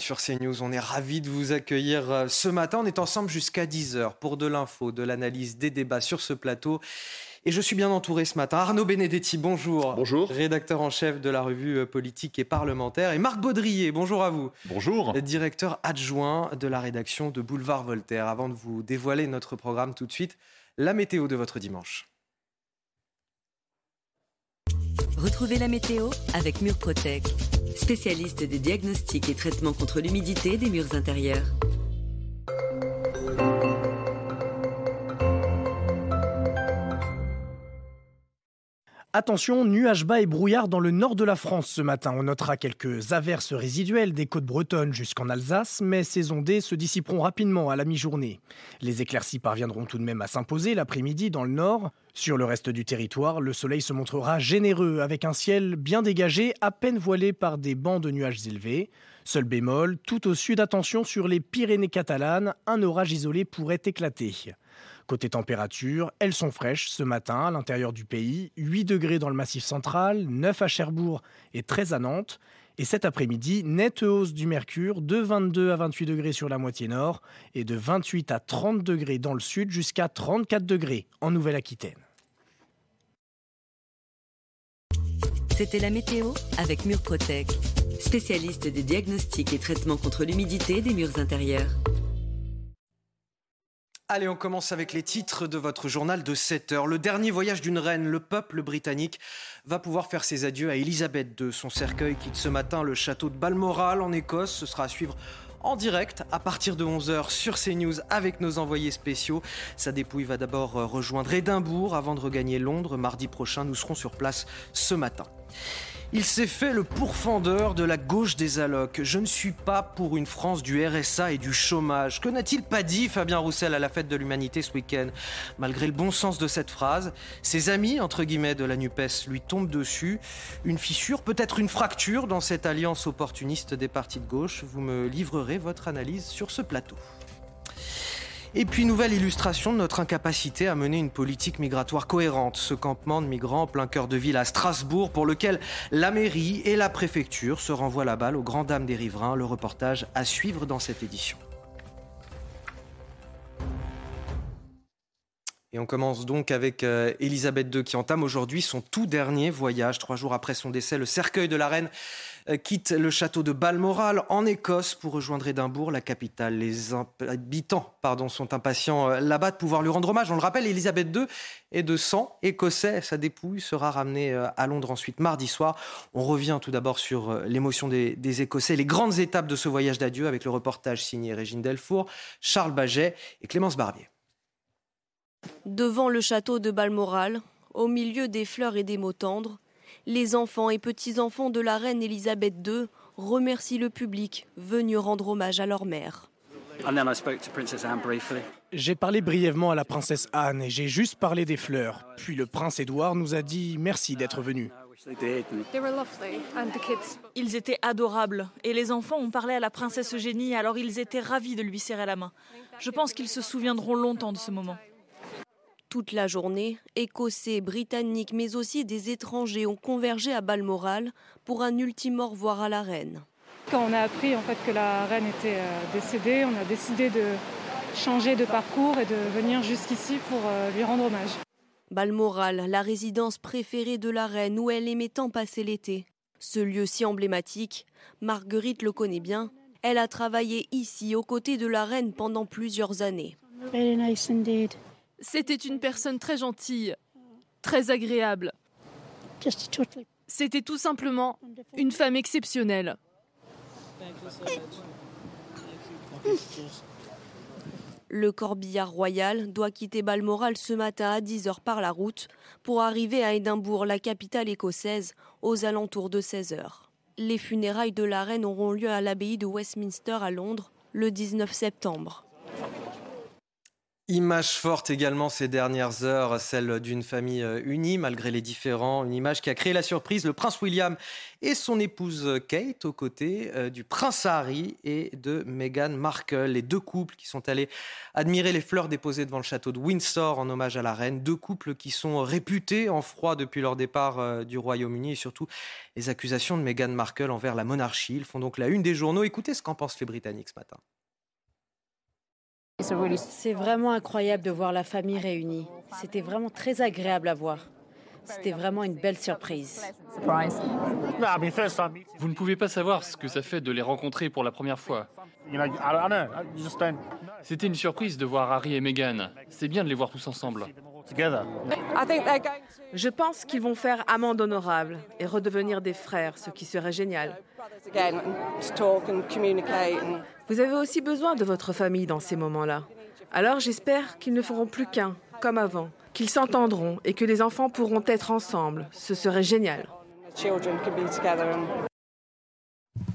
Sur CNews, on est ravis de vous accueillir euh, ce matin. On est ensemble jusqu'à 10h pour de l'info, de l'analyse, des débats sur ce plateau. Et je suis bien entouré ce matin. Arnaud Benedetti, bonjour. Bonjour. Rédacteur en chef de la revue euh, politique et parlementaire. Et Marc Baudrier, bonjour à vous. Bonjour. Directeur adjoint de la rédaction de Boulevard Voltaire. Avant de vous dévoiler notre programme tout de suite, la météo de votre dimanche. Retrouvez la météo avec Murprotec, spécialiste des diagnostics et traitements contre l'humidité des murs intérieurs. Attention, nuages bas et brouillard dans le nord de la France ce matin. On notera quelques averses résiduelles des côtes bretonnes jusqu'en Alsace, mais ces ondées se dissiperont rapidement à la mi-journée. Les éclaircies parviendront tout de même à s'imposer l'après-midi dans le nord. Sur le reste du territoire, le soleil se montrera généreux avec un ciel bien dégagé, à peine voilé par des bancs de nuages élevés. Seul bémol, tout au sud, attention sur les Pyrénées catalanes, un orage isolé pourrait éclater. Côté température, elles sont fraîches ce matin à l'intérieur du pays, 8 degrés dans le massif central, 9 à Cherbourg et 13 à Nantes. Et cet après-midi, nette hausse du mercure de 22 à 28 degrés sur la moitié nord et de 28 à 30 degrés dans le sud jusqu'à 34 degrés en Nouvelle-Aquitaine. C'était la météo avec Murprotec, spécialiste des diagnostics et traitements contre l'humidité des murs intérieurs. Allez, on commence avec les titres de votre journal de 7 heures. Le dernier voyage d'une reine, le peuple britannique va pouvoir faire ses adieux à Elisabeth II. Son cercueil quitte ce matin le château de Balmoral en Écosse. Ce sera à suivre en direct à partir de 11h sur CNews avec nos envoyés spéciaux. Sa dépouille va d'abord rejoindre Édimbourg avant de regagner Londres. Mardi prochain, nous serons sur place ce matin. Il s'est fait le pourfendeur de la gauche des allocs. Je ne suis pas pour une France du RSA et du chômage. Que n'a-t-il pas dit Fabien Roussel à la fête de l'humanité ce week-end? Malgré le bon sens de cette phrase, ses amis, entre guillemets, de la NUPES lui tombent dessus. Une fissure, peut-être une fracture dans cette alliance opportuniste des partis de gauche. Vous me livrerez votre analyse sur ce plateau. Et puis, nouvelle illustration de notre incapacité à mener une politique migratoire cohérente. Ce campement de migrants plein cœur de ville à Strasbourg, pour lequel la mairie et la préfecture se renvoient la balle aux grandes dames des riverains. Le reportage à suivre dans cette édition. Et on commence donc avec euh, Elisabeth II qui entame aujourd'hui son tout dernier voyage. Trois jours après son décès, le cercueil de la reine quitte le château de Balmoral en Écosse pour rejoindre Édimbourg, la capitale. Les habitants pardon, sont impatients euh, là-bas de pouvoir lui rendre hommage. On le rappelle, Elisabeth II est de sang écossais. Sa dépouille sera ramenée à Londres ensuite mardi soir. On revient tout d'abord sur l'émotion des, des, Écossais, les grandes étapes de ce voyage d'adieu avec le reportage signé Régine Delfour, Charles Baget et Clémence Barbier. Devant le château de Balmoral, au milieu des fleurs et des mots tendres, les enfants et petits-enfants de la reine Elisabeth II remercient le public venu rendre hommage à leur mère. J'ai parlé brièvement à la princesse Anne et j'ai juste parlé des fleurs. Puis le prince Édouard nous a dit merci d'être venu. Ils étaient adorables et les enfants ont parlé à la princesse Eugénie alors ils étaient ravis de lui serrer la main. Je pense qu'ils se souviendront longtemps de ce moment. Toute la journée, Écossais, Britanniques, mais aussi des étrangers ont convergé à Balmoral pour un ultime au revoir à la reine. Quand on a appris en fait que la reine était euh, décédée, on a décidé de changer de parcours et de venir jusqu'ici pour euh, lui rendre hommage. Balmoral, la résidence préférée de la reine où elle aimait tant passer l'été. Ce lieu si emblématique, Marguerite le connaît bien. Elle a travaillé ici aux côtés de la reine pendant plusieurs années. C'était une personne très gentille, très agréable. C'était tout simplement une femme exceptionnelle. Le corbillard royal doit quitter Balmoral ce matin à 10h par la route pour arriver à Édimbourg, la capitale écossaise, aux alentours de 16h. Les funérailles de la reine auront lieu à l'abbaye de Westminster à Londres le 19 septembre. Image forte également ces dernières heures, celle d'une famille euh, unie malgré les différends. Une image qui a créé la surprise. Le prince William et son épouse Kate aux côtés euh, du prince Harry et de Meghan Markle. Les deux couples qui sont allés admirer les fleurs déposées devant le château de Windsor en hommage à la reine. Deux couples qui sont réputés en froid depuis leur départ euh, du Royaume-Uni et surtout les accusations de Meghan Markle envers la monarchie. Ils font donc la une des journaux. Écoutez ce qu'en pensent les Britanniques ce matin. C'est vraiment incroyable de voir la famille réunie. C'était vraiment très agréable à voir. C'était vraiment une belle surprise. Vous ne pouvez pas savoir ce que ça fait de les rencontrer pour la première fois. C'était une surprise de voir Harry et Meghan. C'est bien de les voir tous ensemble. Je pense qu'ils vont faire amende honorable et redevenir des frères, ce qui serait génial. Vous avez aussi besoin de votre famille dans ces moments-là. Alors j'espère qu'ils ne feront plus qu'un, comme avant, qu'ils s'entendront et que les enfants pourront être ensemble. Ce serait génial.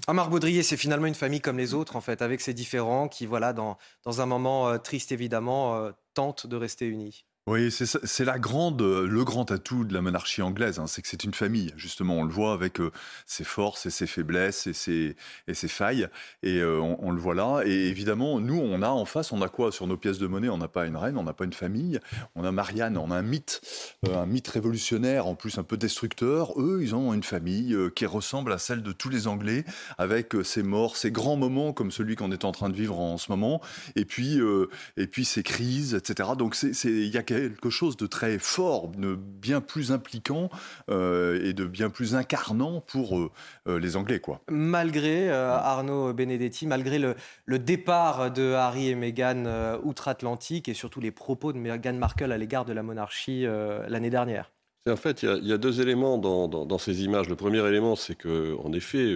Amar Baudrier, c'est finalement une famille comme les autres, en fait, avec ses différents, qui, voilà, dans, dans un moment euh, triste évidemment, euh, tentent de rester unis. Oui, c'est la grande, le grand atout de la monarchie anglaise, hein, c'est que c'est une famille. Justement, on le voit avec euh, ses forces et ses faiblesses et ses, et ses failles, et euh, on, le voit là. Et évidemment, nous, on a en face, on a quoi? Sur nos pièces de monnaie On n'a pas une reine, on n'a pas une famille. On a Marianne, on a un mythe, euh, un mythe révolutionnaire, en plus un peu destructeur. Eux, ils ont une famille qui ressemble à celle de tous les Anglais, avec ses morts, ses grands moments comme celui qu'on est en train de vivre en ce moment, et puis, et puis ses crises, etc. Donc, il y a quelque chose de très fort, de bien plus impliquant euh, et de bien plus incarnant pour euh, euh, les Anglais. Quoi. Malgré, Arnaud Benedetti, malgré le, le, départ de Harry et Meghan outre-Atlantique et surtout les propos de Meghan Markle à l'égard de la monarchie l'année dernière. En fait, il y, y, a deux éléments dans, dans, dans, ces images. Le premier élément, c'est que, en effet,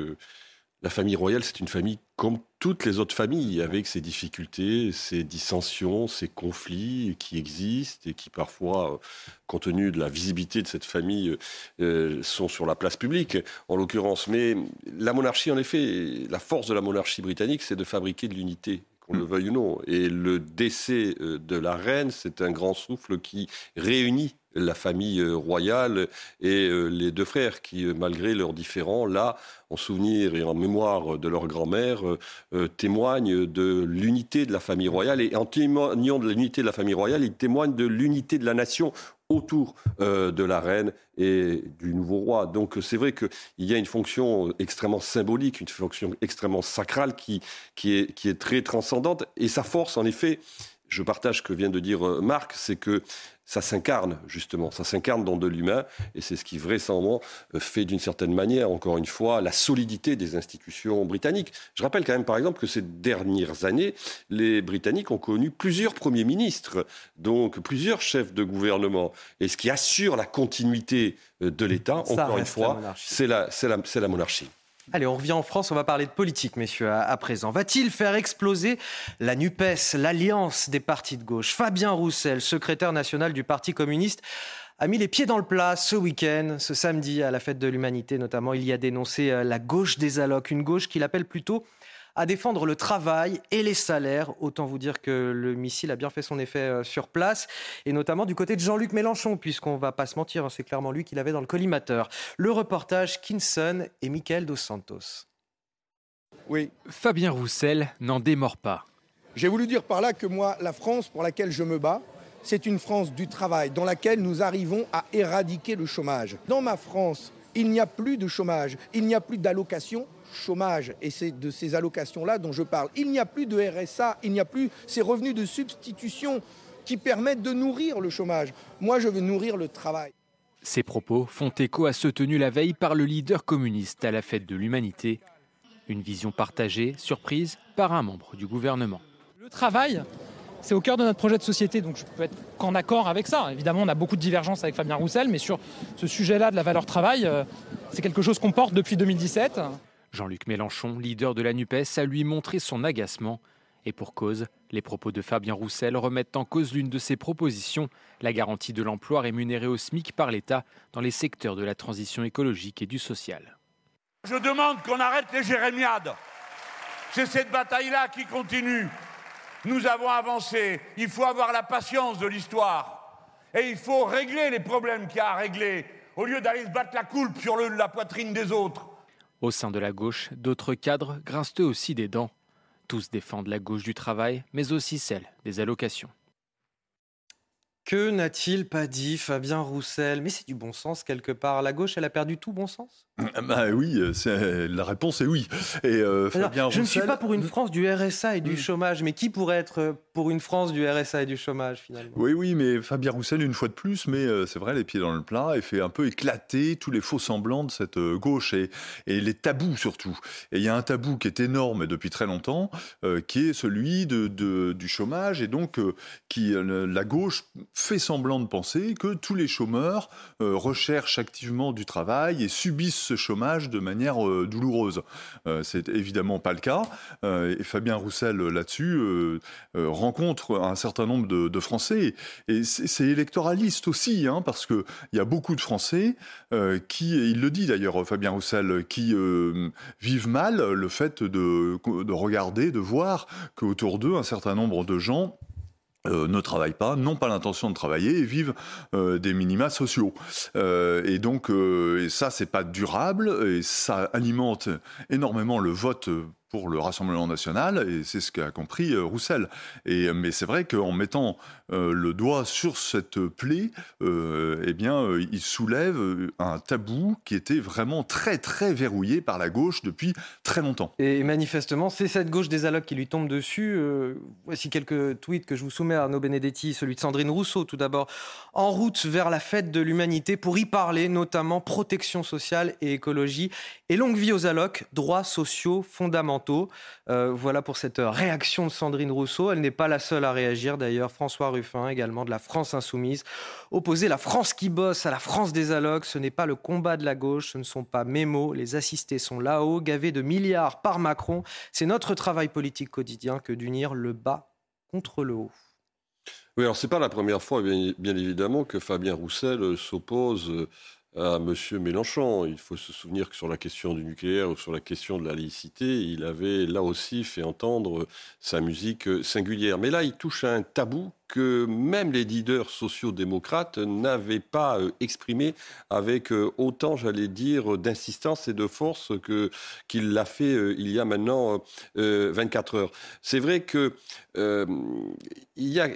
la famille royale, c'est une famille comme toutes les autres familles, avec ses difficultés, ses dissensions, ses conflits qui existent et qui parfois, compte tenu de la visibilité de cette famille, euh, sont sur la place publique, en l'occurrence. Mais la monarchie, en effet, la force de la monarchie britannique, c'est de fabriquer de l'unité qu'on le veuille ou non. Et le décès euh, de la reine, c'est un grand souffle qui réunit la famille royale et les deux frères qui, malgré leurs différends, là, en souvenir et en mémoire de leur grand-mère, témoignent de l'unité de la famille royale. Et en témoignant de l'unité de la famille royale, ils témoignent de l'unité de la nation autour de la reine et du nouveau roi. Donc c'est vrai qu'il y a une fonction extrêmement symbolique, une fonction extrêmement sacrale qui, qui, est, qui est très transcendante. Et sa force, en effet, je partage ce que vient de dire Marc, c'est que ça s'incarne justement, ça s'incarne dans de l'humain, et c'est ce qui vraisemblablement fait d'une certaine manière, encore une fois, la solidité des institutions britanniques. Je rappelle quand même, par exemple, que ces dernières années, les Britanniques ont connu plusieurs premiers ministres, donc plusieurs chefs de gouvernement, et ce qui assure la continuité de l'État, encore une fois, c'est la, la, la monarchie. Allez, on revient en France, on va parler de politique, messieurs, à, présent. Va-t-il faire exploser la NUPES, l'alliance des partis de gauche? Fabien Roussel, secrétaire national du Parti communiste, a mis les pieds dans le plat ce week-end, ce samedi, à la fête de l'humanité notamment. Il y a dénoncé euh, la gauche des allocs, une gauche qu'il appelle plutôt à défendre le travail et les salaires. Autant vous dire que le missile a bien fait son effet euh, sur place, et notamment du côté de Jean-Luc Mélenchon, puisqu'on va pas se mentir, hein, c'est clairement lui qui l'avait dans le collimateur. Le reportage Kinson et Michael Dos Santos. Oui. Fabien Roussel n'en démord pas. J'ai voulu dire par là que moi, la France pour laquelle je me bats, c'est une France du travail, dans laquelle nous arrivons à éradiquer le chômage. Dans ma France, il n'y a plus de chômage, il n'y a plus d'allocation, chômage, et c'est de ces allocations-là dont je parle. Il n'y a plus de RSA, il n'y a plus ces revenus de substitution qui permettent de nourrir le chômage. Moi, je veux nourrir le travail. Ces propos font écho à ceux tenus la veille par le leader communiste à la fête de l'humanité. Une vision partagée, surprise, par un membre du gouvernement. Le travail, c'est au cœur de notre projet de société, donc je peux être qu'en accord avec ça. Évidemment, on a beaucoup de divergences avec Fabien Roussel, mais sur ce sujet-là de la valeur travail, euh, c'est quelque chose qu'on porte depuis 2017. Jean-Luc Mélenchon, leader de la NUPES, a lui montré son agacement. Et pour cause, les propos de Fabien Roussel remettent en cause l'une de ses propositions, la garantie de l'emploi rémunéré au SMIC par l'État dans les secteurs de la transition écologique et du social. Je demande qu'on arrête les jérémiades. C'est cette bataille-là qui continue. Nous avons avancé. Il faut avoir la patience de l'histoire. Et il faut régler les problèmes qu'il y a à régler, au lieu d'aller se battre la coulpe sur la poitrine des autres. Au sein de la gauche, d'autres cadres grincent eux aussi des dents. Tous défendent la gauche du travail, mais aussi celle des allocations. Que n'a-t-il pas dit Fabien Roussel? Mais c'est du bon sens quelque part. La gauche, elle a perdu tout bon sens? Bah oui, la réponse est oui. Et euh, Fabien je ne suis pas pour une France du RSA et du hmm. chômage, mais qui pourrait être pour une France du RSA et du chômage finalement? Oui, oui, mais Fabien Roussel, une fois de plus, mais euh, c'est vrai, les pieds dans le plat, et fait un peu éclater tous les faux semblants de cette euh, gauche et, et, les tabous surtout. Et il y a un tabou qui est énorme depuis très longtemps, qui est celui de, de, du chômage, et donc qui la gauche fait semblant de penser que tous les chômeurs recherchent activement du travail et subissent ce chômage de manière euh, douloureuse. Euh, c'est évidemment pas le cas. Euh, et Fabien Roussel, là-dessus, rencontre un certain nombre de, Français. Et c'est électoraliste aussi, hein, parce qu'il y a beaucoup de Français qui, il le dit d'ailleurs, Fabien Roussel, qui vivent mal le fait de, de regarder, de voir qu'autour d'eux, un certain nombre de gens euh, ne travaillent pas, n'ont pas l'intention de travailler et vivent euh, des minima sociaux. Euh, et donc, ça, c'est pas durable et ça alimente énormément le vote pour le Rassemblement national, et c'est ce qu'a compris euh, Roussel. Et, mais c'est vrai qu'en mettant euh, le doigt sur cette plaie, euh, eh bien, il soulève un tabou qui était vraiment très, très verrouillé par la gauche depuis très longtemps. Et manifestement, c'est cette gauche des allocs qui lui tombe dessus. voici quelques tweets que je vous soumets, Arnaud Benedetti, celui de Sandrine Rousseau, tout d'abord. En route vers la fête de l'humanité pour y parler, notamment protection sociale et écologie. Et longue vie aux allocs, droits sociaux fondamentaux. Euh, voilà pour cette réaction de Sandrine Rousseau. Elle n'est pas la seule à réagir d'ailleurs. François Ruffin également de la France Insoumise. Opposer la France qui bosse à la France des allocs, ce n'est pas le combat de la gauche, ce ne sont pas mes mots. Les assistés sont là-haut, gavés de milliards par Macron. C'est notre travail politique quotidien que d'unir le bas contre le haut. Oui, alors c'est pas la première fois, bien, évidemment, que Fabien Roussel s'oppose euh, à M. Mélenchon. Il faut se souvenir que sur la question du nucléaire ou sur la question de la laïcité, il avait là aussi fait entendre sa musique singulière. Mais là, il touche à un tabou que même les leaders sociaux-démocrates n'avaient pas euh, exprimé avec euh, autant, j'allais dire, d'insistance et de force que qu'il l'a fait euh, il y a maintenant 24 heures. C'est vrai que il y a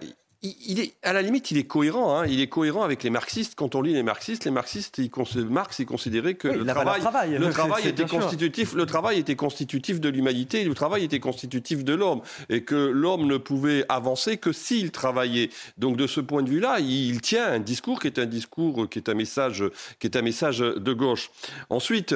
il est, à la limite, il est cohérent. Hein. Il est cohérent avec les marxistes. Quand on lit les marxistes, les marxistes, ils, Marx, il considérait que le, travail, le travail était constitutif. Le travail était constitutif de l'humanité. Le travail était constitutif de l'homme, et que l'homme ne pouvait avancer que s'il travaillait. Donc, de ce point de vue-là, il tient un discours qui est un discours, qui est un message, qui est un message de gauche. Ensuite,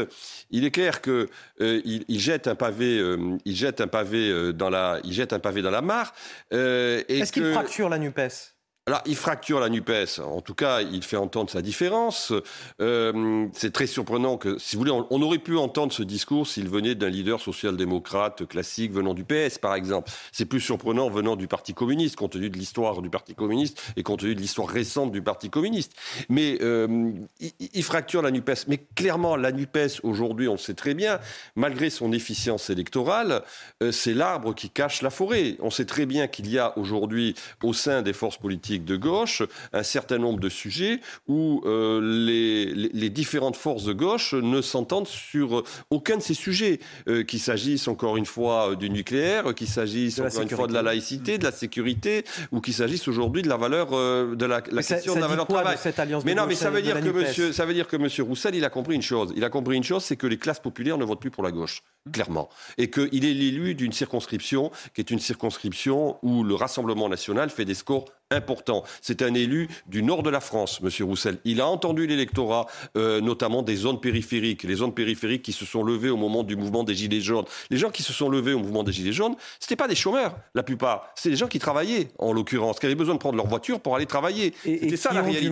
il est clair que euh, il, jette un pavé, euh, il jette un pavé euh, dans la, il jette un pavé dans la mare. Est-ce qu'il fracture la NUPES alors, il fracture la NUPES. En tout cas, il fait entendre sa différence. Euh, c'est très surprenant que, si vous voulez, on, aurait pu entendre ce discours s'il venait d'un leader social-démocrate classique venant du PS, par exemple. C'est plus surprenant venant du Parti communiste, compte tenu de l'histoire du Parti communiste et compte tenu de l'histoire récente du Parti communiste. Mais euh, il, fracture la NUPES. Mais clairement, la NUPES, aujourd'hui, on le sait très bien, malgré son efficience électorale, euh, c'est l'arbre qui cache la forêt. On sait très bien qu'il y a aujourd'hui, au sein des forces politiques, de gauche un certain nombre de sujets où euh, les, différentes forces de gauche ne s'entendent sur aucun de ces sujets, euh, qu'il s'agisse encore une fois du nucléaire, qu'il s'agisse encore une fois de la laïcité, de la sécurité, ou qu'il s'agisse aujourd'hui de la valeur euh, de la, question de la valeur travail. mais non, mais ça veut dire que monsieur, ça veut dire que monsieur Roussel, il a compris une chose. Il a compris une chose, c'est que les classes populaires ne votent plus pour la gauche, clairement, et qu'il est l'élu d'une circonscription qui est une circonscription où le Rassemblement national fait des scores important. C'est un élu du nord de la France, Monsieur Roussel. Il a entendu l'électorat, euh, notamment des zones périphériques, les zones périphériques qui se sont levées au moment du mouvement des Gilets jaunes. Les gens qui se sont levés au mouvement des Gilets jaunes, c'était pas des chômeurs, la plupart. C'était des gens qui travaillaient, en l'occurrence, qui avaient besoin de prendre leur voiture pour aller travailler. C'était ça la réalité.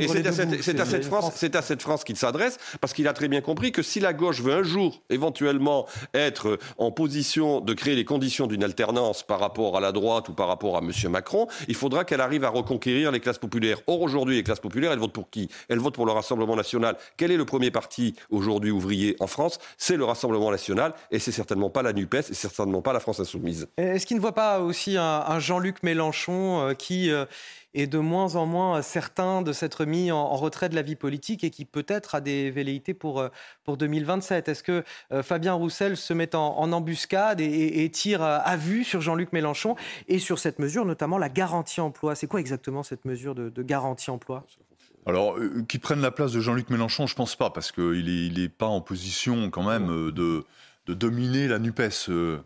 et c'est à, cette, à cette France, c'est à cette France qu'il s'adresse, parce qu'il a très bien compris que si la gauche veut un jour, éventuellement, être en position de créer les conditions d'une alternance par rapport à la droite ou par rapport à Monsieur Macron, il faudra qu'elle qu'elle arrive à reconquérir les classes populaires. Or, aujourd'hui, les classes populaires, elles votent pour qui? Elles votent pour le Rassemblement national. Quel est le premier parti aujourd'hui ouvrier en France? C'est le Rassemblement national et c'est certainement pas la NUPES et certainement pas la France insoumise. Est-ce qu'il ne voit pas aussi un, Jean-Luc Mélenchon euh, qui euh, est de moins en moins certain de s'être mis en, retrait de la vie politique et qui peut-être a des velléités pour, euh, pour 2027 Est-ce que Fabien Roussel se met en, embuscade et, tire à vue sur Jean-Luc Mélenchon et sur cette mesure, notamment la garantie emploi? C'est quoi exactement cette mesure de, garantie emploi? Alors, qu'il prenne la place de Jean-Luc Mélenchon, je pense pas, parce qu'il n'est est pas en position quand même de, de dominer la NUPES. Euh,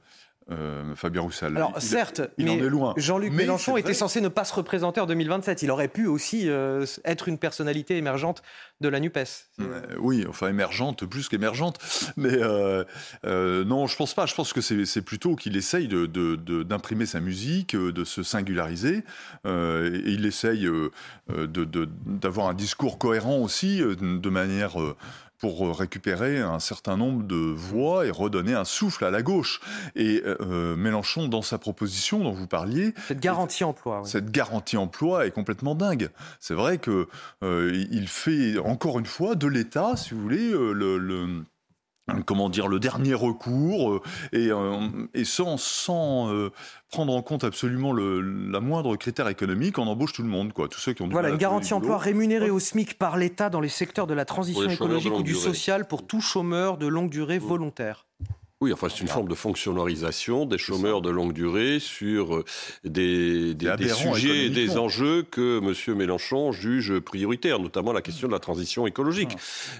Fabien Roussel. Alors certes, mais Jean-Luc Mélenchon était censé ne pas se représenter en 2027. Il aurait pu aussi euh, être une personnalité émergente de la Nupes. Euh, oui, enfin émergente plus qu'émergente, mais non, je pense pas. Je pense que c'est plutôt qu'il essaye d'imprimer sa musique, de se singulariser. et il essaye d'avoir un discours cohérent aussi, de manière pour euh, récupérer un certain nombre de voix et redonner un souffle à la gauche. Et euh, euh, Mélenchon, dans sa proposition dont vous parliez, cette garantie emploi, cette garantie emploi est complètement dingue. C'est vrai que il fait encore une fois de l'État, si vous voulez, le, le comment dire, le dernier recours, euh, et, euh, et, sans, sans euh, prendre en compte absolument le, la moindre critère économique, on embauche tout le monde, quoi, tous ceux qui ont Voilà, une garantie emploi rémunérée au SMIC par l'État dans les secteurs de la transition écologique ou du social pour tout chômeur de longue durée volontaire. Oui, enfin, c'est une forme de fonctionnalisation des chômeurs de longue durée sur euh, des, des, des sujets et des enjeux que M. Mélenchon juge prioritaires, notamment la question de la transition écologique.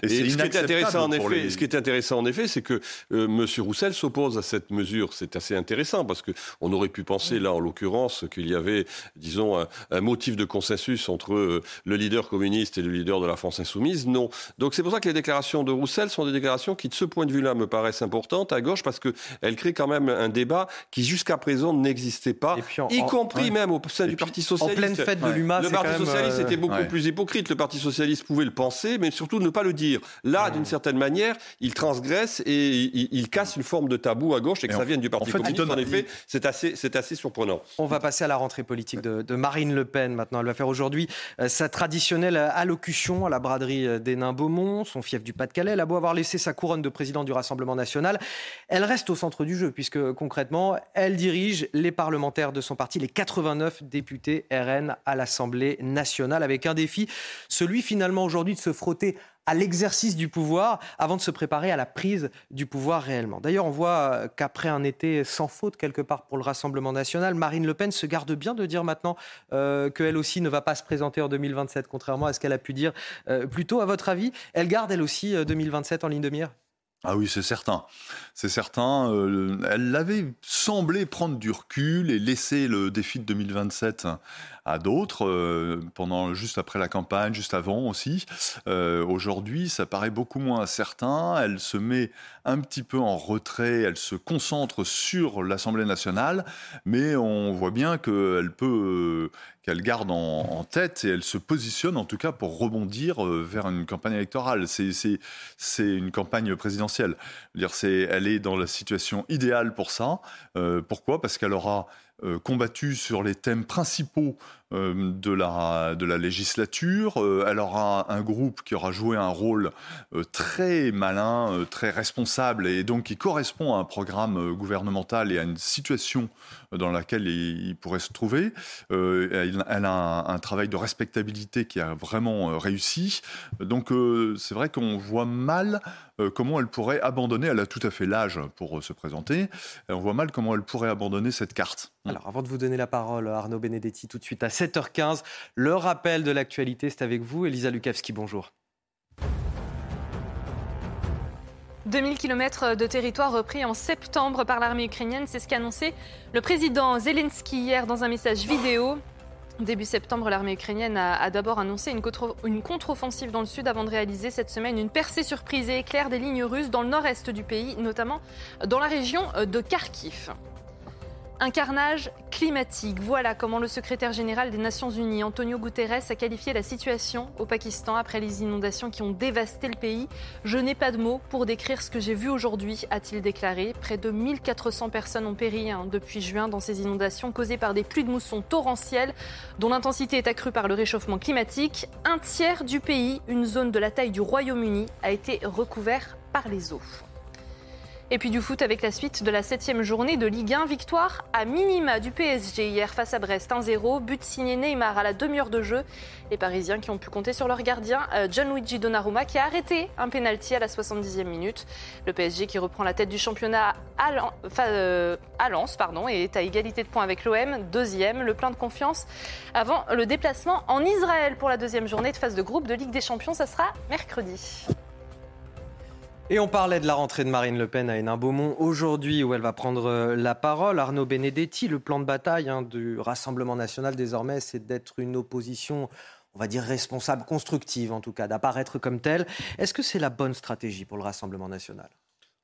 Et, ce, qui est intéressant en effet, ce qui est intéressant en effet, c'est que euh, M. Roussel s'oppose à cette mesure. C'est assez intéressant parce qu'on aurait pu penser là, en l'occurrence, qu'il y avait, disons, un, un, motif de consensus entre euh, le leader communiste et le leader de la France insoumise. Non. Donc c'est pour ça que les déclarations de Roussel sont des déclarations qui, de ce point de vue-là, me paraissent importantes. À gauche, parce qu'elle crée quand même un débat qui jusqu'à présent n'existait pas, y compris même au sein du Parti socialiste. En pleine fête de l'UMA, le Parti socialiste euh, était beaucoup plus hypocrite. Le Parti socialiste pouvait le penser, mais surtout ne pas le dire. Là, d'une certaine manière, il transgresse et il, casse une forme de tabou à gauche et que ça vienne du Parti communiste. En effet, c'est assez, assez surprenant. On va passer à la rentrée politique de, Marine Le Pen maintenant. Elle va faire aujourd'hui euh, sa traditionnelle allocution à la braderie euh, des Nains Beaumont, son fief du Pas-de-Calais. Elle a beau avoir laissé sa couronne de président du Rassemblement national elle reste au centre du jeu, puisque concrètement, elle dirige les parlementaires de son parti, les 89 députés RN à l'Assemblée nationale, avec un défi, celui finalement aujourd'hui de se frotter à l'exercice du pouvoir avant de se préparer à la prise du pouvoir réellement. D'ailleurs, on voit qu'après un été sans faute quelque part pour le Rassemblement national, Marine Le Pen se garde bien de dire maintenant euh, qu'elle aussi ne va pas se présenter en 2027, contrairement à ce qu'elle a pu dire euh, plus tôt. À votre avis, elle garde elle aussi 2027 euh, en ligne de mire? Ah oui, c'est certain. C'est certain. Euh, elle avait semblé prendre du recul et laisser le défi de 2027 à d'autres, euh, juste après la campagne, juste avant aussi. Euh, aujourd'hui, ça paraît beaucoup moins certain. Elle se met un petit peu en retrait, elle se concentre sur l'Assemblée nationale, mais on voit bien qu'elle peut, euh, qu'elle garde en, tête et elle se positionne en tout cas pour rebondir vers une campagne électorale. C'est une campagne présidentielle. Dire, elle est dans la situation idéale pour ça. pourquoi? Parce qu'elle aura combattu sur les thèmes principaux euh, de, la, de la législature. Euh, elle aura un groupe qui aura joué un rôle très malin, très responsable et donc qui correspond à un programme gouvernemental et à une situation dans laquelle il, pourrait se trouver. Elle, a un, travail de respectabilité qui a vraiment réussi. Donc c'est vrai qu'on voit mal comment elle pourrait abandonner, elle a tout à fait l'âge pour se présenter, on voit mal comment elle pourrait abandonner cette carte. Alors, avant de vous donner la parole, Arnaud Benedetti, tout de suite à 7h15, le rappel de l'actualité, c'est avec vous. Elisa Lukavski, bonjour. 2000 km de territoire repris en septembre par l'armée ukrainienne, c'est ce qu'a annoncé le président Zelensky hier dans un message vidéo. Début septembre, l'armée ukrainienne a, d'abord annoncé une, une contre-offensive dans le sud avant de réaliser cette semaine une percée surprise et éclair des lignes russes dans le nord-est du pays, notamment dans la région de Kharkiv. Un carnage climatique. Voilà comment le secrétaire général des Nations Unies, Antonio Guterres, a qualifié la situation au Pakistan après les inondations qui ont dévasté le pays. Je n'ai pas de mots pour décrire ce que j'ai vu aujourd'hui, a-t-il déclaré. Près de 1400 personnes ont péri hein, depuis juin dans ces inondations causées par des pluies de mousson torrentielles dont l'intensité est accrue par le réchauffement climatique. Un tiers du pays, une zone de la taille du Royaume-Uni, a été recouvert par les eaux. Et puis du foot avec la suite de la septième journée de Ligue 1. Victoire à minima du PSG hier face à Brest 1-0. But signé Neymar à la demi-heure de jeu. Les Parisiens qui ont pu compter sur leur gardien euh, Gianluigi Donnarumma qui a arrêté un penalty à la 70e minute. Le PSG qui reprend la tête du championnat à euh, Lens et est à égalité de points avec l'OM. Deuxième, le plein de confiance avant le déplacement en Israël pour la deuxième journée de phase de groupe de Ligue des Champions. Ça sera mercredi. Et on parlait de la rentrée de Marine Le Pen à Hénin-Beaumont aujourd'hui, où elle va prendre euh, la parole. Arnaud Benedetti, le plan de bataille hein, du Rassemblement national désormais, c'est d'être une opposition on va dire responsable, constructive en tout cas, d'apparaître comme telle. Est-ce que c'est la bonne stratégie pour le Rassemblement national?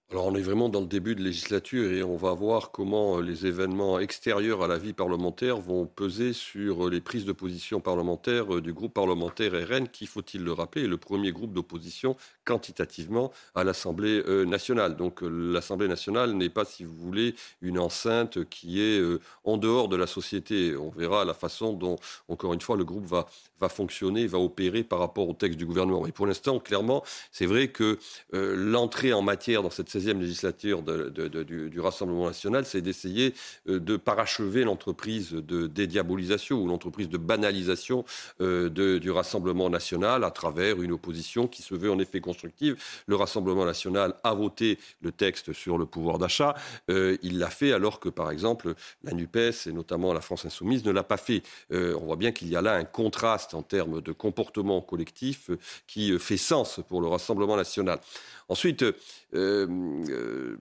Alors on est vraiment dans le début de législature et on va voir comment euh, les événements extérieurs à la vie parlementaire vont peser sur euh, les prises de position parlementaires euh, du groupe parlementaire RN qui, faut-il le rappeler, est le premier groupe d'opposition quantitativement à l'Assemblée nationale. Donc l'Assemblée nationale n'est pas, si vous voulez, une enceinte qui est en dehors de la société. On verra la façon dont, encore une fois, le groupe va, va fonctionner, va opérer par rapport au texte du gouvernement. Et pour l'instant, clairement, c'est vrai que l'entrée en matière dans cette 16e législature du, Rassemblement national, c'est d'essayer euh, de parachever l'entreprise de dédiabolisation ou l'entreprise de banalisation euh, du Rassemblement national à travers une opposition qui se veut en effet constructive. Le Rassemblement national a voté le texte sur le pouvoir d'achat. Euh, il l'a fait alors que, par exemple, la NUPES et notamment la France insoumise ne l'a pas fait. on voit bien qu'il y a là un contraste en termes de comportement collectif qui fait sens pour le Rassemblement national. Ensuite, euh, euh,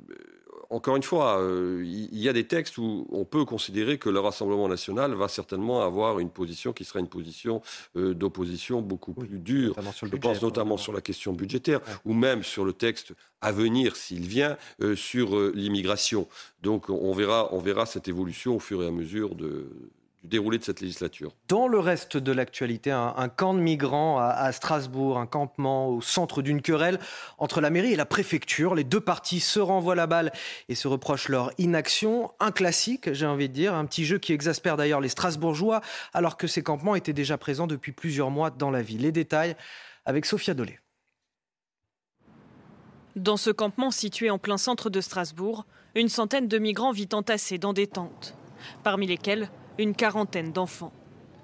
encore une fois, euh, il y a des textes où on peut considérer que le Rassemblement national va certainement avoir une position qui sera une position d'opposition beaucoup plus dure. Je pense notamment sur la question budgétaire ou même sur le texte à venir, s'il vient, sur l'immigration. Donc on verra, on verra cette évolution au fur et à mesure de, déroulé de cette législature. Dans le reste de l'actualité, un, camp de migrants à, Strasbourg, un campement au centre d'une querelle entre la mairie et la préfecture. Les deux parties se renvoient la balle et se reprochent leur inaction. Un classique, j'ai envie de dire, un petit jeu qui exaspère d'ailleurs les Strasbourgeois, alors que ces campements étaient déjà présents depuis plusieurs mois dans la ville. Les détails avec Sophia Dolé. Dans ce campement situé en plein centre de Strasbourg, une centaine de migrants vit entassés dans des tentes, parmi lesquels une quarantaine d'enfants.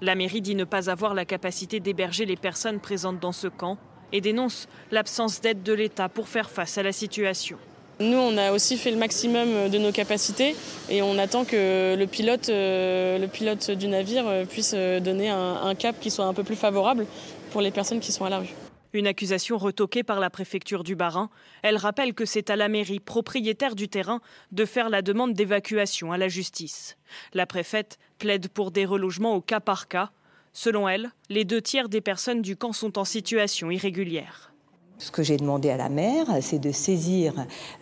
La mairie dit ne pas avoir la capacité d'héberger les personnes présentes dans ce camp et dénonce l'absence d'aide de l'État pour faire face à la situation. Nous, on a aussi fait le maximum de nos capacités et on attend que le pilote, euh, du navire euh, puisse euh, donner un cap qui soit un peu plus favorable pour les personnes qui sont à la rue. Une accusation retoquée par la préfecture du Bas-Rhin. Elle rappelle que c'est à la mairie, propriétaire du terrain, de faire la demande d'évacuation à la justice. La préfète plaide pour des relogements au cas par cas. Selon elle, les deux tiers des personnes du camp sont en situation irrégulière. Ce que j'ai demandé à la maire, c'est de saisir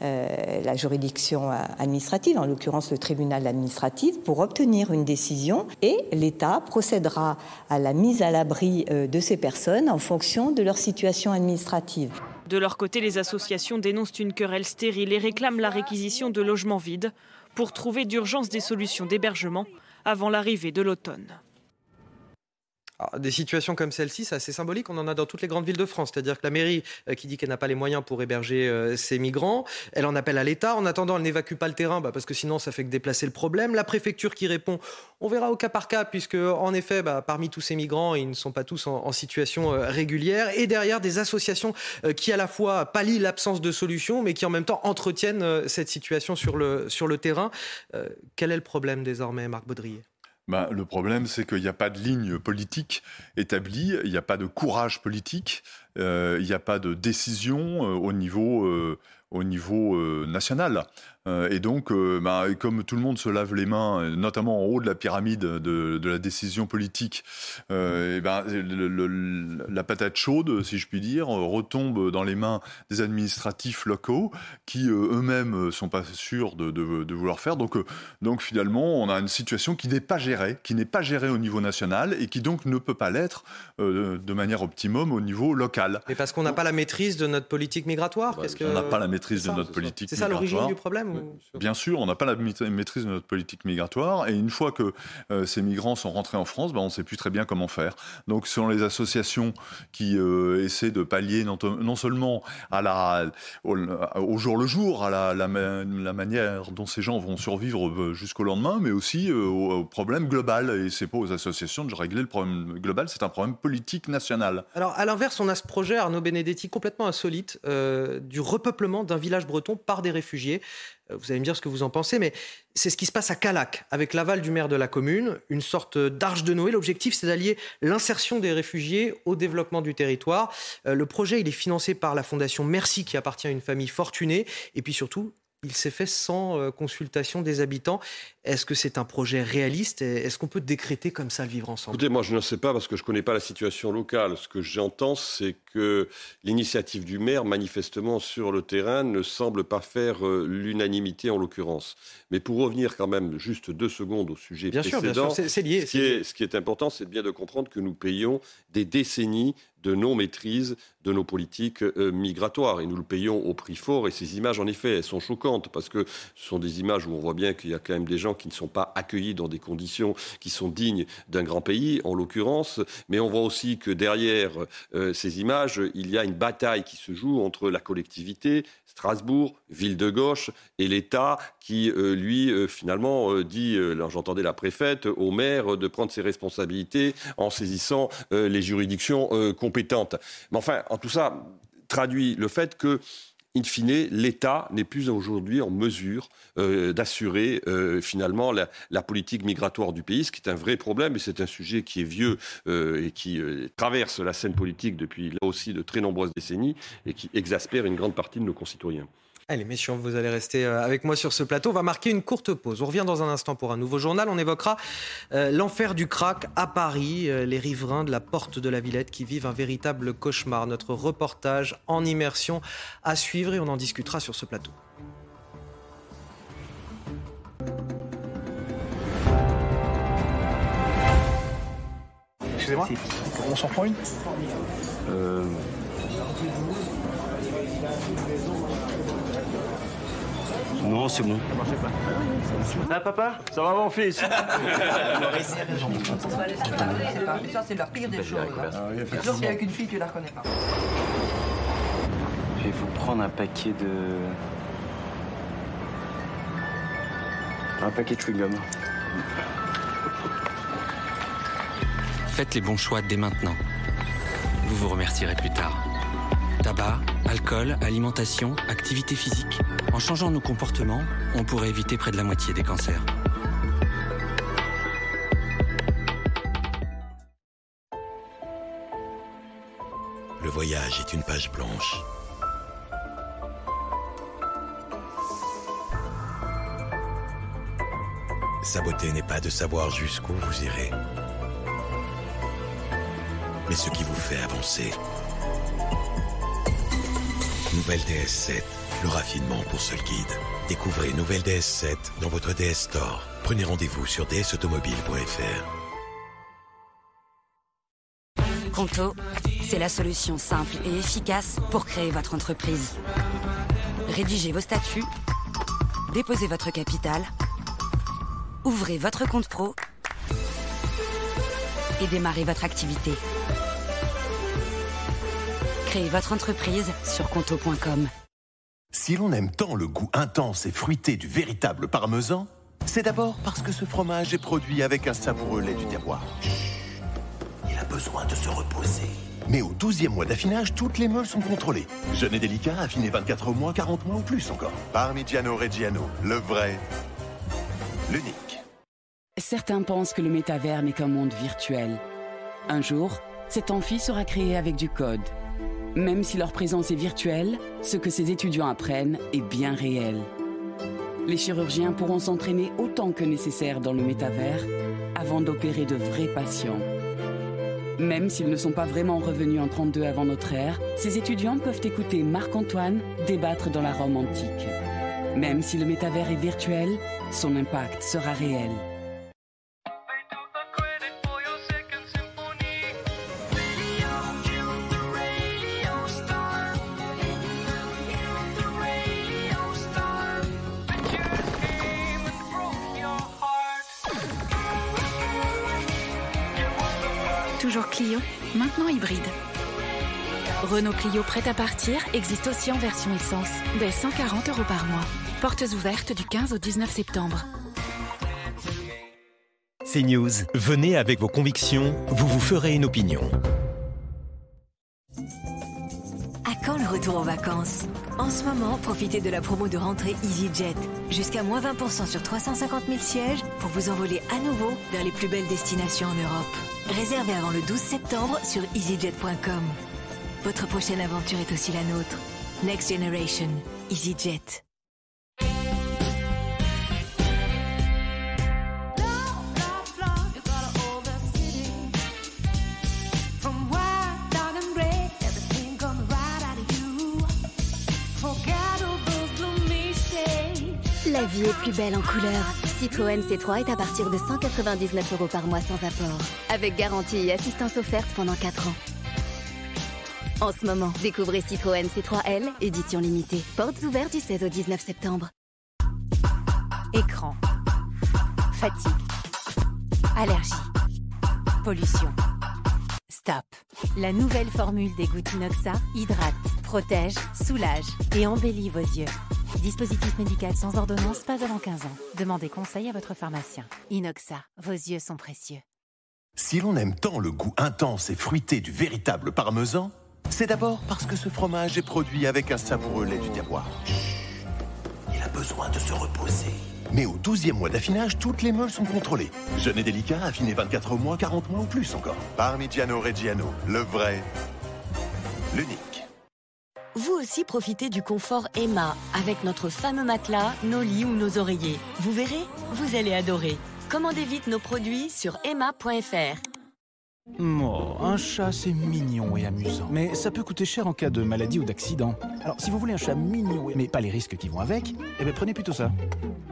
euh, la juridiction administrative, en l'occurrence le tribunal administratif, pour obtenir une décision et l'État procédera à la mise à l'abri euh, de ces personnes en fonction de leur situation administrative. De leur côté, les associations dénoncent une querelle stérile et réclament la réquisition de logements vides pour trouver d'urgence des solutions d'hébergement avant l'arrivée de l'automne des situations comme celle-ci, c'est assez symbolique. On en a dans toutes les grandes villes de France. C'est-à-dire que la mairie euh, qui dit qu'elle n'a pas les moyens pour héberger euh, ses migrants, elle en appelle à l'État. En attendant, elle n'évacue pas le terrain bah, parce que sinon, ça fait que déplacer le problème. La préfecture qui répond, on verra au cas par cas, puisque en effet, bah, parmi tous ces migrants, ils ne sont pas tous en, situation euh, régulière. Et derrière, des associations qui à la fois pallient l'absence de solution, mais qui en même temps entretiennent cette situation sur le, sur le terrain. quel est le problème désormais, Marc Baudrier? Bah, le problème, c'est qu'il n'y a pas de ligne politique établie, il n'y a pas de courage politique. il n'y a pas de décision niveau, au niveau national. Euh, et donc, euh, bah, comme tout le monde se lave les mains, notamment en haut de la pyramide de, la décision politique, euh, et ben, la patate chaude, si je puis dire, retombe dans les mains des administratifs locaux qui eux-mêmes sont pas sûrs de, vouloir faire. Donc, donc finalement, on a une situation qui n'est pas gérée, qui n'est pas gérée au niveau national et qui donc ne peut pas l'être de manière optimum au niveau local. Et parce qu'on n'a pas la maîtrise de notre politique migratoire On n'a pas la maîtrise de notre politique migratoire. C'est ça l'origine du problème Bien sûr, on n'a pas la maîtrise de notre politique migratoire. Et une fois que euh, ces migrants sont rentrés en France, ben, on ne sait plus très bien comment faire. Donc, selon les associations qui euh, essaient de pallier non, seulement à la, au, jour le jour, à la, la, manière dont ces gens vont survivre euh, jusqu'au lendemain, mais aussi au, problème global. Et c'est pas aux associations de régler le problème global, c'est un problème politique national. Alors, à l'inverse, on a ce projet, Arnaud Benedetti, complètement insolite, du repeuplement d'un village breton par des réfugiés. Euh, vous allez me dire ce que vous en pensez, mais c'est ce qui se passe à Calac, avec l'aval du maire de la commune, une sorte d'arche de Noé. L'objectif, c'est d'allier l'insertion des réfugiés au développement du territoire. Euh, le projet, il est financé par la fondation Merci, qui appartient à une famille fortunée, et puis surtout, il s'est fait sans euh, consultation des habitants. Est-ce que c'est un projet réaliste Est-ce qu'on peut décréter comme ça le vivre ensemble? Écoutez, moi je ne sais pas parce que je ne connais pas la situation locale. Ce que j'entends, c'est que l'initiative du maire, manifestement sur le terrain, ne semble pas faire euh, l'unanimité en l'occurrence. Mais pour revenir quand même juste deux secondes au sujet bien précédent, sûr, c'est lié. Ce qui, est, ce qui est important, c'est bien de comprendre que nous payons des décennies de non-maîtrise de nos politiques euh, migratoires. Et nous le payons au prix fort. Et ces images, en effet, elles sont choquantes parce que ce sont des images où on voit bien qu'il y a quand même des gens qui ne sont pas accueillis dans des conditions qui sont dignes d'un grand pays, en l'occurrence. Mais on voit aussi que derrière euh, ces images, il y a une bataille qui se joue entre la collectivité, Strasbourg, ville de gauche, et l'État qui, euh, lui, finalement, dit, j'entendais la préfète, au maire de prendre ses responsabilités en saisissant les juridictions compétentes. Mais enfin, en tout ça, traduit le fait que in fine, l'État n'est plus aujourd'hui en mesure euh, d'assurer euh, finalement la, politique migratoire du pays, ce qui est un vrai problème, et c'est un sujet qui est vieux euh, et qui traverse la scène politique depuis là aussi de très nombreuses décennies et qui exaspère une grande partie de nos concitoyens. Allez, messieurs, vous allez rester euh, avec moi sur ce plateau. On va marquer une courte pause. On revient dans un instant pour un nouveau journal. On évoquera euh, l'enfer du crack à Paris, euh, les riverains de la porte de la Villette qui vivent un véritable cauchemar. Notre reportage en immersion à suivre et on en discutera sur ce plateau. Excusez-moi, on s'en prend une? Non, c'est bon. Ça marchait pas. Ça va, papa Ça va, mon fils Ça, c'est la pire des choses. Toujours qu'il avec une fille, tu la reconnais pas. Je vais vous prendre un paquet de. Un paquet de chewing-gum. Faites les bons choix dès maintenant. Vous vous remercierez plus tard. Tabac, alcool, alimentation, activité physique. En changeant nos comportements, on pourrait éviter près de la moitié des cancers. Le voyage est une page blanche. Sa beauté n'est pas de savoir jusqu'où vous irez, mais ce qui vous fait avancer. Nouvelle DS7, le raffinement pour seul guide. Découvrez Nouvelle DS7 dans votre DS Store. Prenez rendez-vous sur dsautomobile.fr. Conto, c'est la solution simple et efficace pour créer votre entreprise. Rédigez vos statuts, déposez votre capital, ouvrez votre compte pro et démarrez votre activité. Créez votre entreprise sur conto.com. Si l'on aime tant le goût intense et fruité du véritable parmesan, c'est d'abord parce que ce fromage est produit avec un savoureux lait du terroir. il a besoin de se reposer. Mais au 12e mois d'affinage, toutes les meules sont contrôlées. Jeune et délicat, affiné 24 mois, 40 mois ou plus encore. Parmigiano Reggiano, le vrai, l'unique. Certains pensent que le métavers n'est qu'un monde virtuel. Un jour, cet amphi sera créé avec du code Même si leur présence est virtuelle, ce que ces étudiants apprennent est bien réel. Les chirurgiens pourront s'entraîner autant que nécessaire dans le métavers avant d'opérer de vrais patients. Même s'ils ne sont pas vraiment revenus en 32 avant notre ère, ces étudiants peuvent écouter Marc-Antoine débattre dans la Rome antique. Même si le métavers est virtuel, son impact sera réel. Renault Clio prêt à partir existe aussi en version essence, dès 140 euros par mois. Portes ouvertes du 15 au 19 septembre. C'est News. Venez avec vos convictions, vous vous ferez une opinion. À quand le retour aux vacances? En ce moment, profitez de la promo de rentrée EasyJet. Jusqu'à moins 20% sur 350 000 sièges pour vous envoler à nouveau vers les plus belles destinations en Europe. Réservez avant le 12 septembre sur easyjet.com. Votre prochaine aventure est aussi la nôtre. Next Generation, EasyJet. La vie est plus belle en couleur. Citroën C3 est à partir de 199 euros par mois sans apport. Avec garantie et assistance offerte pendant 4 ans. En ce moment, découvrez Citroën C3L, édition limitée. Portes ouvertes du 16 au 19 septembre. Écran. Fatigue. Allergie. Pollution. Stop. La nouvelle formule des gouttes Inoxa hydrate, protège, soulage et embellit vos yeux. Dispositif médical sans ordonnance, pas avant 15 ans. Demandez conseil à votre pharmacien. Inoxa, vos yeux sont précieux. Si l'on aime tant le goût intense et fruité du véritable parmesan, c'est d'abord parce que ce fromage est produit avec un savoureux lait du terroir. Il a besoin de se reposer. Mais au 12e mois d'affinage, toutes les meules sont contrôlées. Jeune et délicat, affiné 24 mois, 40 mois ou plus encore. Parmigiano Reggiano, le vrai, l'unique. Vous aussi profitez du confort Emma avec notre fameux matelas, nos lits ou nos oreillers. Vous verrez, vous allez adorer. Commandez vite nos produits sur emma.fr. Oh, un chat, c'est mignon et amusant. Mais ça peut coûter cher en cas de maladie ou d'accident. Alors, si vous voulez un chat mignon, mais pas les risques qui vont avec, eh bien, prenez plutôt ça.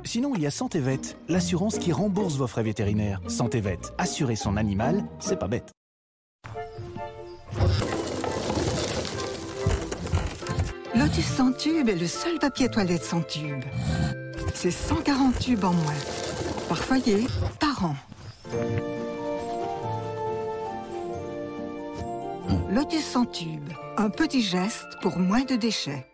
Sinon, il y a Santé Vet, l'assurance qui rembourse vos frais vétérinaires. Santé Vet, assurer son animal, c'est pas bête. Lotus sans tube est le seul papier toilette sans tube. C'est 140 tubes en moins. Par foyer, par an. Lotus sans tube. Un petit geste pour moins de déchets.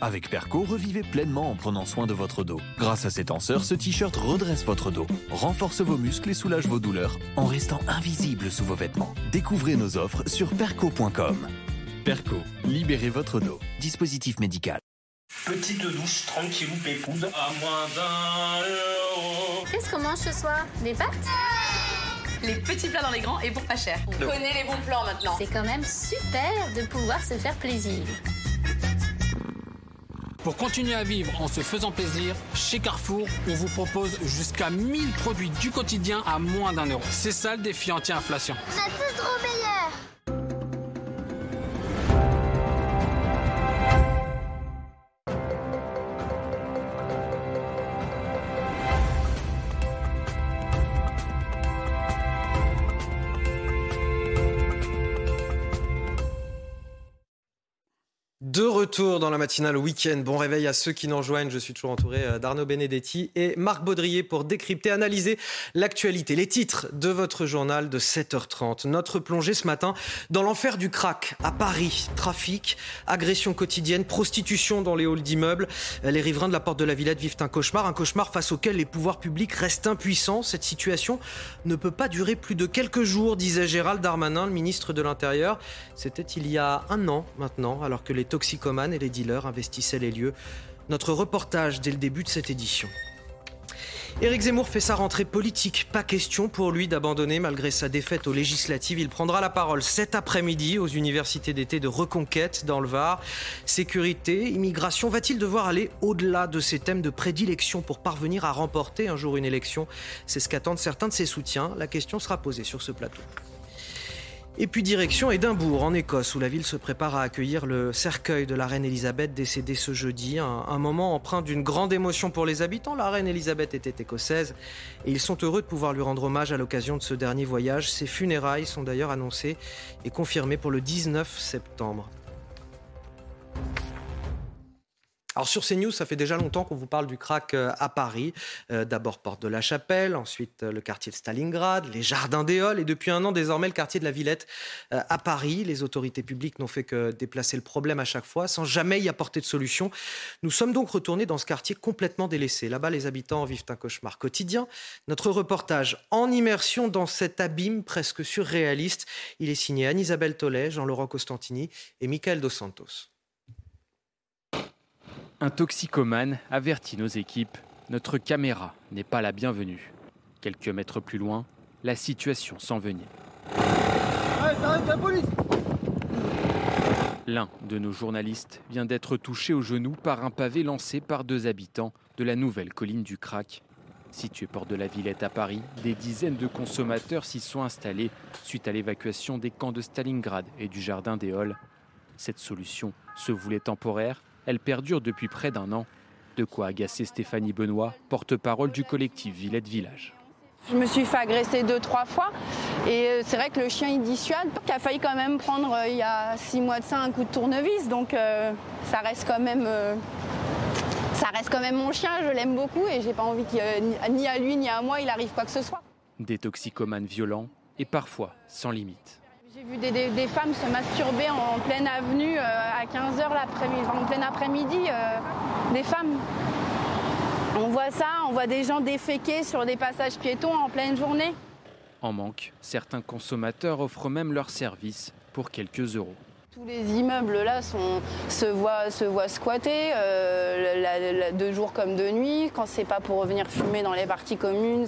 Avec Perco, revivez pleinement en prenant soin de votre dos. Grâce à ses tenseurs, ce t-shirt redresse votre dos, renforce vos muscles et soulage vos douleurs en restant invisible sous vos vêtements. Découvrez nos offres sur perco.com. Perco, libérez votre dos. Dispositif médical. Petite douche tranquille ou pépoude à moins d'un euro. Qu'est-ce qu'on mange ce soir? Des pâtes? Les petits plats dans les grands et pour pas cher. On connaît les bons plans maintenant. C'est quand même super de pouvoir se faire plaisir. Pour continuer à vivre en se faisant plaisir, chez Carrefour, on vous propose jusqu'à 1000 produits du quotidien à moins d'un euro. C'est ça le défi anti-inflation. On a tous trop meilleur De retour dans la matinale week-end. Bon réveil à ceux qui nous rejoignent. Je suis toujours entouré euh, d'Arnaud Benedetti et Marc Baudrier pour décrypter, analyser l'actualité. Les titres de votre journal de 7h30. Notre plongée ce matin dans l'enfer du crack à Paris. Trafic, agression quotidienne, prostitution dans les halls d'immeubles. Les riverains de la porte de la Villette vivent un cauchemar. Un cauchemar face auquel les pouvoirs publics restent impuissants. Cette situation ne peut pas durer plus de quelques jours, disait Gérald Darmanin, le ministre de l'Intérieur. C'était il y a un an maintenant, alors que les et les dealers investissaient les lieux. Notre reportage dès le début de cette édition. Éric Zemmour fait sa rentrée politique. Pas question pour lui d'abandonner malgré sa défaite aux législatives. Il prendra la parole cet après-midi aux universités d'été de Reconquête dans le Var. Sécurité, immigration, va-t-il devoir aller au-delà de ces thèmes de prédilection pour parvenir à remporter un jour une élection? C'est ce qu'attendent certains de ses soutiens. La question sera posée sur ce plateau. Et puis direction Édimbourg, en Écosse, où la ville se prépare à accueillir le cercueil de la reine Elisabeth décédée ce jeudi. Un, moment empreint d'une grande émotion pour les habitants. La reine Elisabeth était écossaise et ils sont heureux de pouvoir lui rendre hommage à l'occasion de ce dernier voyage. Ses funérailles sont d'ailleurs annoncées et confirmées pour le 19 septembre. Alors sur CNews, ça fait déjà longtemps qu'on vous parle du crack euh, à Paris. Euh, D'abord Porte de la Chapelle, ensuite euh, le quartier de Stalingrad, les Jardins Halles et depuis un an désormais le quartier de la Villette à Paris. Les autorités publiques n'ont fait que déplacer le problème à chaque fois sans jamais y apporter de solution. Nous sommes donc retournés dans ce quartier complètement délaissé. Là-bas, les habitants en vivent un cauchemar quotidien. Notre reportage en immersion dans cet abîme presque surréaliste, il est signé Anne-Isabelle Tollet, Jean-Laurent Costantini et Michael Dos Santos. Un toxicomane avertit nos équipes notre caméra n'est pas la bienvenue. Quelques mètres plus loin, la situation s'envenime. L'un de nos journalistes vient d'être touché au genou par un pavé lancé par deux habitants de la nouvelle colline du Crac. Située porte de la Villette à Paris, des dizaines de consommateurs s'y sont installés suite à l'évacuation des camps de Stalingrad et du jardin des Halles. Cette solution se voulait temporaire, elle perdure depuis près d'un an. De quoi agacer Stéphanie Benoît, porte-parole du collectif Villette Village. Je me suis fait agresser deux, trois fois. Et euh, c'est vrai que le chien, il dissuade. Qui a failli quand même prendre, euh, il y a six mois de ça, un coup de tournevis. Donc euh, ça reste quand même. euh, ça reste quand même mon chien, je l'aime beaucoup et j'ai pas envie qu'il, euh, ni- ni à lui ni à moi il arrive quoi que ce soit. Des toxicomanes violents et parfois sans limite. J'ai vu des, femmes se masturber en pleine avenue euh, à 15h l'après-midi, en plein après-midi, euh, des femmes. On voit ça, on voit des gens déféquer sur des passages piétons en pleine journée. En manque, certains consommateurs offrent même leurs services pour quelques euros. Tous les immeubles là se, voient, se voient squattés, euh, de jour comme de nuit. Quand c'est pas pour revenir fumer dans les parties communes,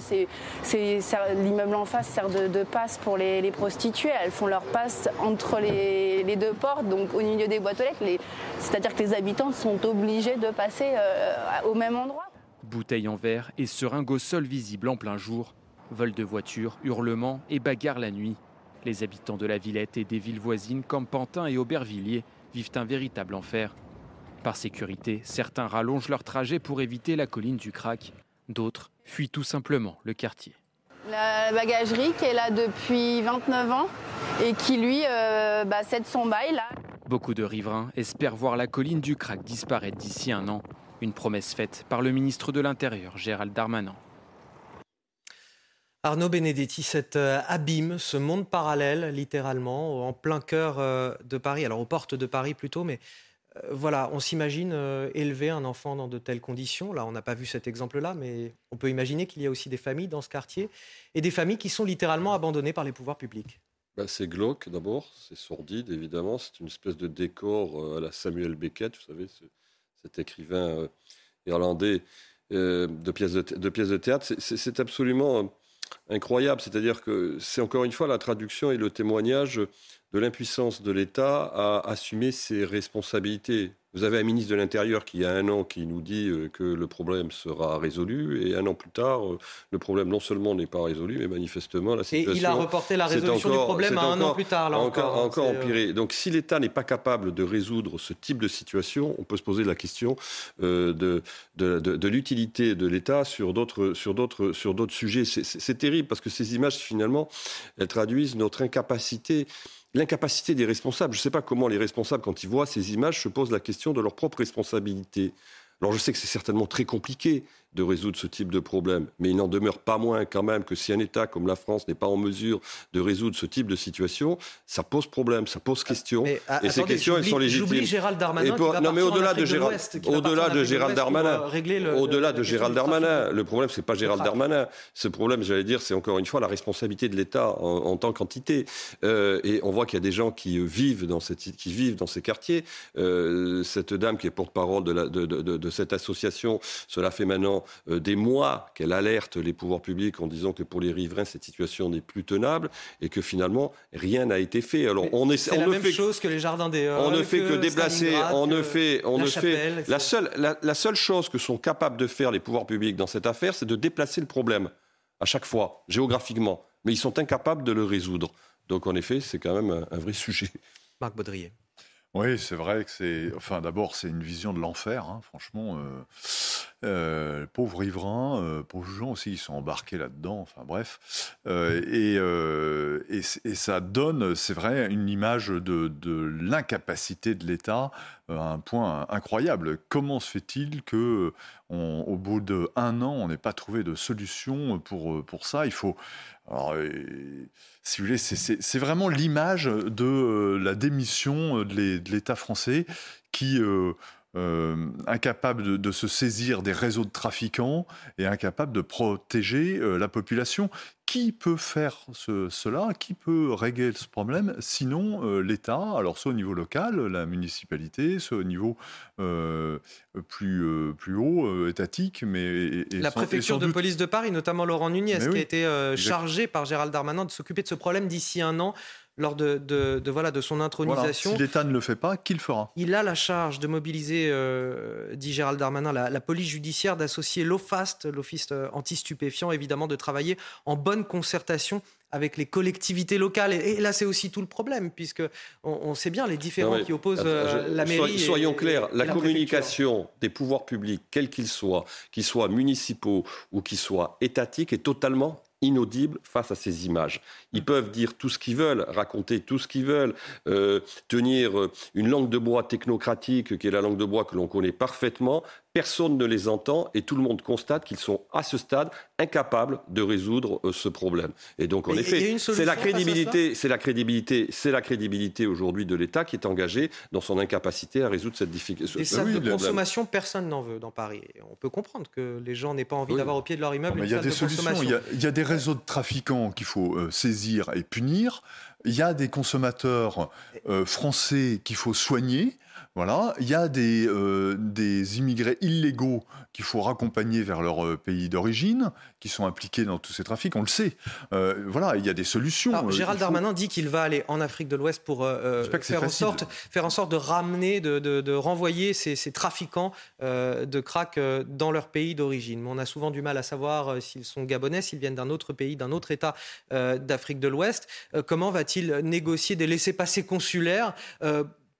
l'immeuble en face sert de, passe pour les, prostituées. Elles font leur passe entre les, deux portes, donc au milieu des boîtes aux lettres. C'est-à-dire que les habitants sont obligés de passer euh, au même endroit. Bouteilles en verre et seringues au sol visibles en plein jour. Vol de voitures, hurlements et bagarres la nuit. Les habitants de la Villette et des villes voisines comme Pantin et Aubervilliers vivent un véritable enfer. Par sécurité, certains rallongent leur trajet pour éviter la colline du Crac. D'autres fuient tout simplement le quartier. La bagagerie qui est là depuis 29 ans et qui lui euh, bah, cède son bail là. Beaucoup de riverains espèrent voir la colline du Crac disparaître d'ici un an. Une promesse faite par le ministre de l'Intérieur, Gérald Darmanin. Arnaud Benedetti, cet euh, abîme, ce monde parallèle, littéralement, en plein cœur euh, de Paris, alors aux portes de Paris plutôt, mais euh, voilà, on s'imagine euh, élever un enfant dans de telles conditions. Là, on n'a pas vu cet exemple-là, mais on peut imaginer qu'il y a aussi des familles dans ce quartier, et des familles qui sont littéralement abandonnées par les pouvoirs publics. Bah, c'est glauque d'abord, c'est sordide évidemment, c'est une espèce de décor euh, à la Samuel Beckett, vous savez, ce- cet écrivain euh, irlandais euh, de, pièces de, théâtre. C'est- absolument euh, incroyable, c'est-à-dire que c'est encore une fois la traduction et le témoignage de l'impuissance de l'État à assumer ses responsabilités. Vous avez un ministre de l'Intérieur qui, il y a un an, qui nous dit euh, que le problème sera résolu, et un an plus tard, euh, le problème non seulement n'est pas résolu, mais manifestement la Et situation... il a reporté la résolution du problème à un an plus tard, là encore, encore, hein, encore euh, empiré. Donc si l'État n'est pas capable de résoudre ce type de situation, on peut se poser la question euh, de, de, de- de l'utilité de l'État sur d'autres sur d'autres sur d'autres sujets. C'est terrible parce que ces images finalement elles traduisent notre incapacité. L'incapacité des responsables. Je ne sais pas comment les responsables, quand ils voient ces images, se posent la question de leur propre responsabilité. Alors je sais que c'est certainement très compliqué de résoudre ce type de problème, mais il n'en demeure pas moins quand même que si un État comme la France n'est pas en mesure de résoudre ce type de situation, ça pose problème, ça pose question. ah, et ces questions, elles sont légitimes. j'oublie Gérald Darmanin Et qui pour- va non, mais au-delà de Gérald, au-delà de Gérald Darmanin, euh, au-delà de Gérald. Darmanin, le problème c'est pas Gérald. Darmanin, ce problème, j'allais dire, c'est encore une fois la responsabilité de l'État en, en tant qu'entité. Euh, et on voit qu'il y a des gens qui euh, vivent dans cette, qui vivent dans ces quartiers. Euh, cette dame qui est porte-parole de- de cette association, cela fait maintenant euh, des mois qu'elle alerte les pouvoirs publics en disant que pour les riverains, cette situation n'est plus tenable et que finalement, rien n'a été fait. Alors, on est, on la même chose que les jardins des On ne fait que, déplacer, on ne fait, on ne fait. La seule, la seule chose que sont capables de faire les pouvoirs publics dans cette affaire, c'est de déplacer le problème à chaque fois, géographiquement. Mais ils sont incapables de le résoudre. Donc en effet, c'est quand même un, vrai sujet. Marc Baudrier. Oui, c'est vrai que c'est. Enfin, d'abord, c'est une vision de l'enfer, hein, franchement. Euh, euh, pauvres riverains, euh, pauvres gens aussi, ils sont embarqués là-dedans. Enfin, bref. Et, et, ça donne, c'est vrai, une image de, de l'incapacité de l'État à un point incroyable. Comment se fait-il que, au bout d'un an, on n'ait pas trouvé de solution pour, pour ça? Il faut. Alors, si vous voulez, c'est vraiment l'image de euh, la démission euh, de l'État français qui, euh, incapable de, se saisir des réseaux de trafiquants et incapable de protéger la population. Qui peut faire cela? Qui peut régler ce problème? Sinon l'État, alors soit au niveau local, la municipalité, soit au niveau plus, plus haut, étatique. Mais, la préfecture de police de Paris, notamment Laurent Nunez, qui a été chargé par Gérald Darmanin de s'occuper de ce problème d'ici un an lors de, de, voilà, de son intronisation. si l'État ne le fait pas, qui le fera Il a la charge de mobiliser, euh, dit Gérald Darmanin, la, police judiciaire, d'associer l'OFAST, l'Office euh, anti-stupéfiant, évidemment, de travailler en bonne concertation avec les collectivités locales. Et, là, c'est aussi tout le problème, puisque on, sait bien les différents qui opposent euh, la mairie. soyons clairs, la, communication des pouvoirs publics, quels qu'ils soient, qu'ils soient municipaux ou qu'ils soient étatiques, est totalement inaudible face à ces images. Ils peuvent dire tout ce qu'ils veulent, raconter tout ce qu'ils veulent, euh, tenir euh, une langue de bois technocratique qui est la langue de bois que l'on connaît parfaitement, personne ne les entend et tout le monde constate qu'ils sont à ce stade incapables de résoudre euh, ce problème. Et donc en effet, c'est la crédibilité, c'est la crédibilité, c'est la crédibilité aujourd'hui de l'État qui est engagé dans son incapacité à résoudre cette difficulté. Des salles de consommation, personne n'en veut dans Paris. On peut comprendre que les gens n'aient pas envie d'avoir au pied de leur immeuble une il y a des solutions. Il y, a, des réseaux de trafiquants qu'il faut euh, saisir et punir. Il y a des consommateurs euh, français qu'il faut soigner. Voilà, il y a des, euh, des immigrés illégaux qu'il faut raccompagner vers leur euh, pays d'origine, qui sont impliqués dans tous ces trafics, on le sait. Euh, voilà, il y a des solutions. Gérald Darmanin dit qu'il va aller en Afrique de l'Ouest pour faire, en sorte, faire en sorte de ramener, de, de, renvoyer ces, ces trafiquants de crack dans leur pays d'origine. Mais on a souvent du mal à savoir s'ils sont gabonais, s'ils viennent d'un autre pays, d'un autre État d'Afrique de l'Ouest. comment va-t-il négocier des laissés-passer consulaires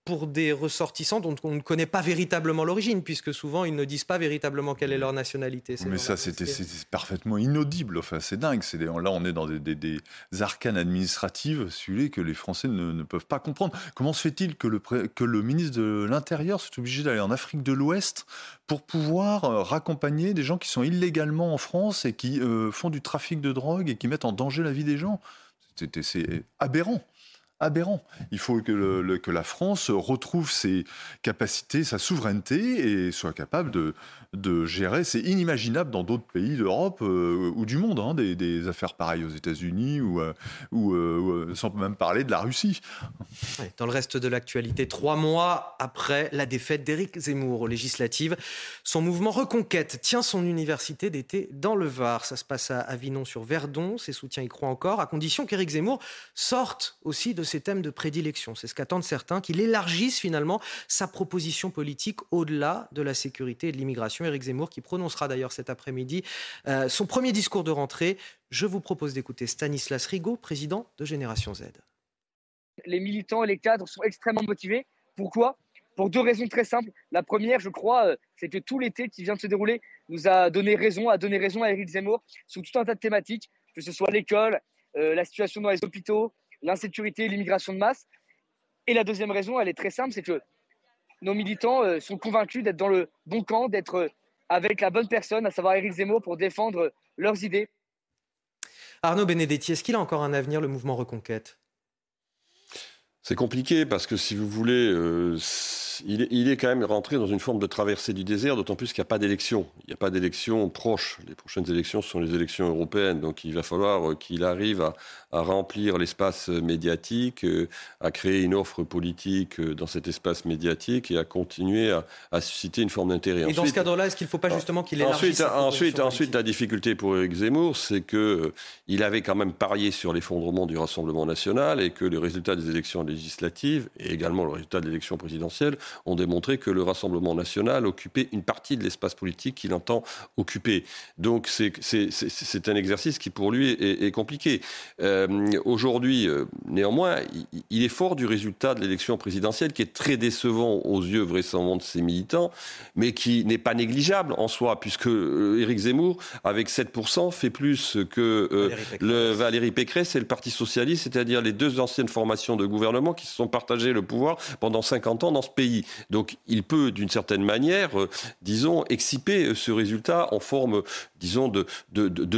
pour des ressortissants dont on ne connaît pas véritablement l'origine, puisque souvent ils ne disent pas véritablement quelle est leur nationalité. Mais ça, c'était parfaitement inaudible. Enfin, c'est dingue. là, on est dans des, arcanes administratives, celui que les Français ne, peuvent pas comprendre. Comment se fait-il que le, que le ministre de l'Intérieur soit obligé d'aller en Afrique de l'Ouest pour pouvoir euh, raccompagner des gens qui sont illégalement en France et qui euh, font du trafic de drogue et qui mettent en danger la vie des gens? C'est aberrant aberrant. Il faut que, que, la France retrouve ses capacités, sa souveraineté et soit capable de, de gérer. C'est inimaginable dans d'autres pays d'Europe euh, ou du monde, hein, des, affaires pareilles aux États-Unis ou, euh, ou euh, sans même parler de la Russie. dans le reste de l'actualité, trois mois après la défaite d'Éric Zemmour aux législatives, son mouvement Reconquête tient son université d'été dans le Var. Ça se passe à Avignon-sur-Verdon. Ses soutiens y croient encore, à condition qu'Éric Zemmour sorte aussi de ses thèmes de prédilection. C'est ce qu'attendent certains, qu'il élargisse finalement sa proposition politique au-delà de la sécurité et de l'immigration. Éric Zemmour, qui prononcera d'ailleurs cet après-midi euh, son premier discours de rentrée. Je vous propose d'écouter Stanislas Rigaud, président de Génération Z. Les militants et les cadres sont extrêmement motivés. Pourquoi? Pour deux raisons très simples. La première, je crois, euh, c'est que tout l'été qui vient de se dérouler nous a donné raison, a donné raison à Éric Zemmour sur tout un tas de thématiques, que ce soit l'école, euh, la situation dans les hôpitaux, l'insécurité, l'immigration de masse. Et la deuxième raison, elle est très simple, c'est que nos militants euh, sont convaincus d'être dans le bon camp, d'être euh, avec la bonne personne, à savoir Éric Zemmour, pour défendre leurs idées. Arnaud Benedetti, est-ce qu'il a encore un avenir, le mouvement Reconquête? C'est compliqué parce que si vous voulez, euh, il est, il est, quand même rentré dans une forme de traversée du désert, d'autant plus qu'il n'y a pas d'élection. Il n'y a pas d'élection proche. Les prochaines élections sont les élections européennes. Donc il va falloir qu'il arrive à, à remplir l'espace médiatique, euh, à créer une offre politique euh, dans cet espace médiatique et à continuer à, à susciter une forme d'intérêt. Et dans ce cadre-là, est-ce qu'il ne faut pas justement qu'il élargisse Ensuite, ensuite, ensuite, la difficulté pour Éric Zemmour, c'est qu'il avait quand même parié sur l'effondrement du Rassemblement national et que les résultats des élections législatives et également le résultat de l'élection présidentielle ont démontré que le Rassemblement national occupait une partie de l'espace politique qu'il entend occuper. Donc c'est un exercice qui pour lui est, est compliqué. Euh, Aujourd'hui, euh, néanmoins, il, il, est fort du résultat de l'élection présidentielle qui est très décevant aux yeux vraisemblablement de ses militants, mais qui n'est pas négligeable en soi, puisque euh, Éric Zemmour, avec 7%, fait plus que euh, Valérie le Valérie Pécresse et le Parti socialiste, c'est-à-dire les deux anciennes formations de gouvernement qui se sont partagées le pouvoir pendant 50 ans dans ce pays. Donc il peut, d'une certaine manière, euh, disons, exciper ce résultat en forme, disons, de,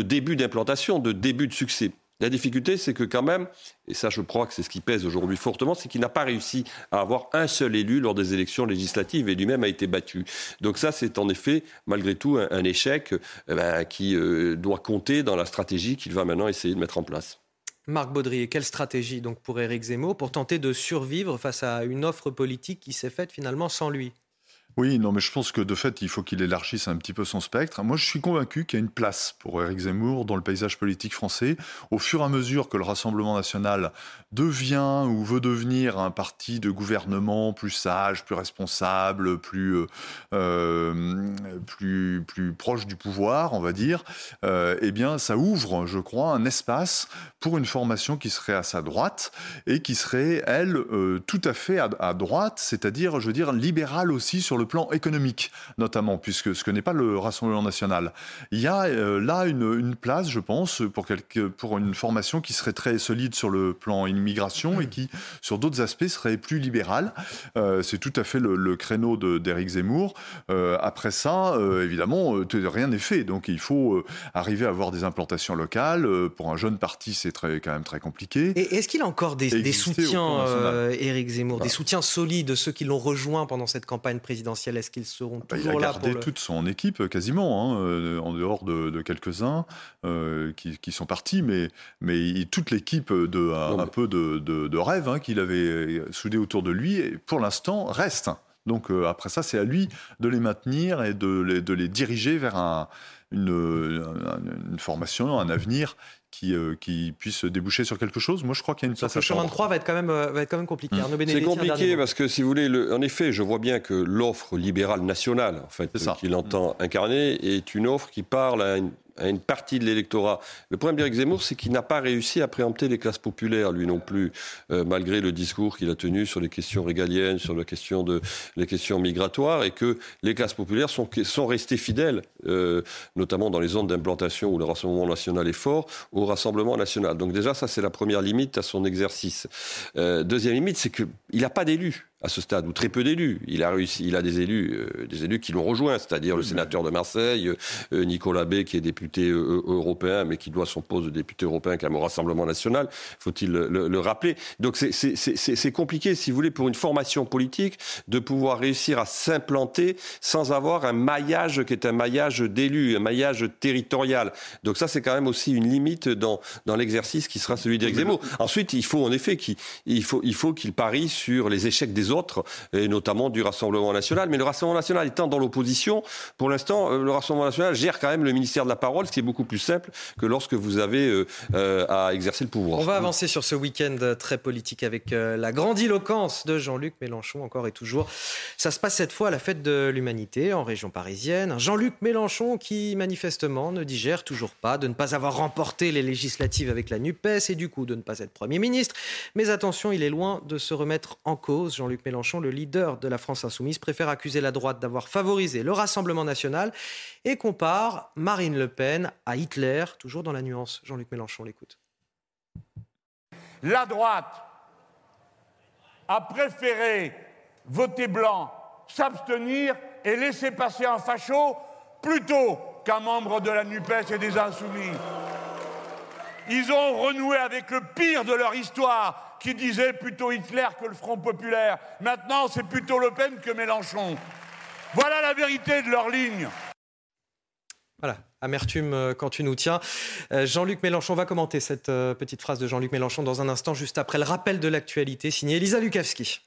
début d'implantation, de début de succès. La difficulté, c'est que quand même, et ça je crois que c'est ce qui pèse aujourd'hui fortement, c'est qu'il n'a pas réussi à avoir un seul élu lors des élections législatives et lui-même a été battu. Donc ça, c'est en effet, malgré tout, un, échec eh ben, qui euh, doit compter dans la stratégie qu'il va maintenant essayer de mettre en place. Marc Baudrier, quelle stratégie donc pour Éric Zemmour pour tenter de survivre face à une offre politique qui s'est faite finalement sans lui? Oui, non, mais je pense que de fait, il faut qu'il élargisse un petit peu son spectre. Moi, je suis convaincu qu'il y a une place pour Éric Zemmour dans le paysage politique français. Au fur et à mesure que le Rassemblement national devient ou veut devenir un parti de gouvernement plus sage, plus responsable, plus, euh, euh, plus, proche du pouvoir, on va dire, euh, eh bien, ça ouvre, je crois, un espace pour une formation qui serait à sa droite et qui serait, elle, tout à fait à, à droite, c'est-à-dire, je veux dire, libérale aussi sur le plan économique, notamment, puisque ce que n'est pas le Rassemblement national. Il y a euh, là une, une, place, je pense, pour, quelque, pour une formation qui serait très solide sur le plan immigration et qui, sur d'autres aspects, serait plus libérale. Euh, c'est tout à fait le, le créneau d'Éric Zemmour. Euh, après ça, euh, évidemment, rien n'est fait. Donc il faut arriver à avoir des implantations locales. Pour un jeune parti, c'est très, quand même très compliqué. Et est-ce qu'il a encore des, des soutiens, Éric Zemmour, voilà. des soutiens solides, ceux qui l'ont rejoint pendant cette campagne présidentielle? Est-ce qu'ils seront bah, toujours là Il a gardé le... toute son équipe euh, quasiment, hein, euh, en dehors de, de quelques-uns euh, qui, qui, sont partis, mais, toute l'équipe de un, un, peu de, de, de rêve hein, qu'il avait soudé autour de lui, pour l'instant, reste. Donc euh, après ça, c'est à lui de les maintenir et de les, de les diriger vers un, une, une, formation, un avenir qui, euh, qui puisse déboucher sur quelque chose. Moi, je crois qu'il y a une place Le chemin de croix va être quand même, euh, va être quand même compliqué. Mmh. C'est compliqué parce que, si vous voulez, le, en effet, je vois bien que l'offre libérale nationale, en fait, qu'il entend mmh. incarner, est une offre qui parle à une à une partie de l'électorat. Le problème d'Éric Zemmour, c'est qu'il n'a pas réussi à préempter les classes populaires, lui non plus, euh, malgré le discours qu'il a tenu sur les questions régaliennes, sur la question de, les questions migratoires, et que les classes populaires sont, sont restées fidèles, euh, notamment dans les zones d'implantation où le Rassemblement national est fort, au Rassemblement national. Donc déjà, ça, c'est la première limite à son exercice. Euh, deuxième limite, c'est qu'il n'a pas d'élus à ce stade, ou très peu d'élus. Il a réussi, il a des élus, euh, des élus qui l'ont rejoint, c'est-à-dire le sénateur de Marseille, euh, Nicolas Bay, qui est député euh, européen, mais qui doit son poste de député européen quand même au Rassemblement national, faut-il le, le, le, rappeler? Donc c'est compliqué, si vous voulez, pour une formation politique, de pouvoir réussir à s'implanter sans avoir un maillage qui est un maillage d'élus, un maillage territorial. Donc ça, c'est quand même aussi une limite dans, dans l'exercice qui sera celui d'Éric Zemmour. Ensuite, il faut en effet qu'il il faut, il faut qu'il parie sur les échecs des autres, et notamment du Rassemblement national. Mais le Rassemblement national étant dans l'opposition, pour l'instant, le Rassemblement national gère quand même le ministère de la Parole, ce qui est beaucoup plus simple que lorsque vous avez euh, euh, à exercer le pouvoir. On va avancer sur ce week-end très politique avec euh, la grandiloquence de Jean-Luc Mélenchon, encore et toujours. Ça se passe cette fois à la fête de l'humanité en région parisienne. Jean-Luc Mélenchon qui manifestement ne digère toujours pas de ne pas avoir remporté les législatives avec la NUPES et du coup de ne pas être Premier ministre. Mais attention, il est loin de se remettre en cause. Jean-Luc Mélenchon, le leader de la France insoumise, préfère accuser la droite d'avoir favorisé le Rassemblement national et compare Marine Le Pen à Hitler, toujours dans la nuance. Jean-Luc Mélenchon l'écoute. La droite a préféré voter blanc, s'abstenir et laisser passer un facho plutôt qu'un membre de la NUPES et des insoumis. Ils ont renoué avec le pire de leur histoire, qui disait plutôt Hitler que le Front populaire. Maintenant, c'est plutôt Le Pen que Mélenchon. Voilà la vérité de leur ligne. Voilà, amertume euh, quand tu nous tiens. Euh, Jean-Luc Mélenchon va commenter cette euh, petite phrase de Jean-Luc Mélenchon dans un instant, juste après le rappel de l'actualité, signé Elisa Lukavski.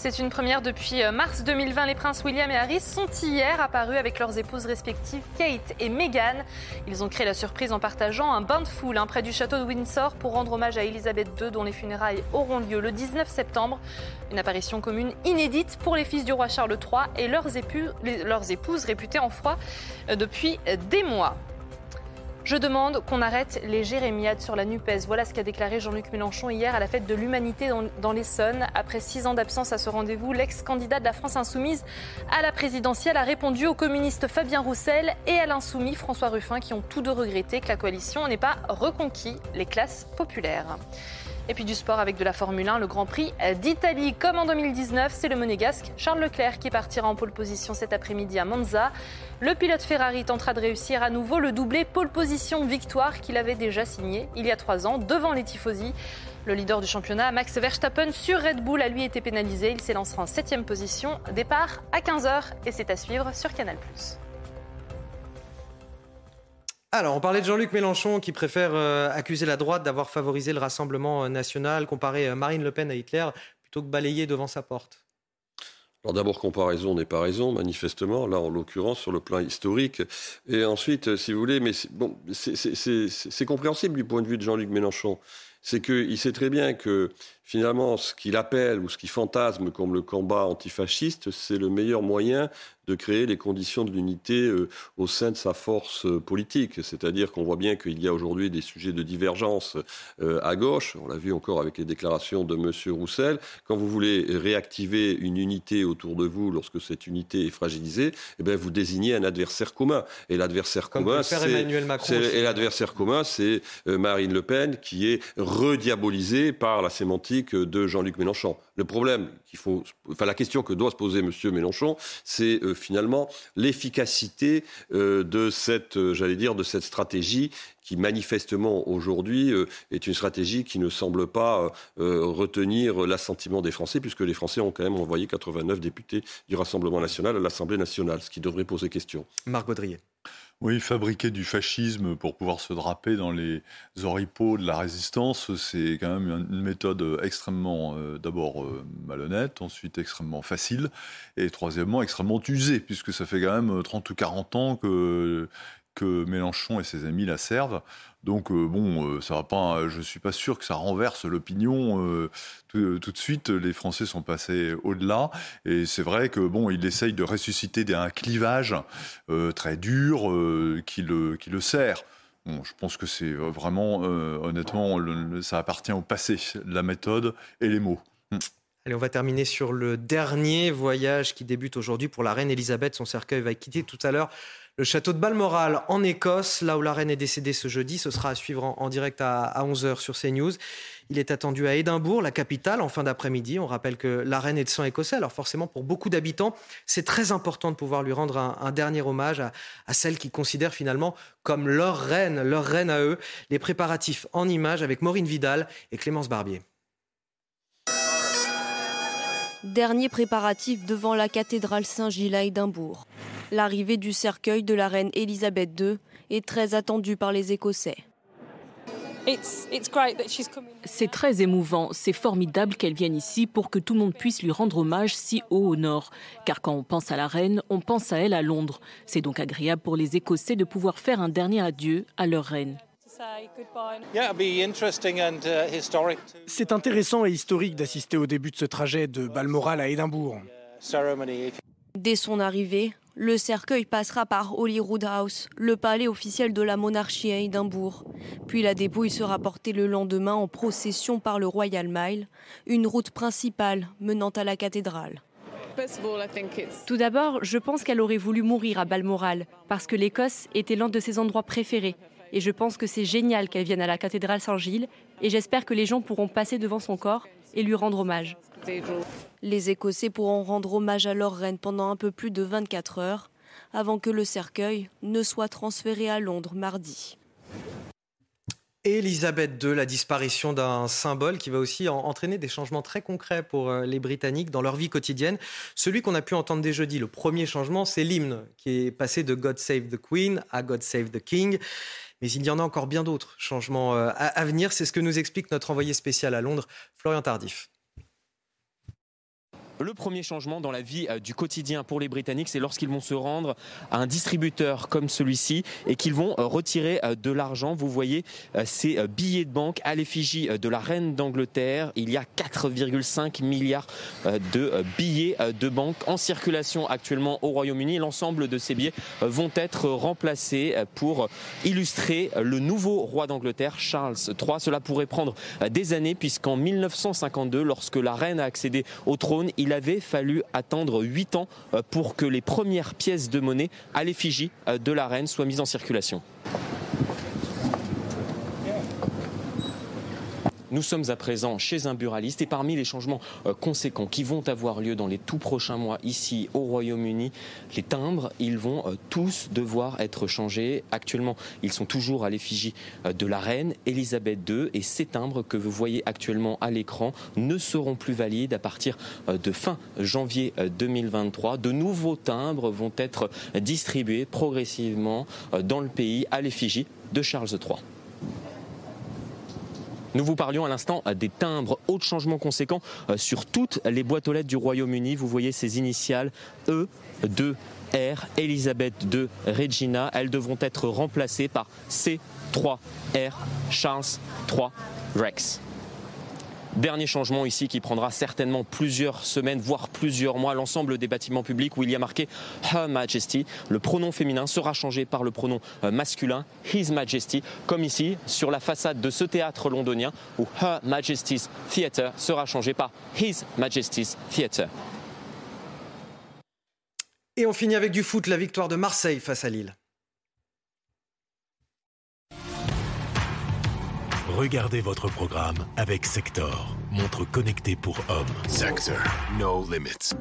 C'est une première depuis euh, mars 2020. Les princes William et Harry sont hier apparus avec leurs épouses respectives Kate et Meghan. Ils ont créé la surprise en partageant un bain de foule hein, près du château de Windsor pour rendre hommage à Elisabeth II dont les funérailles auront lieu le 19 septembre. Une apparition commune inédite pour les fils du roi Charles III et leurs, épouses, réputées en froid euh, depuis des mois. Je demande qu'on arrête les jérémiades sur la NUPES. Voilà ce qu'a déclaré Jean-Luc Mélenchon hier à la fête de l'humanité dans, l'Essonne. Après six ans d'absence à ce rendez-vous, l'ex-candidat de la France insoumise à la présidentielle a répondu au communiste Fabien Roussel et à l'insoumis François Ruffin qui ont tous deux regretté que la coalition n'ait pas reconquis les classes populaires. Et puis du sport avec de la Formule 1, le Grand Prix d'Italie. Comme en 2019, c'est le monégasque Charles Leclerc qui partira en pole position cet après-midi à Monza. Le pilote Ferrari tentera de réussir à nouveau le doublé pole position victoire qu'il avait déjà signé il y a trois ans devant les Tifosi. Le leader du championnat, Max Verstappen, sur Red Bull, a lui été pénalisé. Il s'élancera en septième position. Départ à 15h et c'est à suivre sur Canal+. Alors, on parlait de Jean-Luc Mélenchon qui préfère euh, accuser la droite d'avoir favorisé le Rassemblement euh, national, comparer euh, Marine Le Pen à Hitler, plutôt que balayer devant sa porte. Alors d'abord, comparaison n'est pas raison, manifestement, là en l'occurrence sur le plan historique. Et ensuite, si vous voulez, mais bon, c'est compréhensible du point de vue de Jean-Luc Mélenchon. C'est qu'il sait très bien que finalement, ce qu'il appelle ou ce qu'il fantasme comme le combat antifasciste, c'est le meilleur moyen de créer les conditions de l'unité euh, au sein de sa force euh, politique. C'est-à-dire qu'on voit bien qu'il y a aujourd'hui des sujets de divergence euh, à gauche. On l'a vu encore avec les déclarations de M. Roussel. Quand vous voulez réactiver une unité autour de vous lorsque cette unité est fragilisée, eh bien, vous désignez un adversaire commun. Et l'adversaire commun, c'est et l'adversaire commun, c'est Marine Le Pen qui est rediabolisée par la sémantique de Jean-Luc Mélenchon. Le problème qu'il faut, la question que doit se poser M. Mélenchon, c'est finalement l'efficacité euh, de cette, euh, j'allais dire, de cette stratégie qui manifestement aujourd'hui euh, est une stratégie qui ne semble pas retenir l'assentiment des Français, puisque les Français ont quand même envoyé 89 députés du Rassemblement national à l'Assemblée nationale, ce qui devrait poser question. Marc Baudrier. Oui, fabriquer du fascisme pour pouvoir se draper dans les oripeaux de la résistance, c'est quand même une méthode extrêmement, euh, d'abord euh, malhonnête, ensuite extrêmement facile, et troisièmement extrêmement usée, puisque ça fait quand même 30 ou 40 ans que que Mélenchon et ses amis la servent. Donc euh, bon, euh, ça va pas. Je suis pas sûr que ça renverse l'opinion euh, tout, de suite. Les Français sont passés au-delà, et c'est vrai que bon, il essaye de ressusciter un clivage très dur qui le qui le sert. Bon, je pense que c'est vraiment, honnêtement, ça appartient au passé, la méthode et les mots. Hmm. Allez, on va terminer sur le dernier voyage qui débute aujourd'hui pour la reine Elisabeth. Son cercueil va quitter tout à l'heure le château de Balmoral en Écosse, là où la reine est décédée ce jeudi. Ce sera à suivre en, direct à, 11h sur CNews. Il est attendu à Édimbourg, la capitale, en fin d'après-midi. On rappelle que la reine est de sang écossais. Alors forcément, pour beaucoup d'habitants, c'est très important de pouvoir lui rendre un, dernier hommage à, celle qu'ils considèrent finalement comme leur reine, leur reine à eux. Les préparatifs en images avec Maureen Vidal et Clémence Barbier. Dernier préparatif devant la cathédrale Saint-Gilles à Édimbourg. L'arrivée du cercueil de la reine Elisabeth II est très attendue par les Écossais. C'est très émouvant, c'est formidable qu'elle vienne ici pour que tout le monde puisse lui rendre hommage si haut au nord. Car quand on pense à la reine, on pense à elle à Londres. C'est donc agréable pour les Écossais de pouvoir faire un dernier adieu à leur reine. C'est intéressant et historique d'assister au début de ce trajet de Balmoral à Édimbourg. Dès son arrivée, le cercueil passera par Holyrood House, le palais officiel de la monarchie à Édimbourg. Puis la dépouille sera portée le lendemain en procession par le Royal Mile, une route principale menant à la cathédrale. Tout d'abord, je pense qu'elle aurait voulu mourir à Balmoral, parce que l'Écosse était l'un de ses endroits préférés. Et je pense que c'est génial qu'elle vienne à la cathédrale Saint-Gilles, et j'espère que les gens pourront passer devant son corps et lui rendre hommage. Les Écossais pourront rendre hommage à leur reine pendant un peu plus de 24 heures. avant que le cercueil ne soit transféré à Londres mardi. Elisabeth II, la disparition d'un symbole qui va aussi entraîner des changements très concrets pour euh, les Britanniques dans leur vie quotidienne. Celui qu'on a pu entendre dès jeudi, le premier changement, c'est l'hymne qui est passé de God Save the Queen à God Save the King. Mais il y en a encore bien d'autres changements euh, à venir. C'est ce que nous explique notre envoyé spécial à Londres, Florian Tardif. Le premier changement dans la vie euh, du quotidien pour les Britanniques, c'est lorsqu'ils vont se rendre à un distributeur comme celui-ci et qu'ils vont euh, retirer euh, de l'argent. Vous voyez ces billets de banque à l'effigie de la reine d'Angleterre. Il y a 4,5 milliards de billets de banque en circulation actuellement au Royaume-Uni. L'ensemble de ces billets vont être remplacés pour illustrer le nouveau roi d'Angleterre, Charles III. Cela pourrait prendre des années puisqu'en 1952, lorsque la reine a accédé au trône, il il avait fallu attendre 8 ans euh, pour que les premières pièces de monnaie à l'effigie euh, de la reine soient mises en circulation. Nous sommes à présent chez un buraliste et parmi les changements euh, conséquents qui vont avoir lieu dans les tout prochains mois ici au Royaume-Uni, les timbres, ils vont euh, tous devoir être changés. Actuellement, ils sont toujours à l'effigie euh, de la reine Elisabeth II et ces timbres que vous voyez actuellement à l'écran ne seront plus valides à partir de fin janvier 2023. De nouveaux timbres vont être distribués progressivement dans le pays à l'effigie de Charles III. Nous vous parlions à l'instant euh, des timbres. Autre changement conséquent euh, sur toutes les boîtes aux lettres du Royaume-Uni. Vous voyez ces initiales E, 2, R, Elisabeth II, Regina. Elles devront être remplacées par C, 3, R, Charles 3, Rex. Dernier changement ici qui prendra certainement plusieurs semaines, voire plusieurs mois. L'ensemble des bâtiments publics où il y a marqué Her Majesty, le pronom féminin sera changé par le pronom euh, masculin His Majesty, comme ici sur la façade de ce théâtre londonien où Her Majesty's Theatre sera changé par His Majesty's Theatre. Et on finit avec du foot, la victoire de Marseille face à Lille. Regardez votre programme avec Sector, montre connectée pour hommes. Sector, no limits.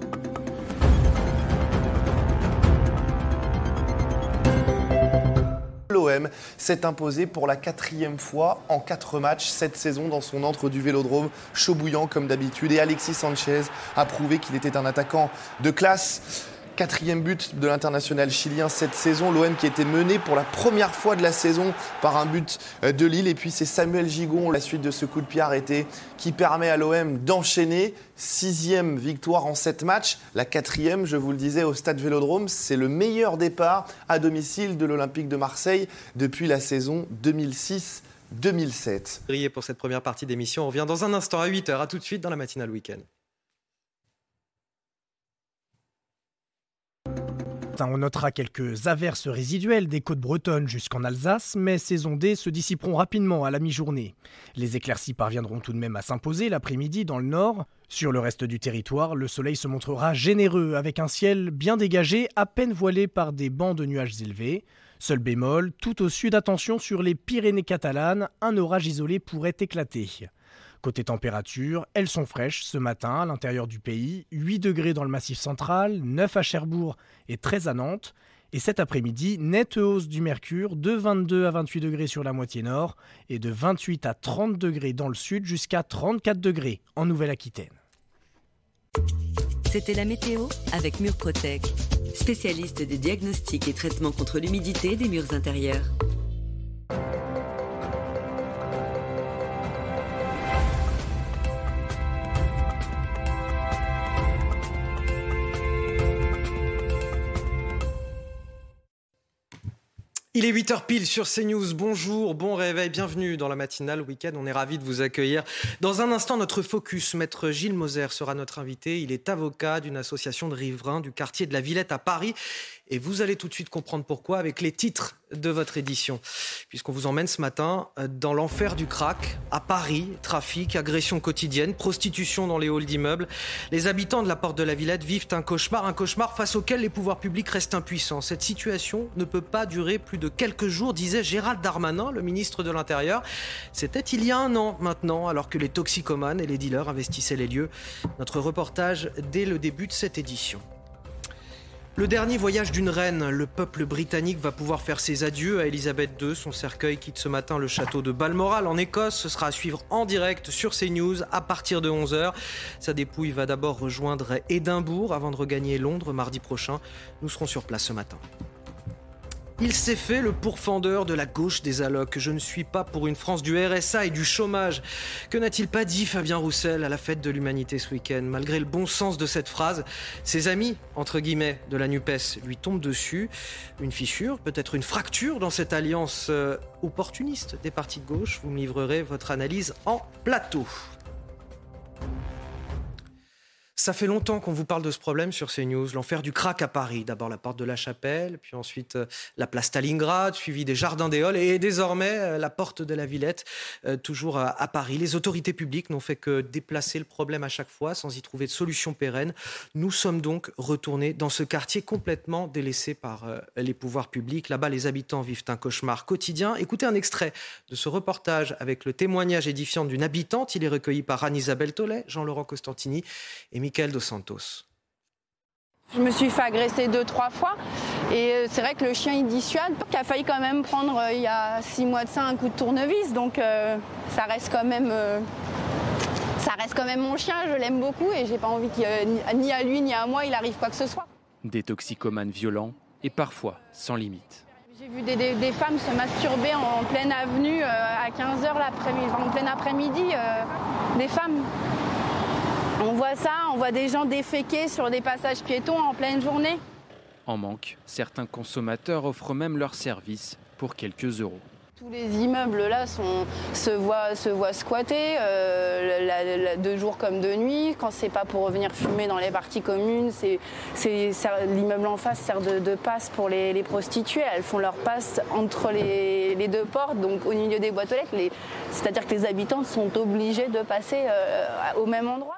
L'OM s'est imposé pour la quatrième fois en quatre matchs cette saison dans son entre du Vélodrome, chaud bouillant comme d'habitude. Et Alexis Sanchez a prouvé qu'il était un attaquant de classe. Quatrième but de l'international chilien cette saison. L'OM qui était mené pour la première fois de la saison par un but euh, de Lille. Et puis c'est Samuel Gigon, la suite de ce coup de pied arrêté, qui permet à l'OM d'enchaîner. Sixième victoire en sept matchs. La quatrième, je vous le disais, au stade Vélodrome. C'est le meilleur départ à domicile de l'Olympique de Marseille depuis la saison 2006. 2007. Brillé pour cette première partie d'émission. On revient dans un instant à 8h. À tout de suite dans la matinale week-end. On notera quelques averses résiduelles des côtes bretonnes jusqu'en Alsace, mais ces ondées se dissiperont rapidement à la mi-journée. Les éclaircies parviendront tout de même à s'imposer l'après-midi dans le nord. Sur le reste du territoire, le soleil se montrera généreux avec un ciel bien dégagé, à peine voilé par des bancs de nuages élevés. Seul bémol, tout au sud, attention sur les Pyrénées catalanes, un orage isolé pourrait éclater. Côté température, elles sont fraîches ce matin à l'intérieur du pays, 8 degrés dans le massif central, 9 à Cherbourg et 13 à Nantes. Et cet après-midi, nette hausse du mercure de 22 à 28 degrés sur la moitié nord et de 28 à 30 degrés dans le sud jusqu'à 34 degrés en Nouvelle-Aquitaine. C'était la météo avec Murprotec, spécialiste des diagnostics et traitements contre l'humidité des murs intérieurs. Il est 8h pile sur CNews. Bonjour, bon réveil, bienvenue dans la matinale week-end. On est ravis de vous accueillir. Dans un instant, notre focus, maître Gilles Moser sera notre invité. Il est avocat d'une association de riverains du quartier de la Villette à Paris. Et vous allez tout de suite comprendre pourquoi avec les titres de votre édition. Puisqu'on vous emmène ce matin euh, dans l'enfer du crack, à Paris, trafic, agression quotidienne, prostitution dans les halls d'immeubles. Les habitants de la Porte de la Villette vivent un cauchemar, un cauchemar face auquel les pouvoirs publics restent impuissants. Cette situation ne peut pas durer plus de quelques jours, disait Gérald Darmanin, le ministre de l'Intérieur. C'était il y a un an maintenant, alors que les toxicomanes et les dealers investissaient les lieux. Notre reportage dès le début de cette édition. Le dernier voyage d'une reine, le peuple britannique va pouvoir faire ses adieux à Elisabeth II. Son cercueil quitte ce matin le château de Balmoral en Écosse. Ce sera à suivre en direct sur CNews à partir de 11h. Sa dépouille va d'abord rejoindre Édimbourg avant de regagner Londres mardi prochain. Nous serons sur place ce matin. Il s'est fait le pourfendeur de la gauche des allocs. Je ne suis pas pour une France du RSA et du chômage. Que n'a-t-il pas dit Fabien Roussel à la fête de l'humanité ce week-end? Malgré le bon sens de cette phrase, ses amis, entre guillemets, de la NUPES lui tombent dessus. Une fissure, peut-être une fracture dans cette alliance euh, opportuniste des partis de gauche. Vous me livrerez votre analyse en plateau. Ça fait longtemps qu'on vous parle de ce problème sur CNews, l'enfer du crack à Paris. D'abord la porte de la Chapelle, puis ensuite euh, la place Stalingrad, suivi des jardins des Halles et désormais euh, la porte de la Villette, euh, toujours à, Paris. Les autorités publiques n'ont fait que déplacer le problème à chaque fois sans y trouver de solution pérenne. Nous sommes donc retournés dans ce quartier complètement délaissé par les pouvoirs publics. Là-bas, les habitants vivent un cauchemar quotidien. Écoutez un extrait de ce reportage avec le témoignage édifiant d'une habitante. Il est recueilli par Anne-Isabelle Tollet, Jean-Laurent Costantini et Michael Dos Santos. Je me suis fait agresser deux, trois fois. Et euh, c'est vrai que le chien, il dissuade. Qui a failli quand même prendre, euh, il y a six mois de ça, un coup de tournevis. Donc euh, ça reste quand même. ça reste quand même mon chien, je l'aime beaucoup et j'ai pas envie qu'il ni à lui ni à moi il arrive quoi que ce soit. Des toxicomanes violents et parfois sans limite. J'ai vu des, femmes se masturber en, pleine avenue à 15h l'après-midi, en plein après-midi, des femmes on voit ça, on voit des gens déféquer sur des passages piétons en pleine journée. En manque, certains consommateurs offrent même leurs services pour quelques euros. Tous les immeubles là se voient, se voient squatter euh, de jour comme de nuit. Quand c'est pas pour revenir fumer dans les parties communes, c'est, l'immeuble en face sert de, passe pour les, prostituées. Elles font leur passe entre les, deux portes, donc au milieu des boîtes aux lettres. c'est-à-dire que les habitants sont obligés de passer euh, au même endroit.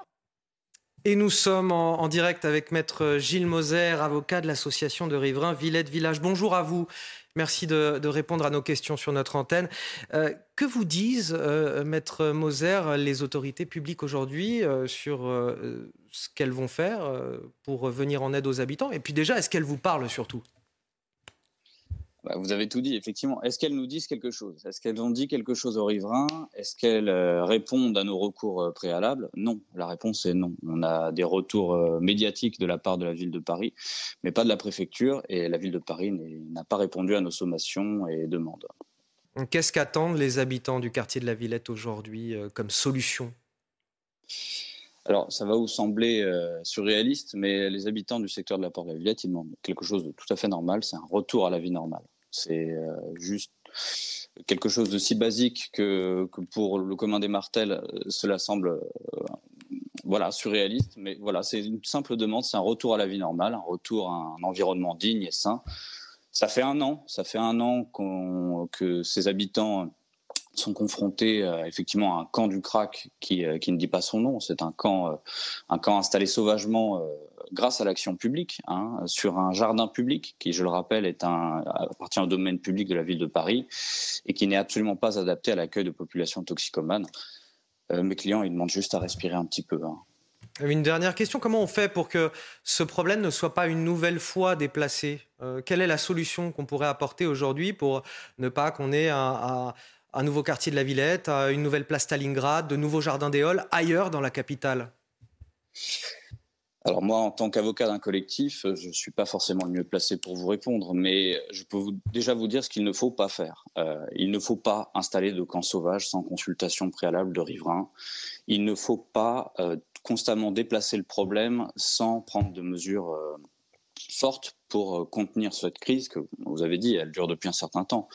Et nous sommes en, direct avec maître Gilles Moser, avocat de l'association de riverains Villette Village. Bonjour à vous. Merci de, répondre à nos questions sur notre antenne. Euh, que vous disent, euh, maître Moser, les autorités publiques aujourd'hui euh, sur ce qu'elles vont faire pour venir en aide aux habitants? Et puis déjà, est-ce qu'elles vous parlent surtout? Bah, vous avez tout dit, effectivement. Est-ce qu'elles nous disent quelque chose? Est-ce qu'elles ont dit quelque chose aux riverains Est-ce qu'elles euh, répondent à nos recours euh, préalables? Non. La réponse est non. On a des retours euh, médiatiques de la part de la ville de Paris, mais pas de la préfecture, et la ville de Paris n'a pas répondu à nos sommations et demandes. Qu'est-ce qu'attendent les habitants du quartier de la Villette aujourd'hui comme solution? Alors, ça va vous sembler surréaliste, mais les habitants du secteur de la Porte de la Villette, ils demandent quelque chose de tout à fait normal, c'est un retour à la vie normale. C'est euh, juste quelque chose de si basique que, pour le commun des martels, euh, cela semble euh, voilà, surréaliste. Mais voilà, c'est une simple demande, c'est un retour à la vie normale, un retour à un environnement digne et sain. Ça fait un an, ça fait un an que ces habitants sont confrontés effectivement à un camp du crack qui, qui ne dit pas son nom. C'est un camp, un camp installé sauvagement grâce à l'action publique hein, sur un jardin public qui, je le rappelle, appartient au domaine public de la ville de Paris et qui n'est absolument pas adapté à l'accueil de populations toxicomanes. Euh, mes clients, ils demandent juste à respirer un petit peu. Hein. Une dernière question, comment on fait pour que ce problème ne soit pas une nouvelle fois déplacé? Euh, Quelle est la solution qu'on pourrait apporter aujourd'hui pour ne pas qu'on ait un, un, nouveau quartier de la Villette, une nouvelle place Stalingrad, de nouveaux jardins des ailleurs dans la capitale? Alors moi, en tant qu'avocat d'un collectif, je ne suis pas forcément le mieux placé pour vous répondre, mais je peux déjà vous dire ce qu'il ne faut pas faire. Euh, il ne faut pas installer de camps sauvages sans consultation préalable de riverains. Il ne faut pas euh, constamment déplacer le problème sans prendre de mesures euh, fortes pour contenir cette crise que vous avez dit, elle dure depuis un certain temps.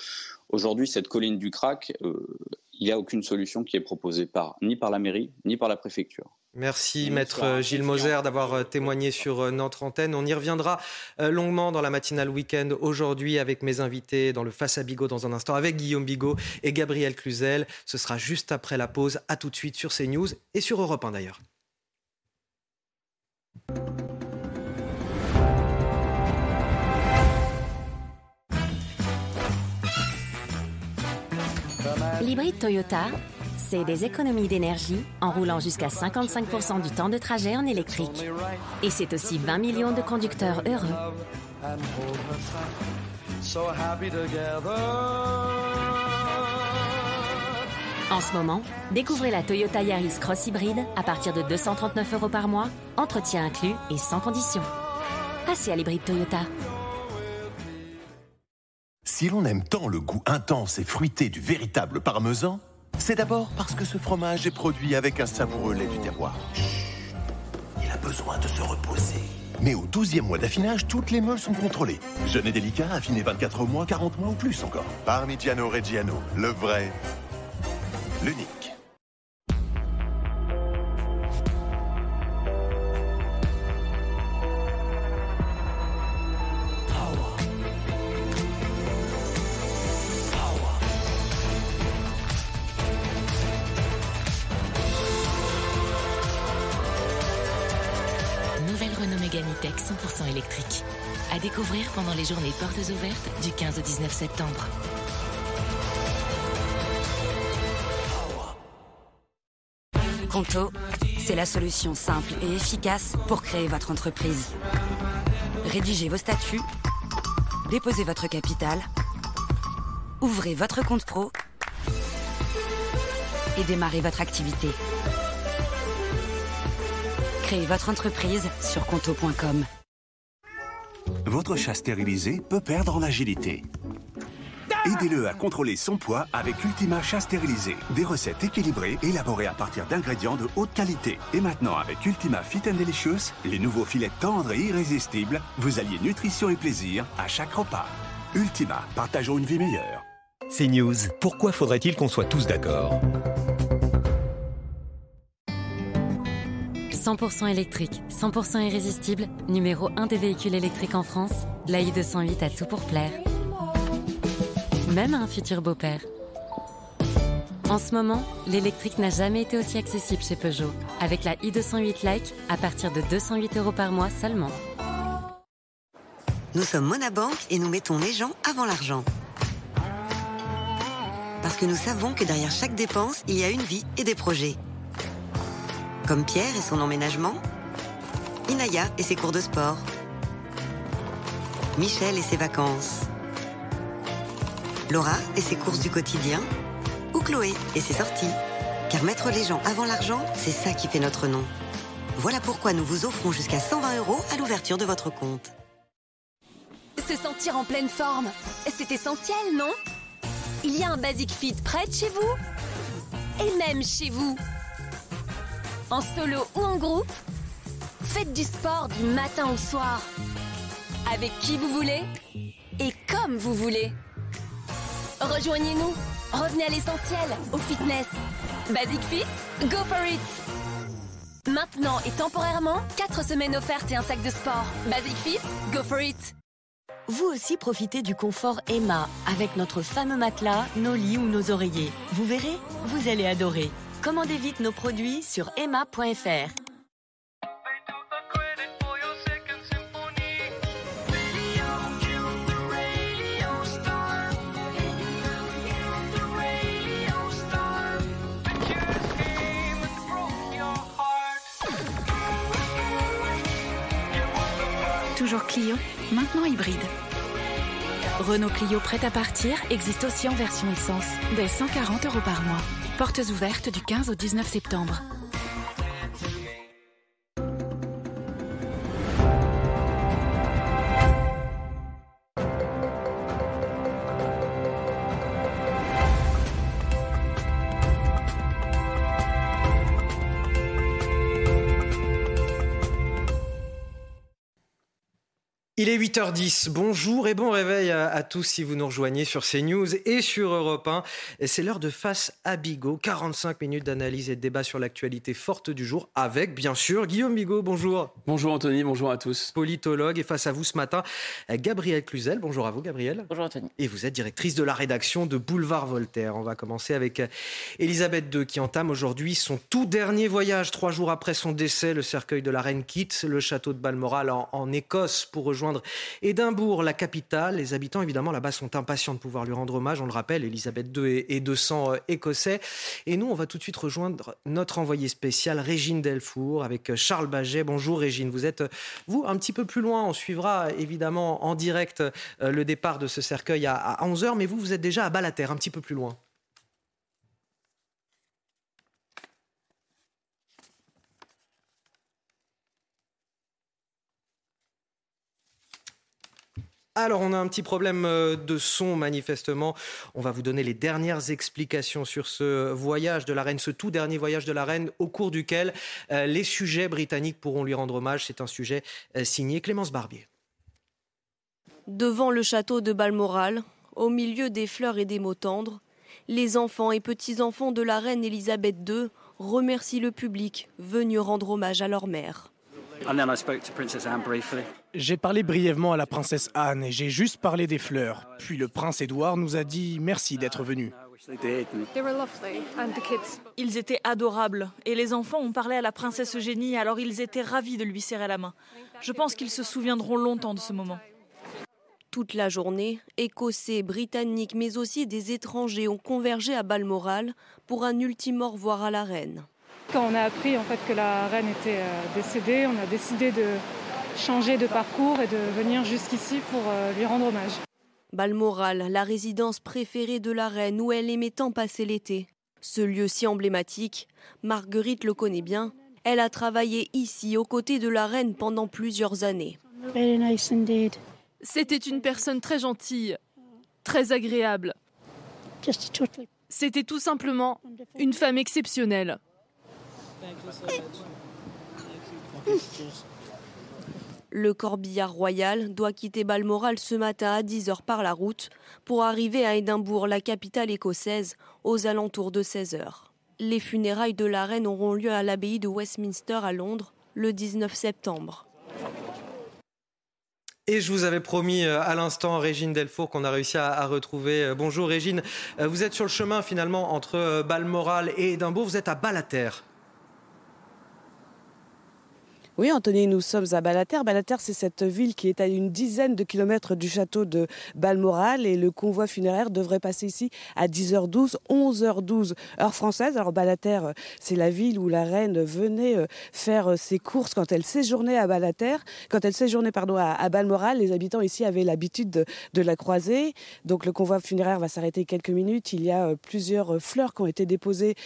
Aujourd'hui, cette colline du crack, il n'y a aucune solution qui est proposée par, ni par la mairie, ni par la préfecture. Merci Maître Gilles Moser d'avoir euh, témoigné sur euh, notre antenne. On y reviendra euh, longuement dans la matinale week-end aujourd'hui avec mes invités dans le Face à Bigot dans un instant avec Guillaume Bigot et Gabriel Cluzel. Ce sera juste après la pause. À tout de suite sur CNews et sur Europe 1 d'ailleurs. L'hybride Toyota des économies d'énergie en roulant jusqu'à 55% du temps de trajet en électrique. Et c'est aussi 20 millions de conducteurs heureux. En ce moment, découvrez la Toyota Yaris Cross Hybride à partir de 239 euros par mois, entretien inclus et sans condition. Passez à l'hybride Toyota. Si l'on aime tant le goût intense et fruité du véritable parmesan, c'est d'abord parce que ce fromage est produit avec un savoureux lait du terroir. Il a besoin de se reposer. Mais au 12e mois d'affinage, toutes les meules sont contrôlées. Jeune et délicat, affiné 24 mois, 40 mois ou plus encore. Parmigiano Reggiano, le vrai, l'unique. Pendant les journées portes ouvertes du 15 au 19 septembre. Conto, c'est la solution simple et efficace pour créer votre entreprise. Rédigez vos statuts, déposez votre capital, ouvrez votre compte pro et démarrez votre activité. Créez votre entreprise sur conto.com. Votre chat stérilisé peut perdre en agilité. Aidez-le à contrôler son poids avec Ultima Chat Stérilisé. Des recettes équilibrées élaborées à partir d'ingrédients de haute qualité. Et maintenant, avec Ultima Fit and Delicious, les nouveaux filets tendres et irrésistibles, vous alliez nutrition et plaisir à chaque repas. Ultima, partageons une vie meilleure. C'est News. Pourquoi faudrait-il qu'on soit tous d'accord? 100% électrique, 100% irrésistible, numéro 1 des véhicules électriques en France, la i208 a tout pour plaire. Même à un futur beau-père. En ce moment, l'électrique n'a jamais été aussi accessible chez Peugeot, avec la i208 Like à partir de 208 euros par mois seulement. Nous sommes Monabank et nous mettons les gens avant l'argent. Parce que nous savons que derrière chaque dépense, il y a une vie et des projets. Comme Pierre et son emménagement, Inaya et ses cours de sport, Michel et ses vacances, Laura et ses courses du quotidien, ou Chloé et ses sorties. Car mettre les gens avant l'argent, c'est ça qui fait notre nom. Voilà pourquoi nous vous offrons jusqu'à 120 euros à l'ouverture de votre compte. Se sentir en pleine forme, c'est essentiel, non? Il y a un Basic Fit près de chez vous? Et même chez vous En solo ou en groupe Faites du sport du matin au soir Avec qui vous voulez Et comme vous voulez Rejoignez-nous Revenez à l'essentiel, au fitness Basic Fit, go for it Maintenant et temporairement, 4 semaines offertes et un sac de sport. Basic Fit, go for it Vous aussi profitez du confort Emma avec notre fameux matelas, nos lits ou nos oreillers. Vous verrez, vous allez adorer. Commandez vite nos produits sur emma.fr. Toujours Clio, maintenant hybride. Renault Clio prêt à partir existe aussi en version essence, dès 140 euros par mois. Portes ouvertes du 15 au 19 septembre. Il est 8h10. Bonjour et bon réveil à, à tous si vous nous rejoignez sur CNews et sur Europe 1. Et C'est l'heure de Face à Bigot. 45 minutes d'analyse et de débat sur l'actualité forte du jour avec, bien sûr, Guillaume Bigot. Bonjour. Bonjour Anthony, bonjour à tous. Politologue et face à vous ce matin, Gabriel Cluzel. Bonjour à vous, Gabriel. Bonjour Anthony. Et vous êtes directrice de la rédaction de Boulevard Voltaire. On va commencer avec Elisabeth II qui entame aujourd'hui son tout dernier voyage. Trois jours après son décès, le cercueil de la reine quitte le château de Balmoral en, en Écosse pour rejoindre rejoindre Édimbourg, la capitale. Les habitants, évidemment, là-bas sont impatients de pouvoir lui rendre hommage. On le rappelle, Elisabeth II et 200 euh, Écossais. Et nous, on va tout de suite rejoindre notre envoyé spécial, Régine Delfour, avec euh, Charles Baget. Bonjour Régine, vous êtes, vous, un petit peu plus loin. On suivra évidemment en direct le départ de ce cercueil à 11h, mais vous, vous êtes déjà à Balater, un petit peu plus loin. Alors, on a un petit problème euh, de son, manifestement. On va vous donner les dernières explications sur ce voyage de la reine, ce tout dernier voyage de la reine, au cours duquel euh, les sujets britanniques pourront lui rendre hommage. C'est un sujet euh, signé Clémence Barbier. Devant le château de Balmoral, au milieu des fleurs et des mots tendres, les enfants et petits-enfants de la reine Elisabeth II remercient le public venu rendre hommage à leur mère. J'ai parlé brièvement à la princesse Anne et j'ai juste parlé des fleurs. Puis le prince Édouard nous a dit merci d'être venu. Ils étaient adorables et les enfants ont parlé à la princesse Eugénie alors ils étaient ravis de lui serrer la main. Je pense qu'ils se souviendront longtemps de ce moment. Toute la journée, Écossais, Britanniques, mais aussi des étrangers ont convergé à Balmoral pour un ultime au revoir à la reine. Quand on a appris en fait que la reine était euh, décédée, on a décidé de changer de parcours et de venir jusqu'ici pour euh, lui rendre hommage. Balmoral, la résidence préférée de la reine où elle aimait tant passer l'été. Ce lieu si emblématique, Marguerite le connaît bien. Elle a travaillé ici aux côtés de la reine pendant plusieurs années. C'était une personne très gentille, très agréable. C'était tout simplement une femme exceptionnelle. Le corbillard royal doit quitter Balmoral ce matin à 10h par la route pour arriver à Édimbourg, la capitale écossaise, aux alentours de 16h. Les funérailles de la reine auront lieu à l'abbaye de Westminster à Londres le 19 septembre. Et je vous avais promis euh, à l'instant Régine Delfour qu'on a réussi à, retrouver. Euh, bonjour Régine, euh, vous êtes sur le chemin finalement entre Balmoral et Édimbourg, vous êtes à Balater. Oui, Anthony, nous sommes à Balater. Balater, c'est cette ville qui est à une dizaine de kilomètres du château de Balmoral et le convoi funéraire devrait passer ici à 10h12, 11h12 heure française. Alors Balater, c'est la ville où la reine venait euh, faire euh, ses courses quand elle séjournait à Balater, quand elle séjournait pardon à, Balmoral. Les habitants ici avaient l'habitude de, la croiser. Donc le convoi funéraire va s'arrêter quelques minutes. Il y a euh, plusieurs fleurs qui ont été déposées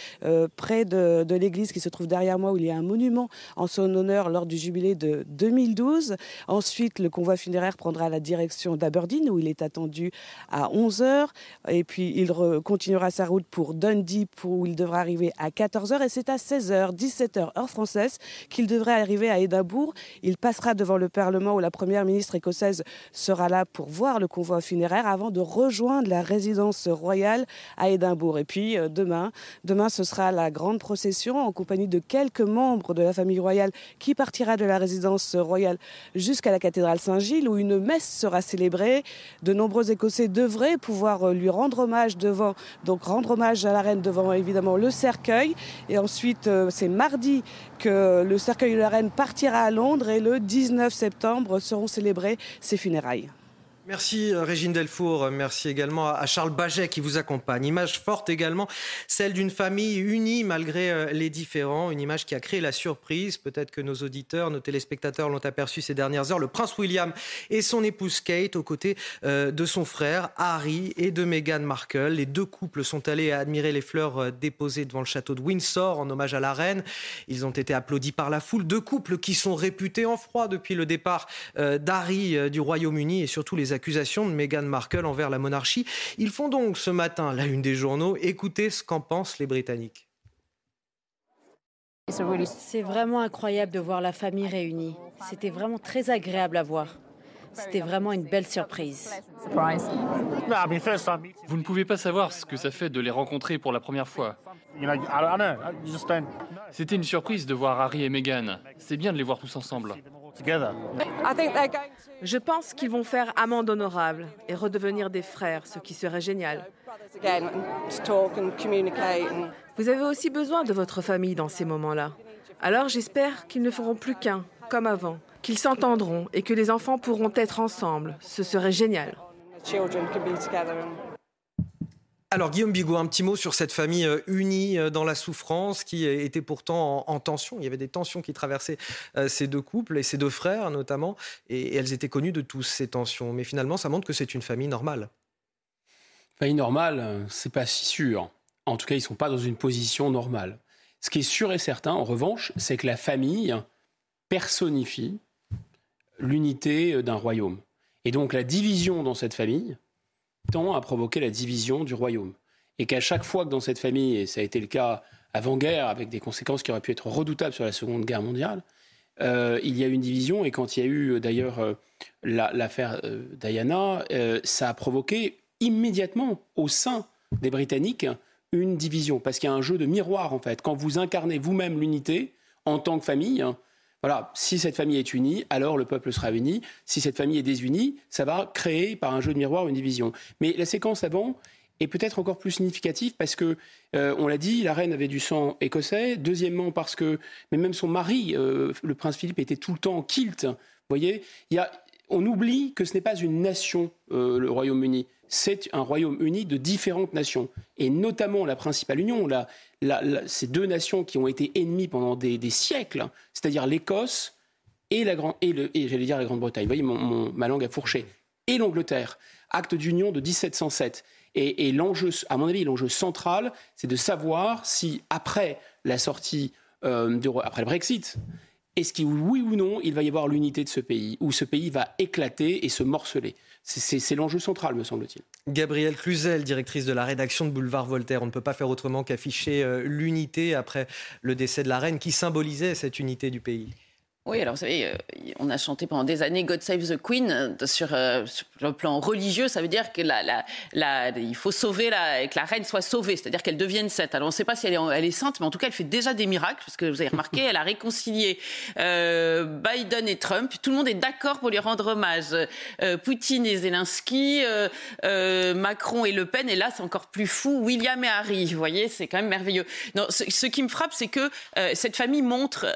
près de l'église qui se trouve derrière moi où il y a un monument en son honneur du jubilé de 2012. Ensuite, le convoi funéraire prendra la direction d'Aberdeen, où il est attendu à 11h. Et puis, il continuera sa route pour Dundee, où il devra arriver à 14h. Et c'est à 16h, 17h, heure française, qu'il devrait arriver à Édimbourg. Il passera devant le Parlement, où la première ministre écossaise sera là pour voir le convoi funéraire avant de rejoindre la résidence royale à Édimbourg. Et puis, euh, demain, demain, ce sera la grande procession en compagnie de quelques membres de la famille royale qui partiront de la résidence royale jusqu'à la cathédrale Saint-Gilles où une messe sera célébrée. De nombreux Écossais devraient pouvoir lui rendre hommage devant, donc rendre hommage à la reine devant évidemment le cercueil. Et ensuite, euh, c'est mardi que le cercueil de la reine partira à Londres et le 19 septembre seront célébrées ses funérailles. Merci euh, Régine Delfour, merci également à Charles Baget qui vous accompagne. Image forte également, celle d'une famille unie malgré euh, les différends, une image qui a créé la surprise. Peut-être que nos auditeurs, nos téléspectateurs l'ont aperçu ces dernières heures. Le prince William et son épouse Kate aux côtés euh, de son frère Harry et de Meghan Markle. Les deux couples sont allés admirer les fleurs déposées devant le château de Windsor en hommage à la reine. Ils ont été applaudis par la foule. Deux couples qui sont réputés en froid depuis le départ d'Harry du Royaume-Uni et surtout les accusations de Meghan Markle envers la monarchie. Ils font donc ce matin la une des journaux. Écoutez ce qu'en pensent les Britanniques. C'est vraiment incroyable de voir la famille réunie. C'était vraiment très agréable à voir. C'était vraiment une belle surprise. Vous ne pouvez pas savoir ce que ça fait de les rencontrer pour la première fois. C'était une surprise de voir Harry et Meghan. C'est bien de les voir tous ensemble. Je pense qu'ils vont faire amende honorable et redevenir des frères, ce qui serait génial. Vous avez aussi besoin de votre famille dans ces moments-là. Alors j'espère qu'ils ne feront plus qu'un comme avant, qu'ils s'entendront et que les enfants pourront être ensemble. Ce serait génial. Alors Guillaume Bigot, un petit mot sur cette famille euh, unie euh, dans la souffrance qui était pourtant en, tension. Il y avait des tensions qui traversaient euh, ces deux couples et ces deux frères notamment, et, elles étaient connues de tous ces tensions. Mais finalement, ça montre que c'est une famille normale. Famille normale, c'est pas si sûr. En tout cas, ils sont pas dans une position normale. Ce qui est sûr et certain, en revanche, c'est que la famille personnifie l'unité d'un royaume. Et donc la division dans cette famille, tend à provoquer la division du royaume. Et qu'à chaque fois que dans cette famille, et ça a été le cas avant-guerre, avec des conséquences qui auraient pu être redoutables sur la Seconde Guerre mondiale, euh, il y a eu une division. Et quand il y a eu euh, d'ailleurs euh, l'affaire Diana, ça a provoqué immédiatement au sein des Britanniques une division. Parce qu'il y a un jeu de miroir, en fait. Quand vous incarnez vous-même l'unité en tant que famille, voilà, si cette famille est unie, alors le peuple sera uni. Si cette famille est désunie, ça va créer par un jeu de miroir une division. Mais la séquence avant est peut-être encore plus significative parce que, euh, on l'a dit, la reine avait du sang écossais. Deuxièmement, parce que, mais même son mari, euh, le prince Philippe, était tout le temps en kilt. Vous voyez, on oublie que ce n'est pas une nation, euh, le Royaume-Uni. C'est un Royaume-Uni de différentes nations, et notamment la principale union, la, ces deux nations qui ont été ennemies pendant des, siècles, c'est-à-dire l'Écosse et la et, j'allais dire la Grande-Bretagne. Vous voyez, mon, ma langue a fourché. Et l'Angleterre, acte d'union de 1707. Et, l'enjeu, à mon avis, l'enjeu central, c'est de savoir si après la sortie, euh, après le Brexit, est-ce qu'il, oui ou non, il va y avoir l'unité de ce pays, ou ce pays va éclater et se morceler C'est l'enjeu central, me semble-t-il. Gabrielle Cluzel, directrice de la rédaction de Boulevard Voltaire. On ne peut pas faire autrement qu'afficher euh, l'unité après le décès de la reine qui symbolisait cette unité du pays. Oui, alors vous savez, euh, on a chanté pendant des années God Save the Queen euh, sur, sur le plan religieux. Ça veut dire que la, la, il faut sauver la, que la reine soit sauvée, c'est-à-dire qu'elle devienne sainte. Alors on ne sait pas si elle est, elle est, sainte, mais en tout cas, elle fait déjà des miracles, parce que vous avez remarqué, elle a réconcilié euh, Biden et Trump. Tout le monde est d'accord pour lui rendre hommage. Euh, Poutine et Zelensky, euh, Macron et Le Pen, et là, c'est encore plus fou, William et Harry. Vous voyez, c'est quand même merveilleux. Non, ce, ce qui me frappe, c'est que cette famille montre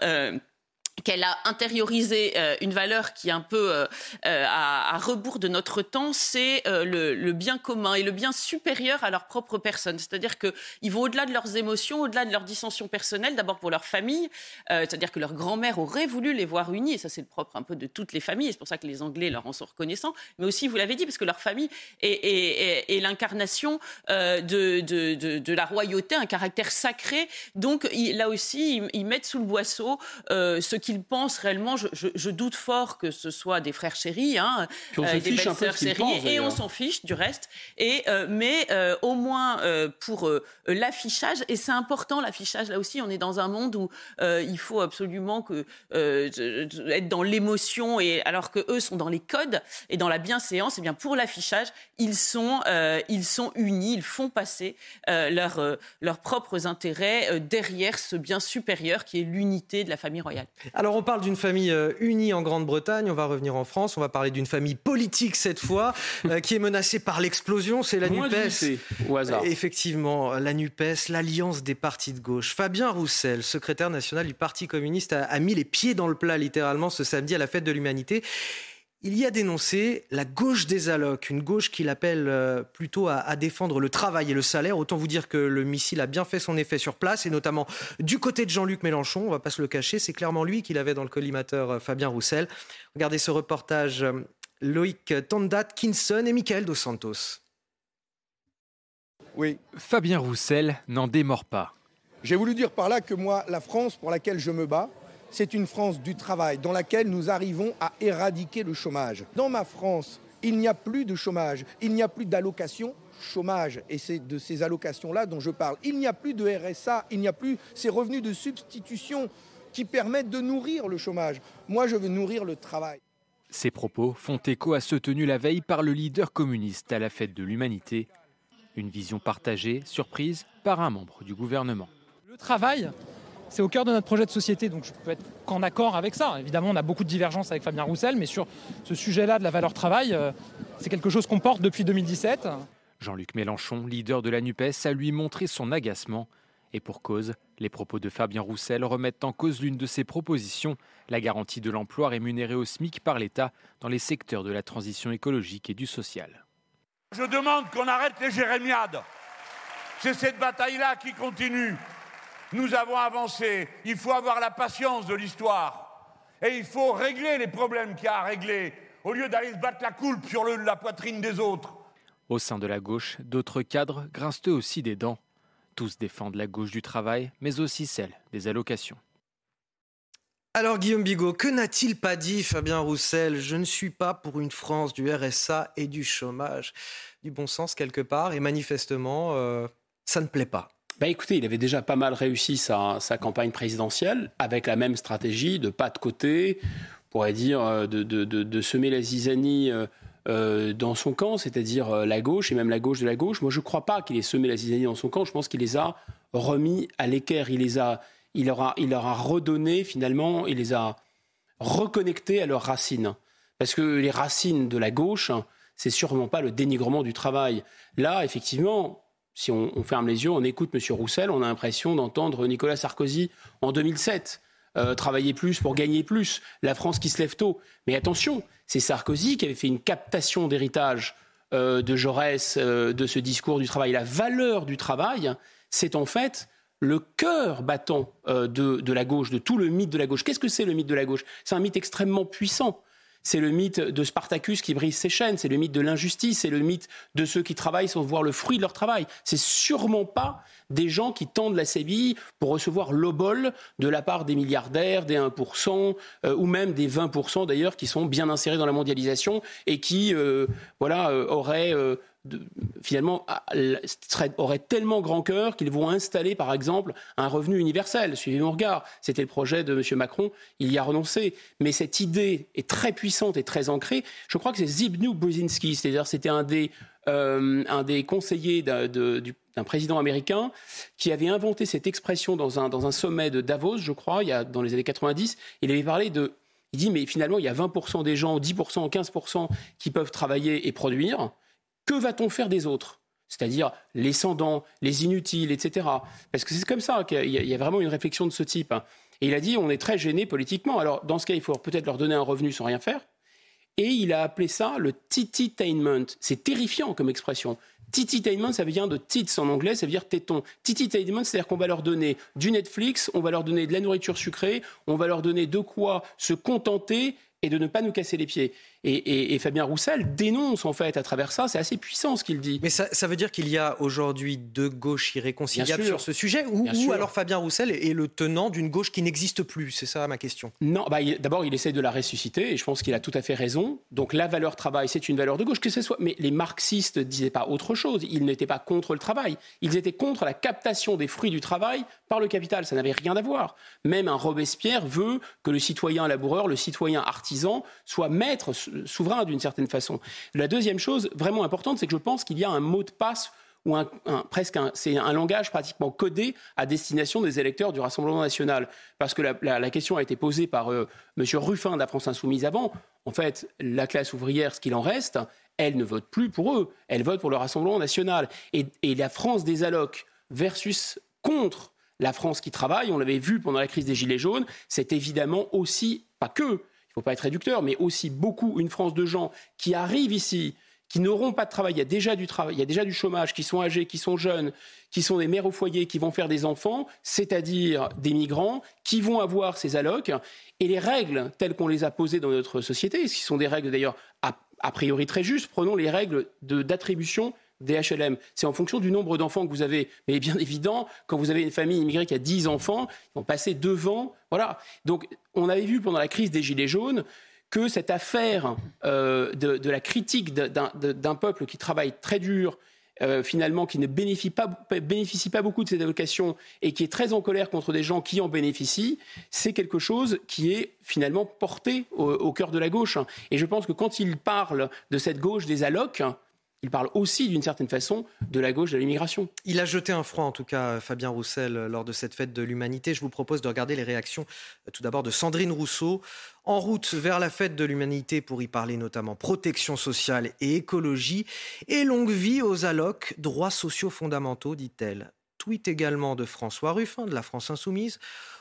qu'elle a intériorisé euh, une valeur qui est un peu euh, euh, à, rebours de notre temps, c'est le, bien commun et le bien supérieur à leur propre personne. C'est-à-dire qu'ils vont au-delà de leurs émotions, au-delà de leurs dissensions personnelles, d'abord pour leur famille, c'est-à-dire que leur grand-mère aurait voulu les voir unis, et ça c'est le propre un peu de toutes les familles, et c'est pour ça que les Anglais leur en sont reconnaissants, mais aussi, vous l'avez dit, parce que leur famille est, l'incarnation de, la royauté, un caractère sacré, donc là aussi, ils, mettent sous le boisseau ce qu'ils pensent réellement. Je, doute fort que ce soit des frères chéris, hein, euh, des belles-sœurs chéries, et on s'en fiche du reste. Et euh, mais euh, au moins pour l'affichage, et c'est important l'affichage là aussi. On est dans un monde où il faut absolument que être dans l'émotion, et alors que eux sont dans les codes et dans la bienséance. Et bien pour l'affichage, ils sont ils sont unis, ils font passer leurs leurs propres intérêts derrière ce bien supérieur qui est l'unité de la famille royale. Alors on parle d'une famille euh, unie en Grande-Bretagne, on va revenir en France, on va parler d'une famille politique cette fois, euh, qui est menacée par l'explosion, c'est la NUPES. Au hasard. Effectivement, la NUPES, l'alliance des partis de gauche. Fabien Roussel, secrétaire national du Parti communiste, a mis les pieds dans le plat littéralement ce samedi à la fête de l'humanité il y a dénoncé la gauche des allocs, une gauche qu'il appelle euh, plutôt à, défendre le travail et le salaire. Autant vous dire que le missile a bien fait son effet sur place, et notamment du côté de Jean-Luc Mélenchon, on va pas se le cacher, c'est clairement lui qui l'avait dans le collimateur euh, Fabien Roussel. Regardez ce reportage, euh, Loïc Tondat, Kinson et Michael Dos Santos. Oui. Fabien Roussel n'en démord pas. J'ai voulu dire par là que moi, la France pour laquelle je me bats, c'est une France du travail dans laquelle nous arrivons à éradiquer le chômage. Dans ma France, il n'y a plus de chômage, il n'y a plus d'allocation chômage, et c'est de ces allocations-là dont je parle. Il n'y a plus de RSA, il n'y a plus ces revenus de substitution qui permettent de nourrir le chômage. Moi, je veux nourrir le travail. Ces propos font écho à ceux tenus la veille par le leader communiste à la fête de l'humanité. Une vision partagée, surprise, par un membre du gouvernement. Le travail, c'est au cœur de notre projet de société, donc je peux être qu'en accord avec ça. Évidemment, on a beaucoup de divergences avec Fabien Roussel, mais sur ce sujet-là de la valeur travail, euh, c'est quelque chose qu'on porte depuis 2017. Jean-Luc Mélenchon, leader de la NUPES, a lui montré son agacement Et pour cause, les propos de Fabien Roussel remettent en cause l'une de ses propositions, la garantie de l'emploi rémunéré au SMIC par l'État dans les secteurs de la transition écologique et du social. Je demande qu'on arrête les jérémiades. C'est cette bataille-là qui continue. Nous avons avancé. Il faut avoir la patience de l'histoire. Et il faut régler les problèmes qu'il y a à régler, au lieu d'aller se battre la coulpe sur la poitrine des autres. Au sein de la gauche, d'autres cadres grincent eux aussi des dents. Tous défendent la gauche du travail, mais aussi celle des allocations. Alors Guillaume Bigot, que n'a-t-il pas dit Fabien Roussel? Je ne suis pas pour une France du RSA et du chômage. Du bon sens quelque part, et manifestement, euh, ça ne plaît pas. Bah écoutez, il avait déjà pas mal réussi sa, campagne présidentielle avec la même stratégie de pas de côté, on pourrait dire euh, de, semer la zizanie euh, euh, dans son camp, c'est-à-dire la gauche et même la gauche de la gauche. Moi, je ne crois pas qu'il ait semé la zizanie dans son camp. Je pense qu'il les a remis à l'équerre. Il les a, il leur a, il leur a redonné finalement, il les a reconnectés à leurs racines. Parce que les racines de la gauche, c'est sûrement pas le dénigrement du travail. Là, effectivement, si on, ferme les yeux, on écoute M. Roussel, on a l'impression d'entendre Nicolas Sarkozy en 2007. Euh, travailler plus pour gagner plus, la France qui se lève tôt. Mais attention, c'est Sarkozy qui avait fait une captation d'héritage euh, de Jaurès euh, de ce discours du travail. La valeur du travail, c'est en fait le cœur battant de, de la gauche, de tout le mythe de la gauche. Qu'est-ce que c'est le mythe de la gauche? C'est un mythe extrêmement puissant. C'est le mythe de Spartacus qui brise ses chaînes, c'est le mythe de l'injustice, c'est le mythe de ceux qui travaillent sans voir le fruit de leur travail. C'est sûrement pas des gens qui tendent la sébille pour recevoir l'obol de la part des milliardaires, des 1%, euh, ou même des 20% d'ailleurs, qui sont bien insérés dans la mondialisation et qui euh, voilà, euh, auraient finalement auraient tellement grand cœur qu'ils vont installer par exemple un revenu universel. Suivez mon regard. C'était le projet de M. Macron, il y a renoncé. Mais cette idée est très puissante et très ancrée. Je crois que c'est Zbigniew Brzezinski, c'est-à-dire c'était un des, euh, un des conseillers d'un président américain qui avait inventé cette expression dans un, dans un sommet de Davos, je crois, il y a, dans les années 90. Il avait parlé de il dit, mais finalement, il y a 20% des gens, 10%, 15% qui peuvent travailler et produire que va-t-on faire des autres? C'est-à-dire les sans les inutiles, etc. Parce que c'est comme ça qu'il y, a vraiment une réflexion de ce type. Et il a dit on est très gêné politiquement. Alors dans ce cas, il faut peut-être leur donner un revenu sans rien faire. Et il a appelé ça le tititainment. C'est terrifiant comme expression. Tititainment, ça vient de tits en anglais, ça veut dire téton. Tititainment, c'est-à-dire qu'on va leur donner du Netflix, on va leur donner de la nourriture sucrée, on va leur donner de quoi se contenter et de ne pas nous casser les pieds. Et, Fabien Roussel dénonce en fait à travers ça, c'est assez puissant ce qu'il dit. Mais ça, veut dire qu'il y a aujourd'hui deux gauches irréconciliables sur ce sujet, ou, alors Fabien Roussel est le tenant d'une gauche qui n'existe plus C'est ça ma question? Non, bah, d'abord il essaie de la ressusciter, et je pense qu'il a tout à fait raison. Donc la valeur travail, c'est une valeur de gauche, que ce soit. Mais les marxistes ne disaient pas autre chose, ils n'étaient pas contre le travail, ils étaient contre la captation des fruits du travail par le capital, ça n'avait rien à voir. Même un Robespierre veut que le citoyen laboureur, le citoyen artisan, soit maître souverain d'une certaine façon. La deuxième chose vraiment importante, c'est que je pense qu'il y a un mot de passe ou un, presque c'est un langage pratiquement codé à destination des électeurs du Rassemblement national. Parce que la, question a été posée par euh, M. Ruffin de la France Insoumise avant. En fait, la classe ouvrière, ce qu'il en reste, elle ne vote plus pour eux. Elle vote pour le Rassemblement national. Et, et la France des allocs versus contre la France qui travaille, on l'avait vu pendant la crise des Gilets jaunes, c'est évidemment aussi, pas que, il ne faut pas être réducteur, mais aussi beaucoup une France de gens qui arrivent ici, qui n'auront pas de travail. Il y a déjà du travail, il y a déjà du chômage, qui sont âgés, qui sont jeunes, qui sont des mères au foyer, qui vont faire des enfants, c'est-à-dire des migrants, qui vont avoir ces allocs. Et les règles telles qu'on les a posées dans notre société, ce qui sont des règles d'ailleurs a, priori très justes, prenons les règles d'attribution des HLM. C'est en fonction du nombre d'enfants que vous avez. Mais bien évident, quand vous avez une famille immigrée qui a 10 enfants, ils vont passer devant. Voilà. Donc, on avait vu pendant la crise des Gilets jaunes que cette affaire euh, de, la critique d'un peuple qui travaille très dur, euh, finalement, qui ne bénéficie pas, beaucoup de ces allocations et qui est très en colère contre des gens qui en bénéficient, c'est quelque chose qui est finalement porté au, au, cœur de la gauche. Et je pense que quand il parle de cette gauche des allocs, il parle aussi d'une certaine façon de la gauche de l'immigration. Il a jeté un froid, en tout cas, Fabien Roussel, lors de cette fête de l'humanité. Je vous propose de regarder les réactions, euh, tout d'abord, de Sandrine Rousseau, en route vers la fête de l'humanité pour y parler notamment protection sociale et écologie, et longue vie aux allocs, droits sociaux fondamentaux, dit-elle. Tweet également de François Ruffin de la France Insoumise.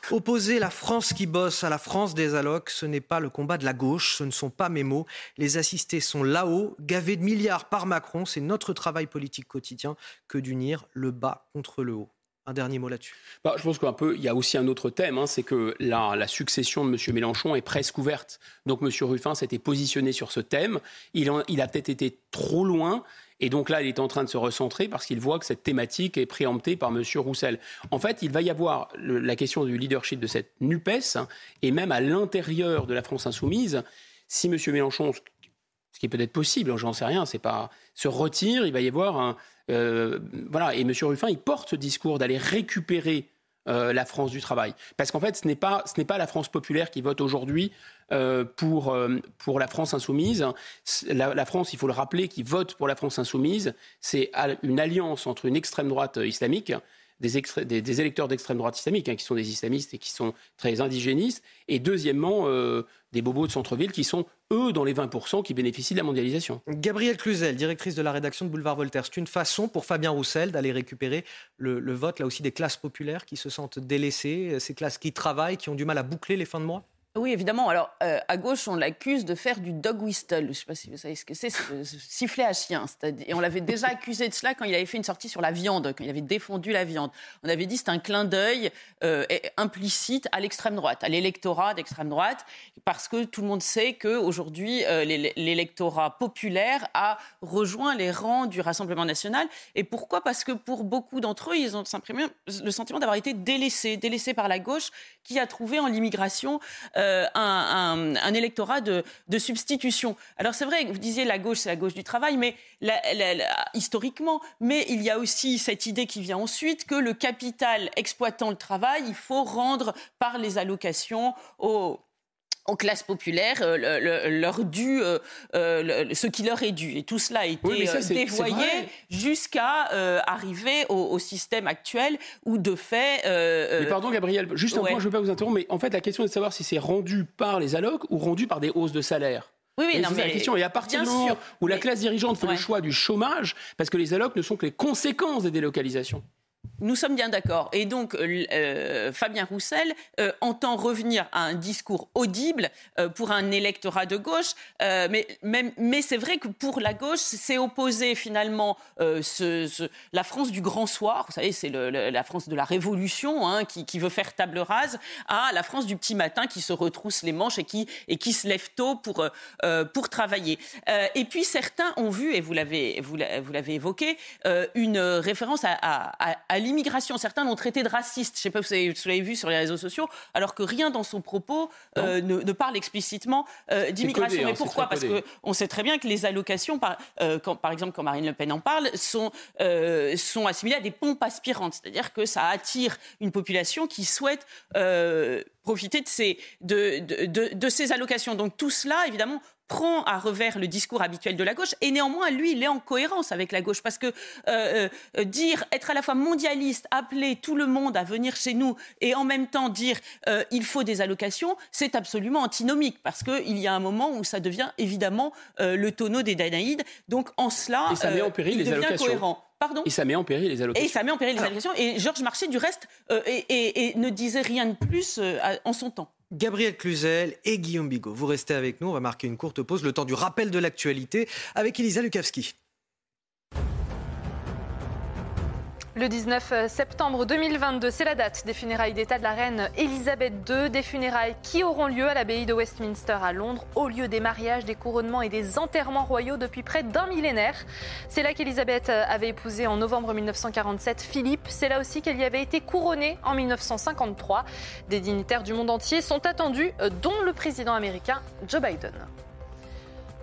Opposer la France qui bosse à la France des allocs, ce n'est pas le combat de la gauche, ce ne sont pas mes mots. Les assistés sont là-haut, gavés de milliards par Macron. C'est notre travail politique quotidien que d'unir le bas contre le haut. Un dernier mot là-dessus. Bah, je pense qu'un peu, il y a aussi un autre thème, hein, c'est que la, succession de M. Mélenchon est presque ouverte. Donc M. Ruffin s'était positionné sur ce thème. Il a peut-être été trop loin. Et donc là, il est en train de se recentrer parce qu'il voit que cette thématique est préemptée par M. Roussel. En fait, il va y avoir la question du leadership de cette NUPES, hein, et même à l'intérieur de la France insoumise, si M. Mélenchon, ce qui est peut-être possible, j'en sais rien, c'est pas se retire, il va y avoir un, euh, voilà, et M. Ruffin, il porte ce discours d'aller récupérer euh, la France du travail. Parce qu'en fait, ce n'est pas, pas la France populaire qui vote aujourd'hui euh, pour, euh, pour la France insoumise. La, France, il faut le rappeler, qui vote pour la France insoumise, c'est une alliance entre une extrême droite islamique, des, électeurs d'extrême droite islamique, hein, qui sont des islamistes et qui sont très indigénistes, et deuxièmement, euh, des bobos de centre-ville qui sont, eux, dans les 20% qui bénéficient de la mondialisation. Gabrielle Cluzel, directrice de la rédaction de Boulevard Voltaire, c'est une façon pour Fabien Roussel d'aller récupérer le, le vote, là aussi, des classes populaires qui se sentent délaissées, ces classes qui travaillent, qui ont du mal à boucler les fins de mois? Oui, évidemment. Alors, euh, à gauche, on l'accuse de faire du dog whistle. Je ne sais pas si vous savez ce que c'est, ce sifflet à chien. Et on l'avait déjà accusé de cela quand il avait fait une sortie sur la viande, quand il avait défendu la viande. On avait dit c'est un clin d'œil euh, implicite à l'extrême droite, à l'électorat d'extrême droite, parce que tout le monde sait qu'aujourd'hui, euh, l'électorat populaire a rejoint les rangs du Rassemblement national. Et pourquoi? Parce que pour beaucoup d'entre eux, ils ont le sentiment d'avoir été délaissés, délaissés par la gauche, qui a trouvé en l'immigration euh, un, électorat de, substitution. Alors c'est vrai, vous disiez la gauche, c'est la gauche du travail, mais historiquement, mais il y a aussi cette idée qui vient ensuite que le capital exploitant le travail, il faut rendre par les allocations aux aux classes populaires euh, le, le, leur dû, euh, euh, ce qui leur est dû. Et tout cela a été oui, ça, dévoyé jusqu'à arriver au, au, système actuel où, de fait... mais pardon, Gabriel, juste un ouais. point, je ne veux pas vous interrompre, mais en fait, la question est de savoir si c'est rendu par les allocs ou rendu par des hausses de salaire. Oui, oui, non, mais la question. Et à partir du moment où la classe dirigeante fait ouais. le choix du chômage, parce que les allocs ne sont que les conséquences des délocalisations. Nous sommes bien d'accord. Et donc, euh, Fabien Roussel euh, entend revenir à un discours audible euh, pour un électorat de gauche. Euh, mais c'est vrai que pour la gauche, c'est opposé finalement euh, la France du grand soir. Vous savez, c'est la France de la Révolution hein, qui, veut faire table rase à la France du petit matin qui se retrousse les manches et qui, se lève tôt pour, euh, travailler. et puis, certains ont vu, et vous l'avez, évoqué, une référence à, à l'immigration. Certains l'ont traité de raciste. Je ne sais pas si vous l'avez vu sur les réseaux sociaux, alors que rien dans son propos euh, ne, ne, parle explicitement euh, d'immigration. Mais hein, pourquoi? Parce qu'on sait très bien que les allocations, par, euh, quand, par exemple, quand Marine Le Pen en parle, sont, sont assimilées à des pompes aspirantes. C'est-à-dire que ça attire une population qui souhaite profiter de ces, de, de, de, de ces allocations. Donc tout cela, évidemment, prend à revers le discours habituel de la gauche et néanmoins lui il est en cohérence avec la gauche parce que euh, euh, dire être à la fois mondialiste appeler tout le monde à venir chez nous et en même temps dire euh, il faut des allocations c'est absolument antinomique parce que il y a un moment où ça devient évidemment euh, le tonneau des Danaïdes donc en cela et ça met en péril il les devient cohérent Pardon et ça met en péril les allocations. Et ça met en péril les allocations. Et Georges Marchais, du reste, euh, et, et, et, ne disait rien de plus euh, en son temps. Gabriel Cluzel et Guillaume Bigot. Vous restez avec nous, on va marquer une courte pause, le temps du rappel de l'actualité avec Elisa Lukavski. Le 19 septembre 2022, c'est la date des funérailles d'État de la reine Elisabeth II, des funérailles qui auront lieu à l'abbaye de Westminster à Londres, au lieu des mariages, des couronnements et des enterrements royaux depuis près d'un millénaire. C'est là qu'Elisabeth avait épousé en novembre 1947 Philippe. C'est là aussi qu'elle y avait été couronnée en 1953. Des dignitaires du monde entier sont attendus, dont le président américain Joe Biden.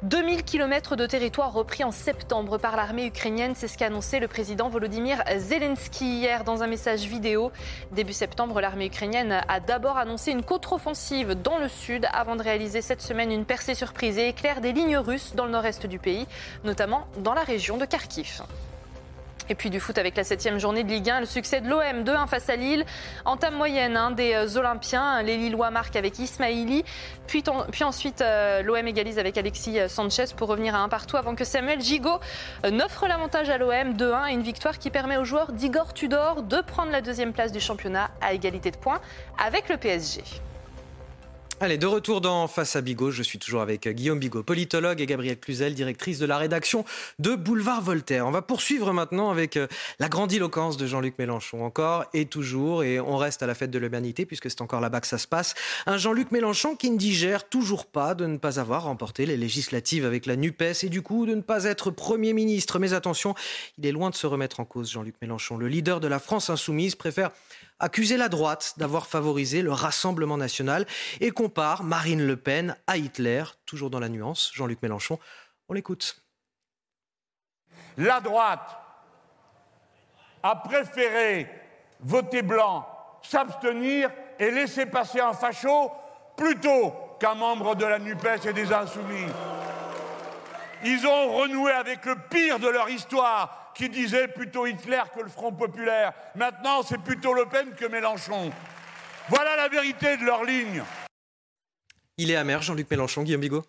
2000 km de territoire repris en septembre par l'armée ukrainienne, c'est ce qu'a annoncé le président Volodymyr Zelensky hier dans un message vidéo. Début septembre, l'armée ukrainienne a d'abord annoncé une contre-offensive dans le sud avant de réaliser cette semaine une percée surprise et éclair des lignes russes dans le nord-est du pays, notamment dans la région de Kharkiv. Et puis du foot avec la septième journée de Ligue 1, le succès de l'OM 2-1 face à Lille. Entame moyenne hein, des euh, Olympiens. Les Lillois marquent avec Ismaili. Puis, ensuite, euh, l'OM égalise avec Alexis euh, Sanchez pour revenir à un partout avant que Samuel Gigot n'offre l'avantage à l'OM 2-1 et une victoire qui permet aux joueurs d'Igor Tudor de prendre la deuxième place du championnat à égalité de points avec le PSG. Allez, de retour dans Face à Bigot, je suis toujours avec euh, Guillaume Bigot, politologue, et Gabrielle Cluzel, directrice de la rédaction de Boulevard Voltaire. On va poursuivre maintenant avec euh, la grandiloquence de Jean-Luc Mélenchon, encore et toujours, et on reste à la fête de l'humanité, puisque c'est encore là-bas que ça se passe. Un Jean-Luc Mélenchon qui ne digère toujours pas de ne pas avoir remporté les législatives avec la NUPES, et du coup de ne pas être Premier ministre. Mais attention, il est loin de se remettre en cause, Jean-Luc Mélenchon. Le leader de la France insoumise préfère accuser la droite d'avoir favorisé le Rassemblement national et compare Marine Le Pen à Hitler, toujours dans la nuance. Jean-Luc Mélenchon, on l'écoute. La droite a préféré voter blanc, s'abstenir et laisser passer un facho plutôt qu'un membre de la NUPES et des Insoumis. Ils ont renoué avec le pire de leur histoire, qui disait plutôt Hitler que le Front populaire. Maintenant, c'est plutôt Le Pen que Mélenchon. Voilà la vérité de leur ligne. Il est amer, Jean-Luc Mélenchon, Guillaume Bigot?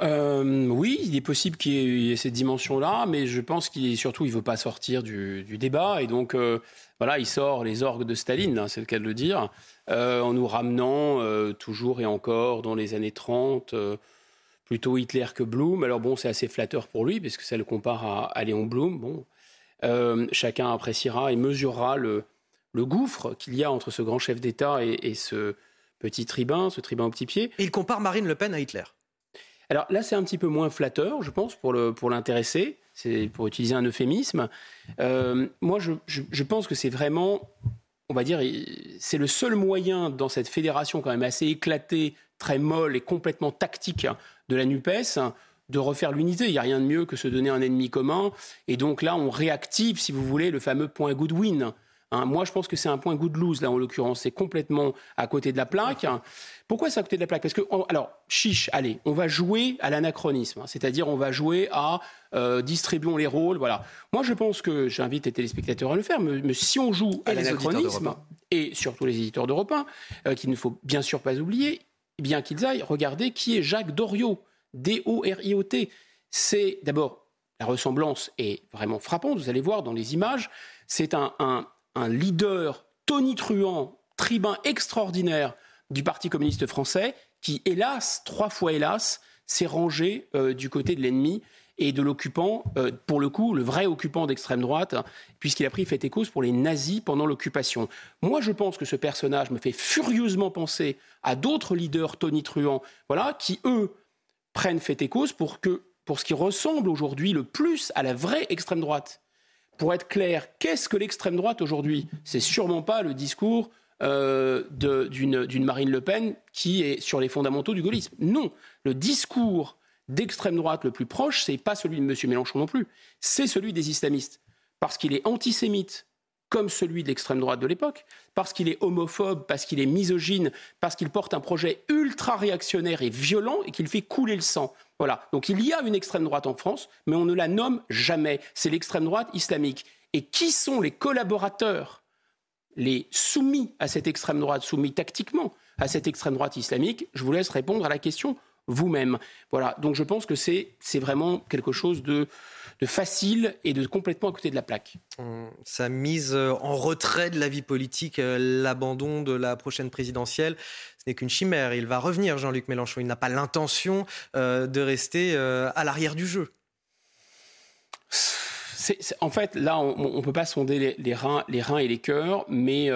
Euh, oui, il est possible qu'il y ait cette dimension-là, mais je pense qu'il surtout il veut pas sortir du, débat et donc euh, voilà, il sort les orgues de Staline, hein, c'est le cas de le dire, euh, en nous ramenant toujours et encore dans les années 30 plutôt Hitler que Blum. Alors bon, c'est assez flatteur pour lui, puisque ça le compare à, Léon Blum. Bon, euh, chacun appréciera et mesurera le, le gouffre qu'il y a entre ce grand chef d'État et, ce petit tribun, ce tribun au petit pied. il compare Marine Le Pen à Hitler. Alors là, c'est un petit peu moins flatteur, je pense, pour, le, pour l'intéresser. C'est pour utiliser un euphémisme. Euh, moi, je, je, pense que c'est vraiment, on va dire, c'est le seul moyen dans cette fédération quand même assez éclatée, très molle et complètement tactique de la NUPES de refaire l'unité. Il n'y a rien de mieux que se donner un ennemi commun. Et donc là, on réactive, si vous voulez, le fameux point Goodwin. Hein, moi, je pense que c'est un point good lose, là, en l'occurrence. C'est complètement à côté de la plaque. Pourquoi c'est à côté de la plaque? Parce que, alors, chiche, allez, on va jouer à l'anachronisme. Hein, c'est-à-dire, on va jouer à euh, distribuons les rôles. Voilà. Moi, je pense que j'invite les téléspectateurs à le faire, mais, si on joue à l'anachronisme, et surtout les éditeurs d'Europe 1, euh, qu'il ne faut bien sûr pas oublier, bien qu'ils aillent regarder qui est Jacques Doriot, D-O-R-I-O-T. C'est d'abord, la ressemblance est vraiment frappante, vous allez voir dans les images. C'est un, un, leader tonitruant, tribun extraordinaire du Parti communiste français qui, hélas, trois fois hélas, s'est rangé euh, du côté de l'ennemi et de l'occupant, euh, pour le coup, le vrai occupant d'extrême droite, puisqu'il a pris fait et cause pour les nazis pendant l'occupation. Moi, je pense que ce personnage me fait furieusement penser à d'autres leaders tonitruants, voilà, qui, eux, prennent fait et cause pour, que, pour ce qui ressemble aujourd'hui le plus à la vraie extrême droite. Pour être clair, qu'est-ce que l'extrême droite aujourd'hui? C'est sûrement pas le discours euh, d'une Marine Le Pen qui est sur les fondamentaux du gaullisme. Non, le discours d'extrême droite le plus proche, c'est pas celui de M. Mélenchon non plus, c'est celui des islamistes. Parce qu'il est antisémite, comme celui de l'extrême droite de l'époque, parce qu'il est homophobe, parce qu'il est misogyne, parce qu'il porte un projet ultra réactionnaire et violent et qu'il fait couler le sang. Voilà. Donc il y a une extrême droite en France, mais on ne la nomme jamais. C'est l'extrême droite islamique. Et qui sont les collaborateurs, les soumis à cette extrême droite, soumis tactiquement à cette extrême droite islamique? Je vous laisse répondre à la question vous-même. Voilà, donc je pense que c'est vraiment quelque chose de, de, facile et de complètement à côté de la plaque. Sa mise euh, en retrait de la vie politique, euh, l'abandon de la prochaine présidentielle, ce n'est qu'une chimère. Il va revenir, Jean-Luc Mélenchon. Il n'a pas l'intention euh, de rester à l'arrière du jeu. en fait, là, on ne peut pas sonder les, reins, les reins et les cœurs, mais,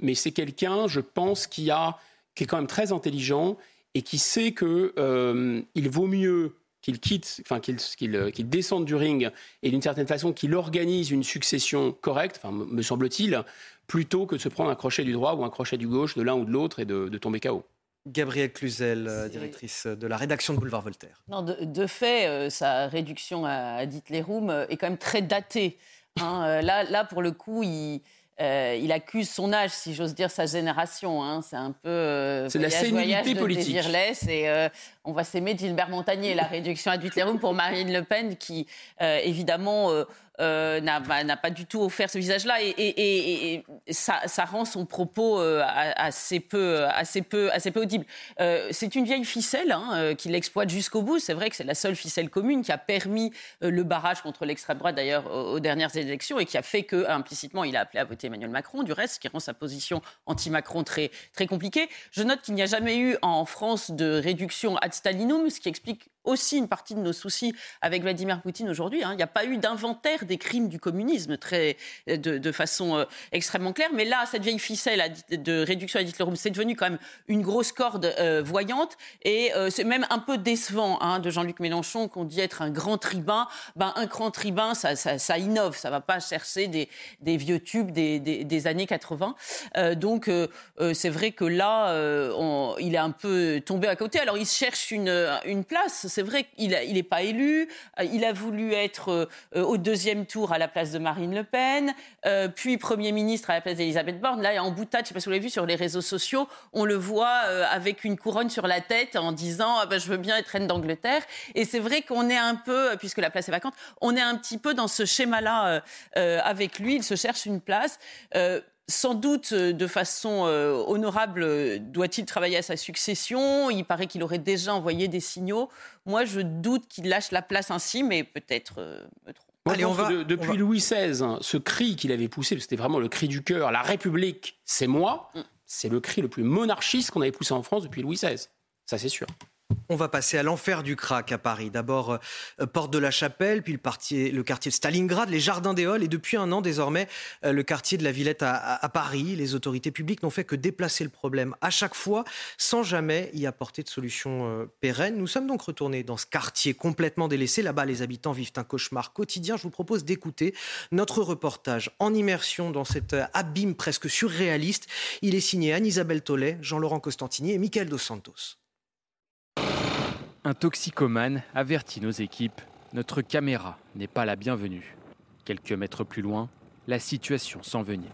mais c'est quelqu'un, je pense, qui, a, qui est quand même très intelligent et qui sait qu'il euh, vaut mieux qu'il quitte, enfin euh, qu'il descende du ring et d'une certaine façon qu'il organise une succession correcte, enfin, me semble-t-il, plutôt que de se prendre un crochet du droit ou un crochet du gauche de l'un ou de l'autre et de, tomber KO. Gabrielle Cluzel, euh, directrice de la rédaction de Boulevard Voltaire. Non, de, fait, sa réduction à, les Room est quand même très datée. Hein. là, là, pour le coup, il, euh, il accuse son âge, si j'ose dire, sa génération. Hein. C'est un peu euh, c'est la sénilité politique. Et euh, on va s'aimer Gilbert Montagnier, la réduction à Dutlerum pour Marine Le Pen, qui évidemment euh, n'a pas du tout offert ce visage-là et, ça, rend son propos euh, assez, peu, assez, peu, assez peu audible. Euh, c'est une vieille ficelle hein, qui l'exploite jusqu'au bout. C'est vrai que c'est la seule ficelle commune qui a permis le barrage contre l'extrême droite d'ailleurs aux, dernières élections et qui a fait que implicitement il a appelé à voter Emmanuel Macron. Du reste, ce qui rend sa position anti-Macron très, très compliquée. Je note qu'il n'y a jamais eu en France de réduction ad stalinum, ce qui explique aussi une partie de nos soucis avec Vladimir Poutine aujourd'hui. Hein. Il n'y a pas eu d'inventaire des crimes du communisme très, de, façon euh, extrêmement claire. Mais là, cette vieille ficelle de réduction à Hitler, c'est devenu quand même une grosse corde euh, voyante. Et euh, c'est même un peu décevant hein, de Jean-Luc Mélenchon qu'on dit être un grand tribun. Ben, un grand tribun, ça, ça, innove. Ça ne va pas chercher des, vieux tubes des, des, années 80. donc, c'est vrai que là, il est un peu tombé à côté. Alors, il cherche une, une place c'est vrai qu'il n'est pas élu. Euh, il a voulu être euh, euh, au deuxième tour à la place de Marine Le Pen, puis Premier ministre à la place d'Elisabeth Borne. Là, en boutade, je ne sais pas si vous l'avez vu sur les réseaux sociaux, on le voit avec une couronne sur la tête en disant ah ben, Je veux bien être reine d'Angleterre. Et c'est vrai qu'on est un peu, puisque la place est vacante, on est un petit peu dans ce schéma-là avec lui. Il se cherche une place sans doute euh, de façon euh, honorable euh, doit-il travailler à sa succession. Il paraît qu'il aurait déjà envoyé des signaux. Moi, je doute qu'il lâche la place ainsi, mais peut-être me trompe. Allez, on va, depuis Louis XVI, hein, ce cri qu'il avait poussé, c'était vraiment le cri du cœur, la République, c'est moi, mm. c'est le cri le plus monarchiste qu'on avait poussé en France depuis Louis XVI. Ça, c'est sûr. On va passer à l'enfer du crack à Paris. D'abord, euh, Porte de la Chapelle, puis le, quartier, le quartier de Stalingrad, les Jardins des Halles, et depuis un an désormais, euh, le quartier de la Villette à, Paris. Les autorités publiques n'ont fait que déplacer le problème à chaque fois, sans jamais y apporter de solution euh, pérenne. Nous sommes donc retournés dans ce quartier complètement délaissé. Là-bas, les habitants vivent un cauchemar quotidien. Je vous propose d'écouter notre reportage en immersion dans cet abîme presque surréaliste. Il est signé Anne-Isabelle Tollet, Jean-Laurent Costantini et Michael Dos Santos. Un toxicomane avertit nos équipes notre caméra n'est pas la bienvenue. Quelques mètres plus loin, la situation s'envenime.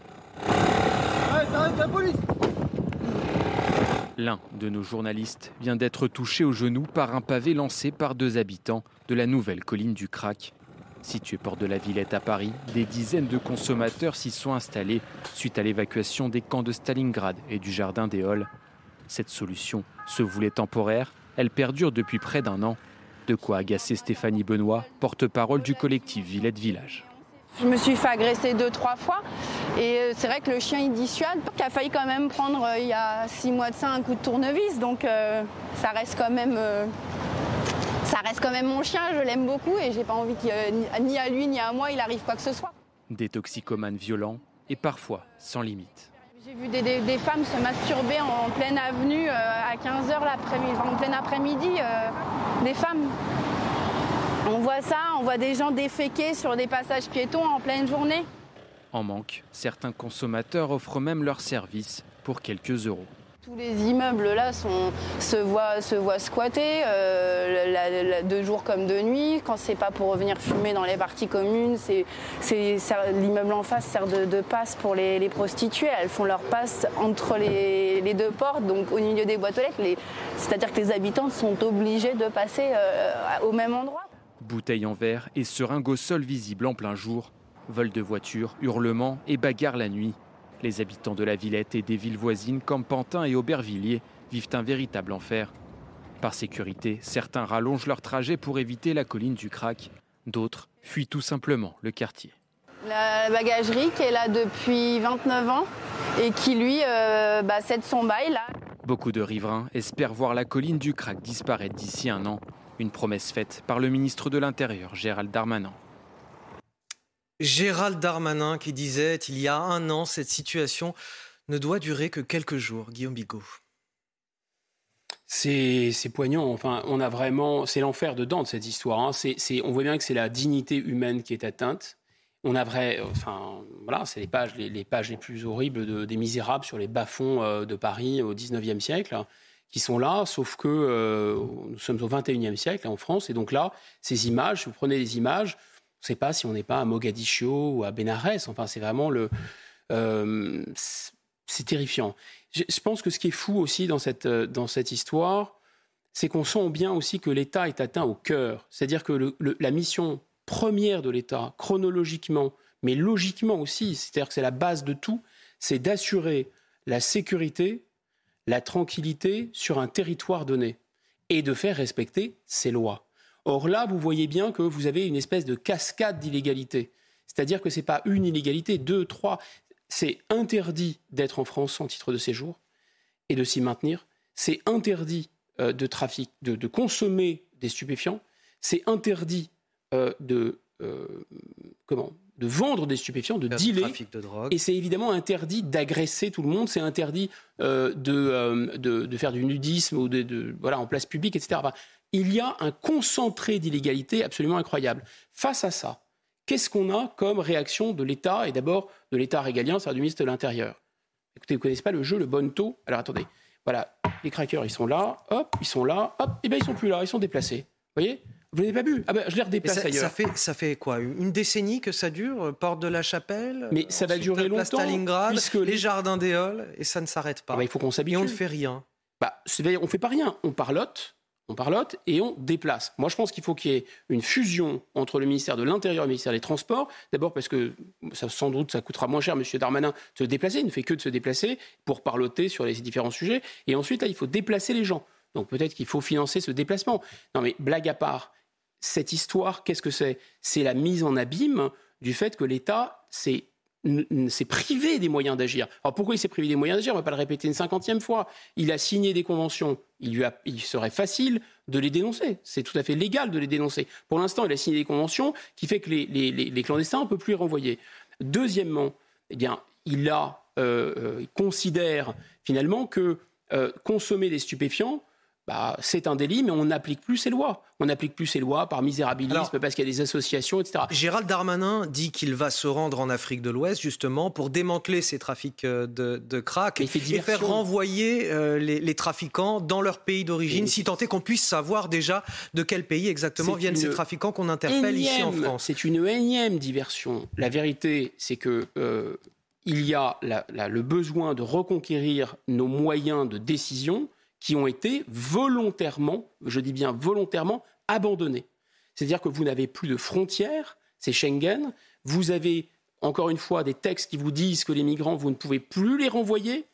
L'un de nos journalistes vient d'être touché au genou par un pavé lancé par deux habitants de la nouvelle colline du Crac. Située port de la Villette à Paris, des dizaines de consommateurs s'y sont installés suite à l'évacuation des camps de Stalingrad et du jardin des Halles. Cette solution se voulait temporaire, elle perdure depuis près d'un an. De quoi agacer Stéphanie Benoît, porte-parole du collectif Villette Village. Je me suis fait agresser deux, trois fois. Et euh, c'est vrai que le chien, il dissuade. Il a failli quand même prendre, euh, il y a six mois de ça, un coup de tournevis. Donc euh, ça reste quand même... ça reste quand même mon chien, je l'aime beaucoup et j'ai pas envie que ni à lui ni à moi il arrive quoi que ce soit. Des toxicomanes violents et parfois sans limite. J'ai vu des, femmes se masturber en, pleine avenue euh, à 15h l'après-midi, en plein après-midi, euh, des femmes. On voit ça, on voit des gens déféquer sur des passages piétons en pleine journée. En manque, certains consommateurs offrent même leurs services pour quelques euros. Tous les immeubles là se, voient, se squatter euh, de jour comme de nuit. Quand c'est pas pour revenir fumer dans les parties communes, l'immeuble en face sert de, passe pour les, prostituées. Elles font leur passe entre les, deux portes, donc au milieu des boîtes aux lettres. c'est-à-dire que les habitants sont obligés de passer euh, au même endroit. Bouteilles en verre et seringues au sol visibles en plein jour. Vol de voitures, hurlements et bagarres la nuit. Les habitants de la Villette et des villes voisines comme Pantin et Aubervilliers vivent un véritable enfer. Par sécurité, certains rallongent leur trajet pour éviter la colline du Crac. D'autres fuient tout simplement le quartier. La bagagerie qui est là depuis 29 ans et qui lui euh, bah, cède son bail là. Beaucoup de riverains espèrent voir la colline du Crac disparaître d'ici un an. Une promesse faite par le ministre de l'Intérieur, Gérald Darmanin. Gérald Darmanin qui disait il y a un an, cette situation ne doit durer que quelques jours. Guillaume Bigot. C'est poignant. Enfin, on a vraiment, c'est l'enfer dedans de cette histoire. Hein. on voit bien que c'est la dignité humaine qui est atteinte. On a enfin, voilà, c'est les pages, les, pages les plus horribles des Misérables sur les bas-fonds euh, de Paris au 19e siècle hein, qui sont là, sauf que euh, nous sommes au 21e siècle en France, et donc là, ces images, vous prenez les images, ne sait pas si on n'est pas à Mogadiscio ou à Benares. Enfin, c'est vraiment le. Euh, c'est terrifiant. Je, pense que ce qui est fou aussi dans cette, dans cette histoire, c'est qu'on sent bien aussi que l'État est atteint au cœur. C'est-à-dire que la mission première de l'État, chronologiquement, mais logiquement aussi, c'est-à-dire que c'est la base de tout, c'est d'assurer la sécurité, la tranquillité sur un territoire donné et de faire respecter ses lois. Or là, vous voyez bien que vous avez une espèce de cascade d'illégalité. C'est-à-dire que ce n'est pas une illégalité, deux, trois. C'est interdit d'être en France sans titre de séjour et de s'y maintenir. C'est interdit euh, de trafic, de, consommer des stupéfiants. C'est interdit euh, de euh, comment de vendre des stupéfiants, de dealer. Et c'est évidemment interdit d'agresser tout le monde. C'est interdit de, de, faire du nudisme ou de, voilà en place publique, etc. il y a un concentré d'illégalité absolument incroyable. Face à ça, qu'est-ce qu'on a comme réaction de l'État et d'abord de l'État régalien, c'est-à-dire du ministre de l'Intérieur? Écoutez, vous ne connaissez pas le jeu, le bon taux? Alors attendez, voilà, les crackers, ils sont là, hop, ils sont là, hop, et bien ils sont plus là, ils sont déplacés. Vous voyez? Vous l'avez pas vu? Ah ben, Je les redéplace ça, ailleurs. Ça fait, ça fait quoi? Une décennie que ça dure euh, Porte de la Chapelle Mais ça va durer longtemps. Stalingrad, puisque les jardins des Halles, et ça ne s'arrête pas. Ah ben, il faut qu'on s'habitue. Et on ne fait rien. Bah, on ne fait pas rien. On parlote, on parlote et on déplace. Moi, je pense qu'il faut qu'il y ait une fusion entre le ministère de l'Intérieur et le ministère des Transports. D'abord parce que sans doute ça coûtera moins cher, M. Darmanin, de se déplacer. Il ne fait que de se déplacer pour parloter sur les différents sujets. Et ensuite, là, il faut déplacer les gens. Donc peut-être qu'il faut financer ce déplacement. Non, mais blague à part, cette histoire, qu'est-ce que c'est? C'est la mise en abîme du fait que l'État s'est s'est privé des moyens d'agir. Alors pourquoi il s'est privé des moyens d'agir? On ne va pas le répéter une cinquantième fois. Il a signé des conventions. Il, lui serait facile de les dénoncer. C'est tout à fait légal de les dénoncer. Pour l'instant, il a signé des conventions qui fait que les clandestins, on ne peut plus les renvoyer. Deuxièmement, eh bien, il, a, euh, euh, considère finalement que euh, consommer des stupéfiants, bah, c'est un délit, mais on n'applique plus ces lois. On n'applique plus ces lois par misérabilisme, parce qu'il y a des associations, etc. Gérald Darmanin dit qu'il va se rendre en Afrique de l'Ouest, justement, pour démanteler ces trafics euh, de, crack et, faire renvoyer euh, les, trafiquants dans leur pays d'origine, si tant est qu'on puisse savoir déjà de quel pays exactement viennent ces trafiquants qu'on interpelle ici en France. C'est une énième diversion. La vérité, c'est que... Euh, il y a le besoin de reconquérir nos moyens de décision qui ont été volontairement, je dis bien volontairement, abandonnés. C'est-à-dire que vous n'avez plus de frontières, c'est Schengen, vous avez encore une fois des textes qui vous disent que les migrants, vous ne pouvez plus les renvoyer.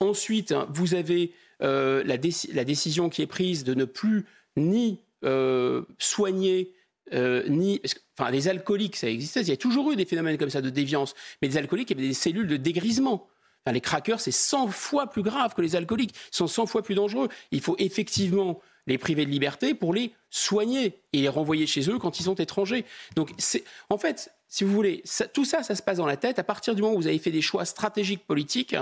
Ensuite, vous avez euh, la, décision qui est prise de ne plus ni euh, soigner, euh, ni... Enfin, les alcooliques, ça existait, il y a toujours eu des phénomènes comme ça de déviance, mais les alcooliques, il y avait des cellules de dégrisement les craqueurs, c'est 100 fois plus grave que les alcooliques. Ils sont 100 fois plus dangereux. Il faut effectivement les priver de liberté pour les soigner et les renvoyer chez eux quand ils sont étrangers. Donc, en fait, si vous voulez, tout ça, ça se passe dans la tête. À partir du moment où vous avez fait des choix stratégiques politiques,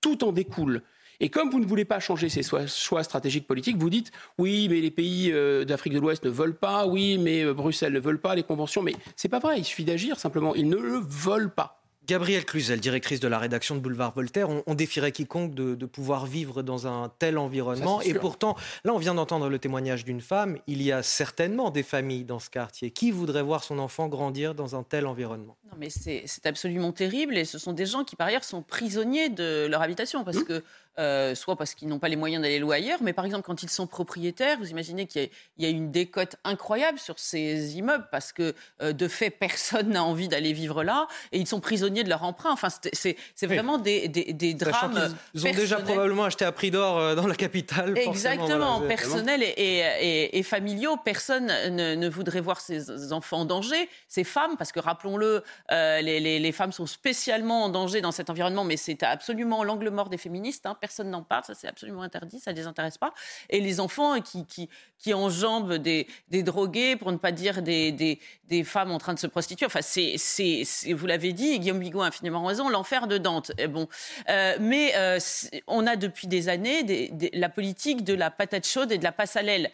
tout en découle. Et comme vous ne voulez pas changer ces choix stratégiques politiques, vous dites oui, mais les pays euh, d'Afrique de l'Ouest ne veulent pas, oui, mais euh, Bruxelles ne veut pas, les conventions. Mais c'est pas vrai. Il suffit d'agir simplement. Ils ne le veulent pas. Gabrielle Cluzel, directrice de la rédaction de Boulevard Voltaire, on, défierait quiconque de, pouvoir vivre dans un tel environnement. et pourtant, là, on vient d'entendre le témoignage d'une femme. Il y a certainement des familles dans ce quartier. Qui voudrait voir son enfant grandir dans un tel environnement? Non, mais c'est absolument terrible. Et ce sont des gens qui, par ailleurs, sont prisonniers de leur habitation. Parce mmh. que euh, soit parce qu'ils n'ont pas les moyens d'aller louer ailleurs, mais par exemple quand ils sont propriétaires, vous imaginez qu'il y, a une décote incroyable sur ces immeubles parce que euh, de fait personne n'a envie d'aller vivre là et ils sont prisonniers de leur emprunt. Enfin, c'est vraiment des, des, drames. Ils, ont déjà probablement acheté à prix d'or euh, dans la capitale. Exactement, personnels et, et, familiaux. Personne ne, voudrait voir ses enfants en danger, ces femmes, parce que rappelons-le, les, les, femmes sont spécialement en danger dans cet environnement, mais c'est absolument l'angle mort des féministes. Hein personne n'en parle, ça c'est absolument interdit, ça ne les intéresse pas. Et les enfants qui, qui, qui enjambent des, des drogués, pour ne pas dire des, des, des femmes en train de se prostituer, enfin c'est, c'est, vous l'avez dit, Guillaume Bigot a infiniment raison, l'enfer de Dante. Et bon, euh, mais euh, on a depuis des années des, la politique de la patate chaude et de la passe à l'aile.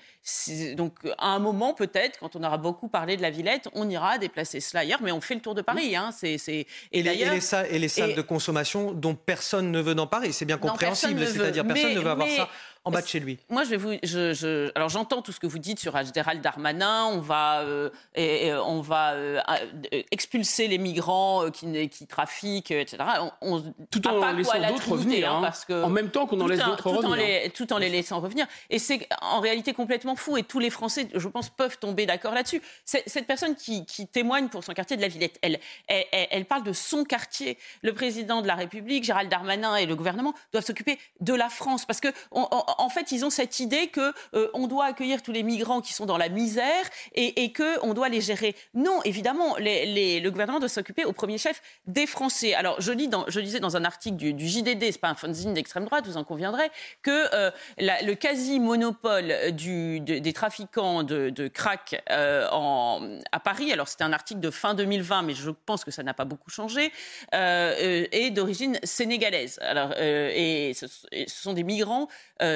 Donc, à un moment, peut-être, quand on aura beaucoup parlé de la Villette, on ira déplacer cela ailleurs, mais on fait le tour de Paris. Hein. C'est, et, et, les salles, et les salles de consommation dont personne ne veut dans Paris, c'est bien compréhensible. C'est-à-dire personne ne veut avoir ça en bas de chez lui. Moi, je vais vous. Je, je, alors, j'entends tout ce que vous dites sur Gérald Darmanin. On va, euh, et, on va euh, expulser les migrants qui, qui trafiquent, etc. On, tout en laissant d'autres revenir. Hein, hein, parce que en même temps qu'on en laisse d'autres revenir. En les, tout en les laissant revenir. Et c'est en réalité complètement fou. Et tous les Français, je pense, peuvent tomber d'accord là-dessus. Cette personne qui, qui, témoigne pour son quartier de la Villette, elle, elle, elle, parle de son quartier. Le président de la République, Gérald Darmanin et le gouvernement doivent s'occuper de la France. Parce que en fait, ils ont cette idée que euh, on doit accueillir tous les migrants qui sont dans la misère et, et que on doit les gérer. Non, évidemment, le gouvernement doit s'occuper au premier chef des Français. Alors, je lis dans, lisais dans un article du, du JDD, c'est pas un fanzine d'extrême droite, vous en conviendrez, que euh, le quasi monopole du, des trafiquants de, crack euh, à Paris. Alors, c'était un article de fin 2020, mais je pense que ça n'a pas beaucoup changé. est d'origine sénégalaise. Alors, et ce, sont des migrants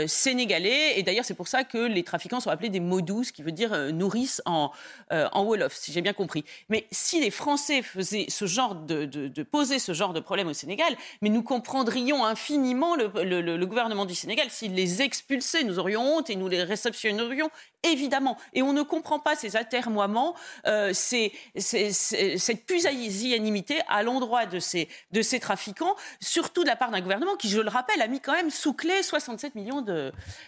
euh, sénégalais. Et d'ailleurs, c'est pour ça que les trafiquants sont appelés des modous, ce qui veut dire euh, nourrice en, euh, en Wolof, si j'ai bien compris. Mais si les Français faisaient ce genre de, de, poser ce genre de problème au Sénégal, mais nous comprendrions infiniment le, le gouvernement du Sénégal s'il les expulsait. Nous aurions honte et nous les réceptionnerions évidemment. Et on ne comprend pas ces atermoiements, euh, ces, cette pusillanimité à l'endroit de ces, de ces trafiquants, surtout de la part d'un gouvernement qui, je le rappelle, a mis quand même sous clé 67 millions euh,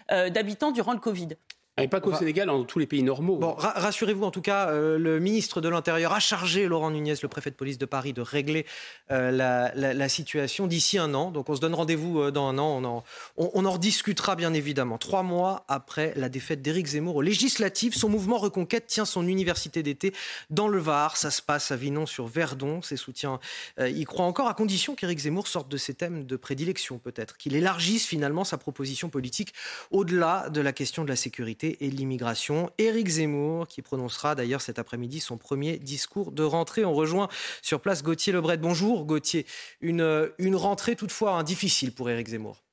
d'habitants durant le Covid. Et pas qu'au Sénégal, dans tous les pays normaux. Bon, rassurez-vous, en tout cas, euh, le ministre de l'Intérieur a chargé Laurent Nunez, le préfet de police de Paris, de régler euh, la, situation d'ici un an. Donc on se donne rendez-vous euh, dans un an. On en, on, en, rediscutera bien évidemment. Trois mois après la défaite d'Éric Zemmour aux législatives, son mouvement Reconquête tient son université d'été dans le Var. Ça se passe à Vinon sur Verdon. Ses soutiens y croient encore, à condition qu'Éric Zemmour sorte de ses thèmes de prédilection peut-être, qu'il élargisse finalement sa proposition politique au-delà de la question de la sécurité et l'immigration. Éric Zemmour, qui prononcera d'ailleurs cet après-midi son premier discours de rentrée. On rejoint sur place Gauthier Lebret. Bonjour Gauthier. Une, une rentrée toutefois hein, difficile pour Éric Zemmour.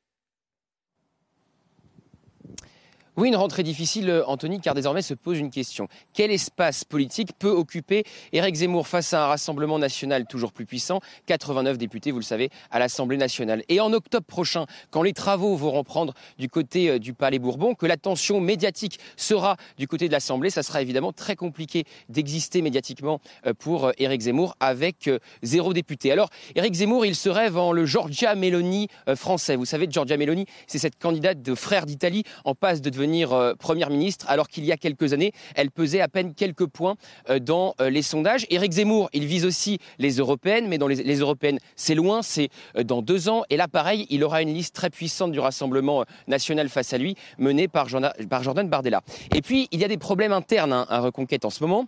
Oui, une rentrée difficile, euh, Anthony, car désormais se pose une question. Quel espace politique peut occuper Éric Zemmour face à un rassemblement national toujours plus puissant? 89 députés, vous le savez, à l'Assemblée nationale. Et en octobre prochain, quand les travaux vont reprendre du côté euh, du Palais Bourbon, que l'attention médiatique sera du côté de l'Assemblée, ça sera évidemment très compliqué d'exister médiatiquement euh, pour Éric Zemmour avec zéro député. Alors, Éric Zemmour, il se rêve en le Giorgia Meloni français. Vous savez, Giorgia Meloni, c'est cette candidate de frère d'Italie en passe de devenir devenir euh, Première ministre, alors qu'il y a quelques années, elle pesait à peine quelques points euh, dans euh, les sondages. Éric Zemmour, il vise aussi les européennes, mais dans les, européennes, c'est loin, c'est dans deux ans. Et là, pareil, il aura une liste très puissante du Rassemblement national face à lui, menée par, Jordan Bardella. Et puis, il y a des problèmes internes hein, à Reconquête en ce moment.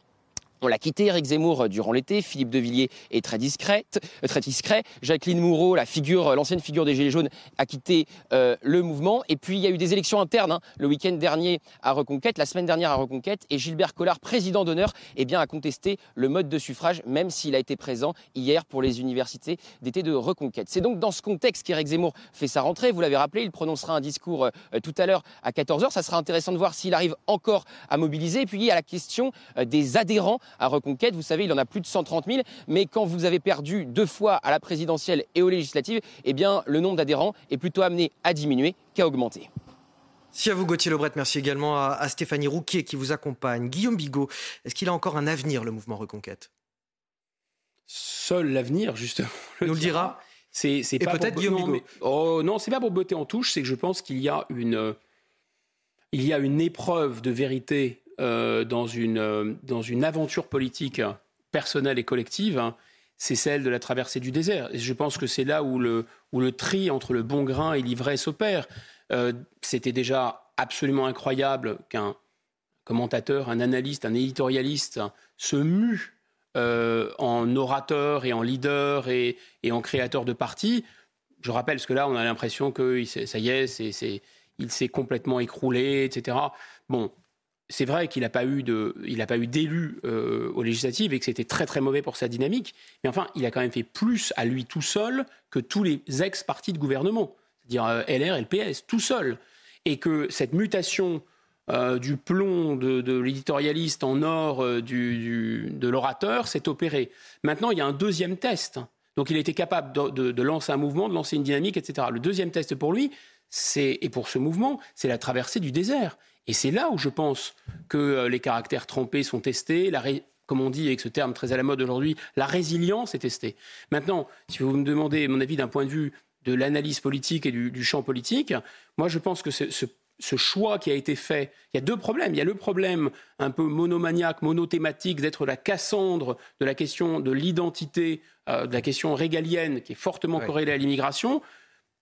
On l'a quitté, Eric Zemmour, euh, durant l'été. Philippe de Villiers est très, discrète, euh, très discret. Jacqueline Moureau, la figure, euh, l'ancienne figure des Gilets jaunes, a quitté le mouvement. Et puis, il y a eu des élections internes hein, le week-end dernier à Reconquête, la semaine dernière à Reconquête. Et Gilbert Collard, président d'honneur, eh a contesté le mode de suffrage, même s'il a été présent hier pour les universités d'été de Reconquête. C'est donc dans ce contexte qu'Éric Zemmour fait sa rentrée. Vous l'avez rappelé, il prononcera un discours tout à l'heure à 14h. Ça sera intéressant de voir s'il arrive encore à mobiliser. Et puis, il y a la question des adhérents à Reconquête. Vous savez, il en a plus de 130 000. Mais quand vous avez perdu deux fois à la présidentielle et aux législatives, eh bien, le nombre d'adhérents est plutôt amené à diminuer qu'à augmenter. Merci à vous Gauthier Lebret, merci également à, Stéphanie Rouquier qui vous accompagne. Guillaume Bigot, est-ce qu'il a encore un avenir le mouvement Reconquête? Seul l'avenir, justement. Nous le dira. C'est, peut-être Guillaume Bigot. oh, non, c'est pas pour botter en touche, c'est que je pense qu'il y a une, il y a une épreuve de vérité euh, dans, une, euh, dans une aventure politique personnelle et collective, hein, c'est celle de la traversée du désert. Et je pense que c'est là où le, où le tri entre le bon grain et l'ivresse s'opère. Euh, c'était déjà absolument incroyable qu'un commentateur, un analyste, un éditorialiste se mue en orateur et en leader et, en créateur de parti. Je rappelle, parce que là, on a l'impression que ça y est, il s'est complètement écroulé, etc. Bon, c'est vrai qu'il n'a pas eu de, il pas eu d'élu euh, aux législatives et que c'était très très mauvais pour sa dynamique. Mais enfin, il a quand même fait plus à lui tout seul que tous les ex-partis de gouvernement, c'est-à-dire euh, LR, LPS, tout seul. Et que cette mutation euh, du plomb de, l'éditorialiste en or du, de l'orateur s'est opérée. Maintenant, il y a un deuxième test. Donc, il a été capable de, de lancer un mouvement, de lancer une dynamique, etc. Le deuxième test pour lui, et pour ce mouvement, c'est la traversée du désert. Et c'est là où je pense que euh, les caractères trempés sont testés, comme on dit avec ce terme très à la mode aujourd'hui, la résilience est testée. Maintenant, si vous me demandez mon avis d'un point de vue de l'analyse politique et du, champ politique, moi je pense que ce, ce, choix qui a été fait, il y a deux problèmes. Il y a le problème un peu monomaniaque, monothématique d'être la Cassandre de la question de l'identité, euh, de la question régalienne qui est fortement corrélée à l'immigration.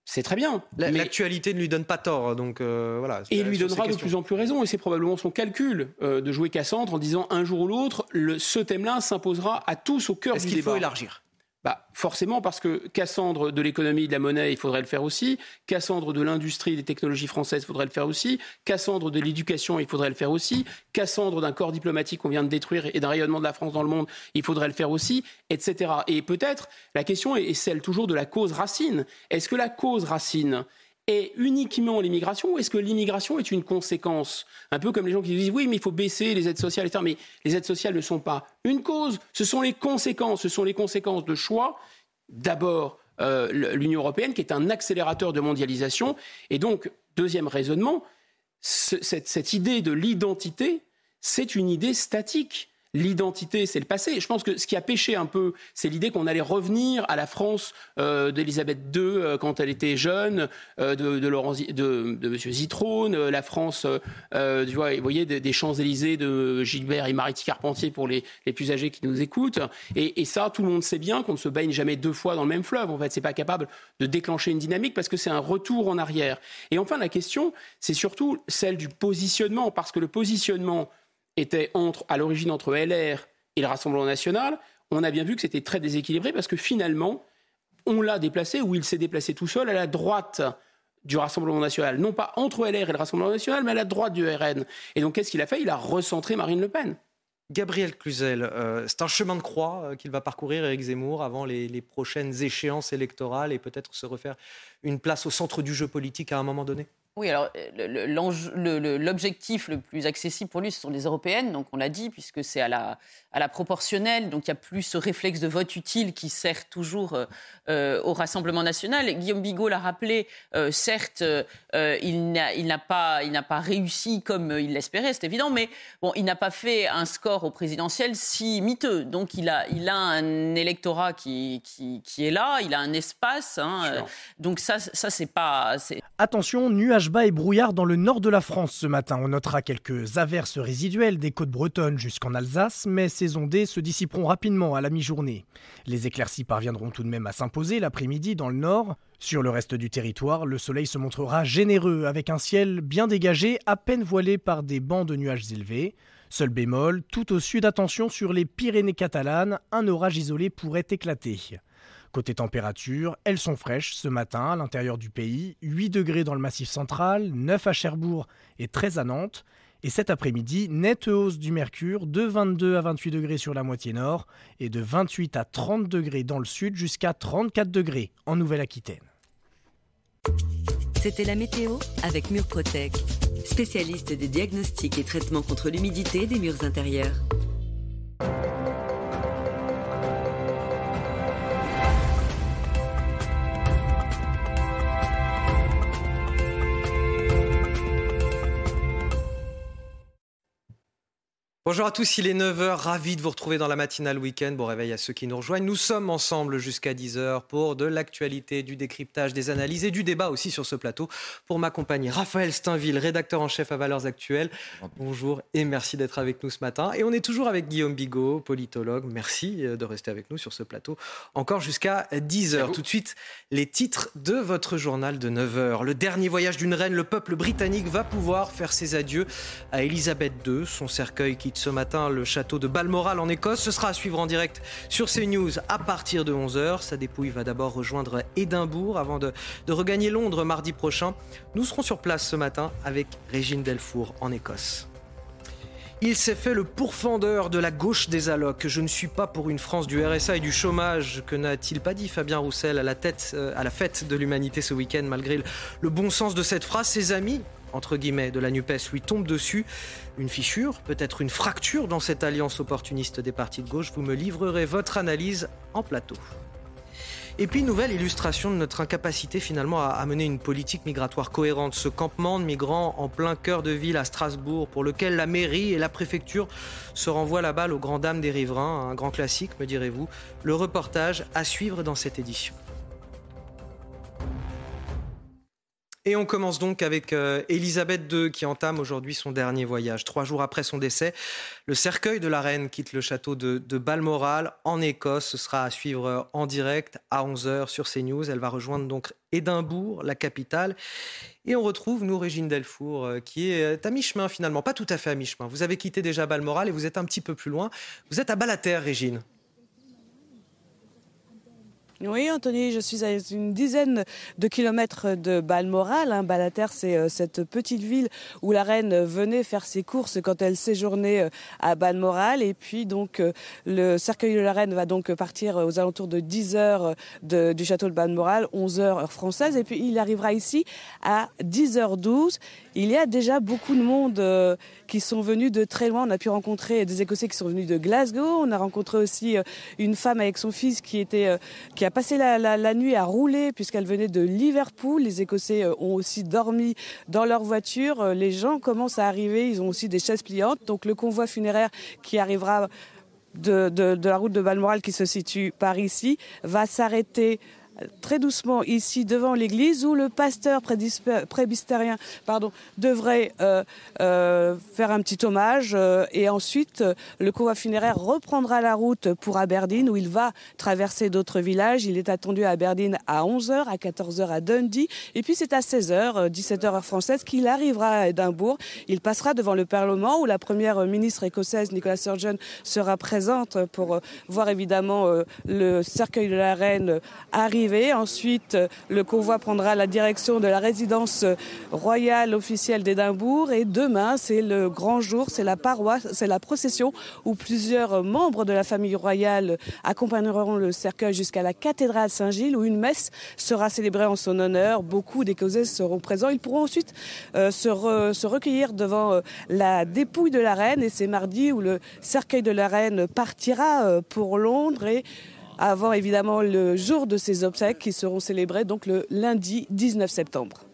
C'est très bien. L'actualité ne lui donne pas tort, donc euh, voilà. Et il lui donnera de plus en plus raison, et c'est probablement son calcul euh, de jouer Cassandre en disant un jour ou l'autre, ce thème-là s'imposera à tous au cœur du débat. Est-ce qu'il faut élargir? Bah, Forcément, parce que Cassandre de l'économie de la monnaie, il faudrait le faire aussi. Cassandre de l'industrie des technologies françaises, il faudrait le faire aussi. Cassandre de l'éducation, il faudrait le faire aussi. Cassandre d'un corps diplomatique qu'on vient de détruire et d'un rayonnement de la France dans le monde, il faudrait le faire aussi, etc. Et peut-être, la question est celle toujours de la cause racine. Est-ce que la cause racine, est uniquement l'immigration ou est-ce que l'immigration est une conséquence? Un peu comme les gens qui disent oui, mais il faut baisser les aides sociales, etc. Mais les aides sociales ne sont pas une cause, ce sont les conséquences. Ce sont les conséquences de choix. D'abord, euh, l'Union européenne qui est un accélérateur de mondialisation. Et donc, deuxième raisonnement, cette idée de l'identité, c'est une idée statique l'identité, c'est le passé. Je pense que ce qui a péché un peu, c'est l'idée qu'on allait revenir à la France euh, d'Elisabeth II euh, quand elle était jeune, euh, de, de, M. Zitrone, la France, vous voyez, des, Champs-Élysées de Gilbert et Marie Carpentier pour les, les, plus âgés qui nous écoutent. Et, et, ça, tout le monde sait bien qu'on ne se baigne jamais deux fois dans le même fleuve. En fait, c'est pas capable de déclencher une dynamique parce que c'est un retour en arrière. Et enfin, la question, c'est surtout celle du positionnement, parce que le positionnement était entre, à l'origine entre LR et le Rassemblement national, on a bien vu que c'était très déséquilibré parce que finalement, on l'a déplacé, ou il s'est déplacé tout seul, à la droite du Rassemblement national. Non pas entre LR et le Rassemblement national, mais à la droite du RN. Et donc, qu'est-ce qu'il a fait? Il a recentré Marine Le Pen. Gabriel Cluzel, euh, c'est un chemin de croix euh, qu'il va parcourir Éric Zemmour avant les, prochaines échéances électorales et peut-être se refaire une place au centre du jeu politique à un moment donné? Oui, alors l'objectif le, plus accessible pour lui, ce sont les européennes, donc on l'a dit, puisque c'est à la, à la proportionnelle, donc il n'y a plus ce réflexe de vote utile qui sert toujours euh, euh, au Rassemblement national. Guillaume Bigot l'a rappelé, euh, certes, il n'a pas, pas réussi comme il l'espérait, c'est évident, mais bon, il n'a pas fait un score au présidentiel si miteux. Donc il a, il a un électorat qui, qui, qui est là, il a un espace. Hein, donc ça, ça c'est pas. Attention, nuage bas et brouillard dans le nord de la France ce matin. On notera quelques averses résiduelles des côtes bretonnes jusqu'en Alsace, mais ondées se dissiperont rapidement à la mi-journée. Les éclaircies parviendront tout de même à s'imposer l'après-midi dans le nord. Sur le reste du territoire, le soleil se montrera généreux avec un ciel bien dégagé, à peine voilé par des bancs de nuages élevés. Seul bémol, tout au sud, attention sur les Pyrénées catalanes, un orage isolé pourrait éclater. Côté température, elles sont fraîches ce matin à l'intérieur du pays, 8 degrés dans le massif central, 9 à Cherbourg et 13 à Nantes. Et cet après-midi, nette hausse du mercure de 22 à 28 degrés sur la moitié nord et de 28 à 30 degrés dans le sud jusqu'à 34 degrés en Nouvelle-Aquitaine. C'était la météo avec Murprotec, spécialiste des diagnostics et traitements contre l'humidité des murs intérieurs. Bonjour à tous, il est 9h, ravi de vous retrouver dans la matinale week-end. Bon réveil à ceux qui nous rejoignent. Nous sommes ensemble jusqu'à 10h pour de l'actualité, du décryptage, des analyses et du débat aussi sur ce plateau. Pour m'accompagner, Raphaël Steinville, rédacteur en chef à Valeurs Actuelles. Bonjour et merci d'être avec nous ce matin. Et on est toujours avec Guillaume Bigot, politologue. Merci euh, de rester avec nous sur ce plateau encore jusqu'à 10h. Tout de suite, les titres de votre journal de 9h. Le dernier voyage d'une reine, le peuple britannique va pouvoir faire ses adieux à Elisabeth II, son cercueil qui ce matin le château de Balmoral en Écosse. Ce sera à suivre en direct sur CNews à partir de 11h. Sa dépouille va d'abord rejoindre Édimbourg avant de, regagner Londres mardi prochain. Nous serons sur place ce matin avec Régine Delfour en Écosse. Il s'est fait le pourfendeur de la gauche des allocs. Je ne suis pas pour une France du RSA et du chômage. Que n'a-t-il pas dit Fabien Roussel à la, tête, euh, à la fête de l'humanité ce week-end Malgré le bon sens de cette phrase, ses amis entre guillemets, de la NUPES lui tombe dessus. Une fissure, peut-être une fracture dans cette alliance opportuniste des partis de gauche. Vous me livrerez votre analyse en plateau. Et puis, nouvelle illustration de notre incapacité finalement à, mener une politique migratoire cohérente. Ce campement de migrants en plein cœur de ville à Strasbourg, pour lequel la mairie et la préfecture se renvoient la balle aux grandes dames des riverains. Un grand classique, me direz-vous. Le reportage à suivre dans cette édition. Et on commence donc avec euh, Elisabeth II qui entame aujourd'hui son dernier voyage. Trois jours après son décès, le cercueil de la reine quitte le château de, Balmoral en Écosse. Ce sera à suivre euh, en direct à 11h sur CNews. Elle va rejoindre donc Édimbourg, la capitale. Et on retrouve, nous, Régine Delfour, euh, qui est à mi-chemin finalement, pas tout à fait à mi-chemin. Vous avez quitté déjà Balmoral et vous êtes un petit peu plus loin. Vous êtes à Balater, Régine. Oui, Anthony, je suis à une dizaine de kilomètres de Balmoral. Hein. Balater, c'est euh, cette petite ville où la reine venait faire ses courses quand elle séjournait euh, à Balmoral. Et puis, donc, euh, le cercueil de la reine va donc partir aux alentours de 10 heures du château de Balmoral, 11 heures heure française. Et puis, il arrivera ici à 10h12. Il y a déjà beaucoup de monde sont venus de très loin. On a pu rencontrer des Écossais qui sont venus de Glasgow. On a rencontré aussi une femme avec son fils qui était, qui a passé la, nuit à rouler puisqu'elle venait de Liverpool. Les Écossais euh, ont aussi dormi dans leur voiture. Euh, les gens commencent à arriver. Ils ont aussi des chaises pliantes. Donc le convoi funéraire qui arrivera de, de la route de Balmoral qui se situe par ici va s'arrêter très doucement ici devant l'église où le pasteur prébistérien pardon, devrait euh, euh, faire un petit hommage euh, et ensuite le convoi funéraire reprendra la route pour Aberdeen où il va traverser d'autres villages. Il est attendu à Aberdeen à 11h, à 14h à Dundee et puis c'est à 16h, 17h heure française qu'il arrivera à Édimbourg. Il passera devant le Parlement où la première ministre écossaise Nicola Sturgeon sera présente pour voir évidemment le cercueil de la reine arriver Ensuite, le convoi prendra la direction de la résidence royale officielle d'Édimbourg. Et demain, c'est le grand jour, c'est la paroisse, c'est la procession où plusieurs membres de la famille royale accompagneront le cercueil jusqu'à la cathédrale Saint-Gilles où une messe sera célébrée en son honneur. Beaucoup d'Écossais seront présents. Ils pourront ensuite euh, se, recueillir devant euh, la dépouille de la reine et c'est mardi où le cercueil de la reine partira euh, pour Londres avant évidemment le jour de ces obsèques qui seront célébrés donc le lundi 19 septembre.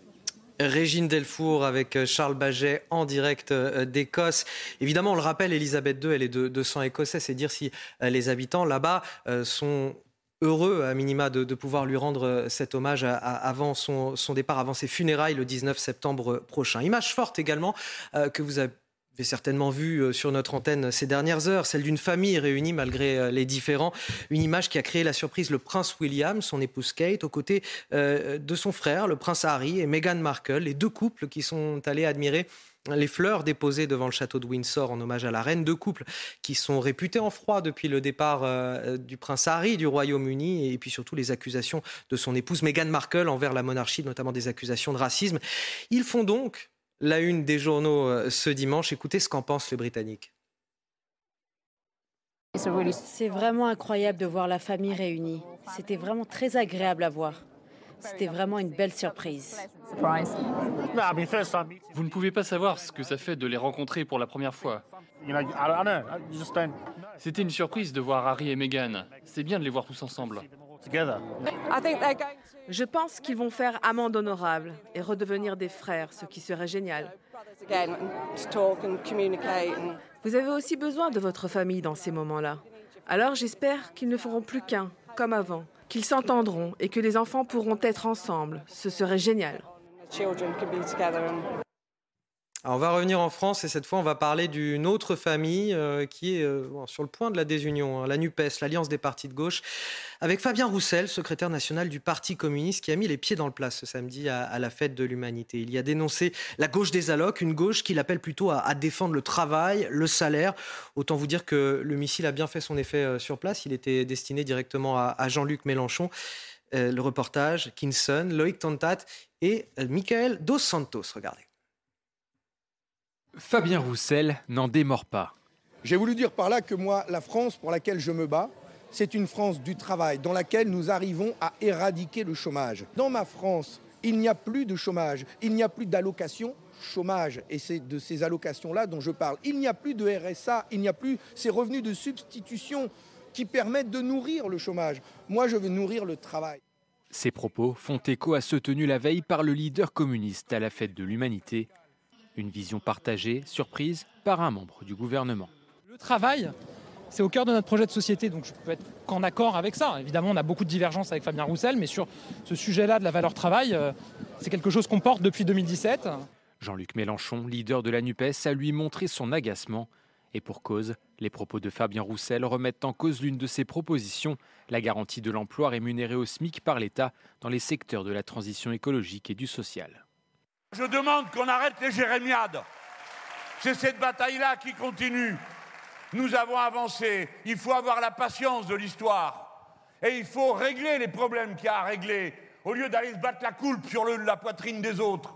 Régine Delfour avec euh, Charles Baget en direct euh, d'Écosse. Évidemment, on le rappelle, Elisabeth II, elle est de, sang écossais. C'est dire si euh, les habitants là-bas sont heureux, à minima, de, pouvoir lui rendre cet hommage avant son, départ, avant ses funérailles le 19 septembre prochain. Image forte également que vous avez avez certainement vu euh, sur notre antenne ces dernières heures, celle d'une famille réunie malgré euh, les différends. Une image qui a créé la surprise, le prince William, son épouse Kate, aux côtés euh, de son frère, le prince Harry et Meghan Markle, les deux couples qui sont allés admirer les fleurs déposées devant le château de Windsor en hommage à la reine, deux couples qui sont réputés en froid depuis le départ du prince Harry du Royaume-Uni et puis surtout les accusations de son épouse Meghan Markle envers la monarchie, notamment des accusations de racisme. Ils font donc la une des journaux euh, ce dimanche. Écoutez ce qu'en pensent les Britanniques. C'est vraiment incroyable de voir la famille réunie. C'était vraiment très agréable à voir. C'était vraiment une belle surprise. Vous ne pouvez pas savoir ce que ça fait de les rencontrer pour la première fois. C'était une surprise de voir Harry et Meghan. C'est bien de les voir tous ensemble. Je pense qu'ils vont faire amende honorable et redevenir des frères, ce qui serait génial. Vous avez aussi besoin de votre famille dans ces moments-là. Alors j'espère qu'ils ne feront plus qu'un, comme avant, qu'ils s'entendront et que les enfants pourront être ensemble. Ce serait génial on va revenir en France et cette fois on va parler d'une autre famille euh, qui est euh, sur le point de la désunion, hein, la NUPES, l'Alliance des partis de gauche, avec Fabien Roussel, secrétaire national du Parti communiste, qui a mis les pieds dans le plat ce samedi à, la fête de l'humanité. Il y a dénoncé la gauche des allocs, une gauche qu'il appelle plutôt à, défendre le travail, le salaire. Autant vous dire que le missile a bien fait son effet euh, sur place. Il était destiné directement à, Jean-Luc Mélenchon. le reportage, Kinson, Loïc Tantat et Michael Dos Santos. Regardez. Fabien Roussel n'en démord pas. J'ai voulu dire par là que moi, la France pour laquelle je me bats, c'est une France du travail, dans laquelle nous arrivons à éradiquer le chômage. Dans ma France, il n'y a plus de chômage, il n'y a plus d'allocation chômage, et c'est de ces allocations-là dont je parle. Il n'y a plus de RSA, il n'y a plus ces revenus de substitution qui permettent de nourrir le chômage. Moi, je veux nourrir le travail. Ces propos font écho à ceux tenus la veille par le leader communiste à la fête de l'humanité. Une vision partagée, surprise par un membre du gouvernement. Le travail, c'est au cœur de notre projet de société, donc je peux être qu'en accord avec ça. Évidemment, on a beaucoup de divergences avec Fabien Roussel, mais sur ce sujet-là de la valeur travail, euh, c'est quelque chose qu'on porte depuis 2017. Jean-Luc Mélenchon, leader de la NUPES, a lui montré son agacement. Et pour cause, les propos de Fabien Roussel remettent en cause l'une de ses propositions, la garantie de l'emploi rémunéré au SMIC par l'État dans les secteurs de la transition écologique et du social. Je demande qu'on arrête les jérémiades. C'est cette bataille-là qui continue. Nous avons avancé. Il faut avoir la patience de l'histoire. Et il faut régler les problèmes qu'il y a à régler, au lieu d'aller se battre la coulpe sur la poitrine des autres.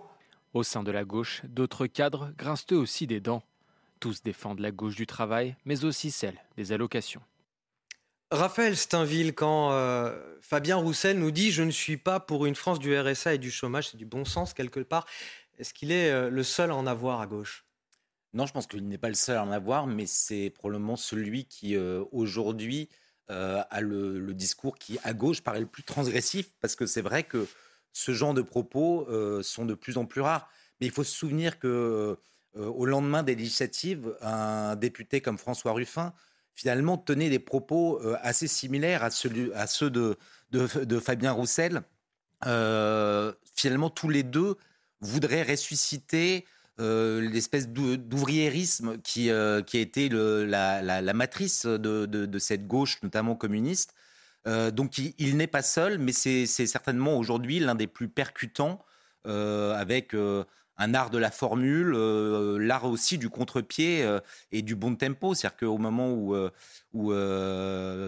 Au sein de la gauche, d'autres cadres grincent eux aussi des dents. Tous défendent la gauche du travail, mais aussi celle des allocations. Raphaël Steinville, quand euh, Fabien Roussel nous dit Je ne suis pas pour une France du RSA et du chômage, c'est du bon sens quelque part, est-ce qu'il est euh, le seul à en avoir à gauche? Non, je pense qu'il n'est pas le seul à en avoir, mais c'est probablement celui qui, euh, aujourd'hui, a le, le discours qui, à gauche, paraît le plus transgressif, parce que c'est vrai que ce genre de propos sont de plus en plus rares. Mais il faut se souvenir que, au lendemain des législatives, un député comme François Ruffin, finalement, tenait des propos euh, assez similaires à, ceux de, Fabien Roussel. Euh, finalement, tous les deux voudraient ressusciter euh, l'espèce d'ou- d'ouvriérisme qui, a été la, matrice de, cette gauche, notamment communiste. Donc il, n'est pas seul, mais c'est certainement aujourd'hui l'un des plus percutants, avec un art de la formule, euh, l'art aussi du contre-pied euh, et du bon tempo. C'est-à-dire qu'au moment où, euh, où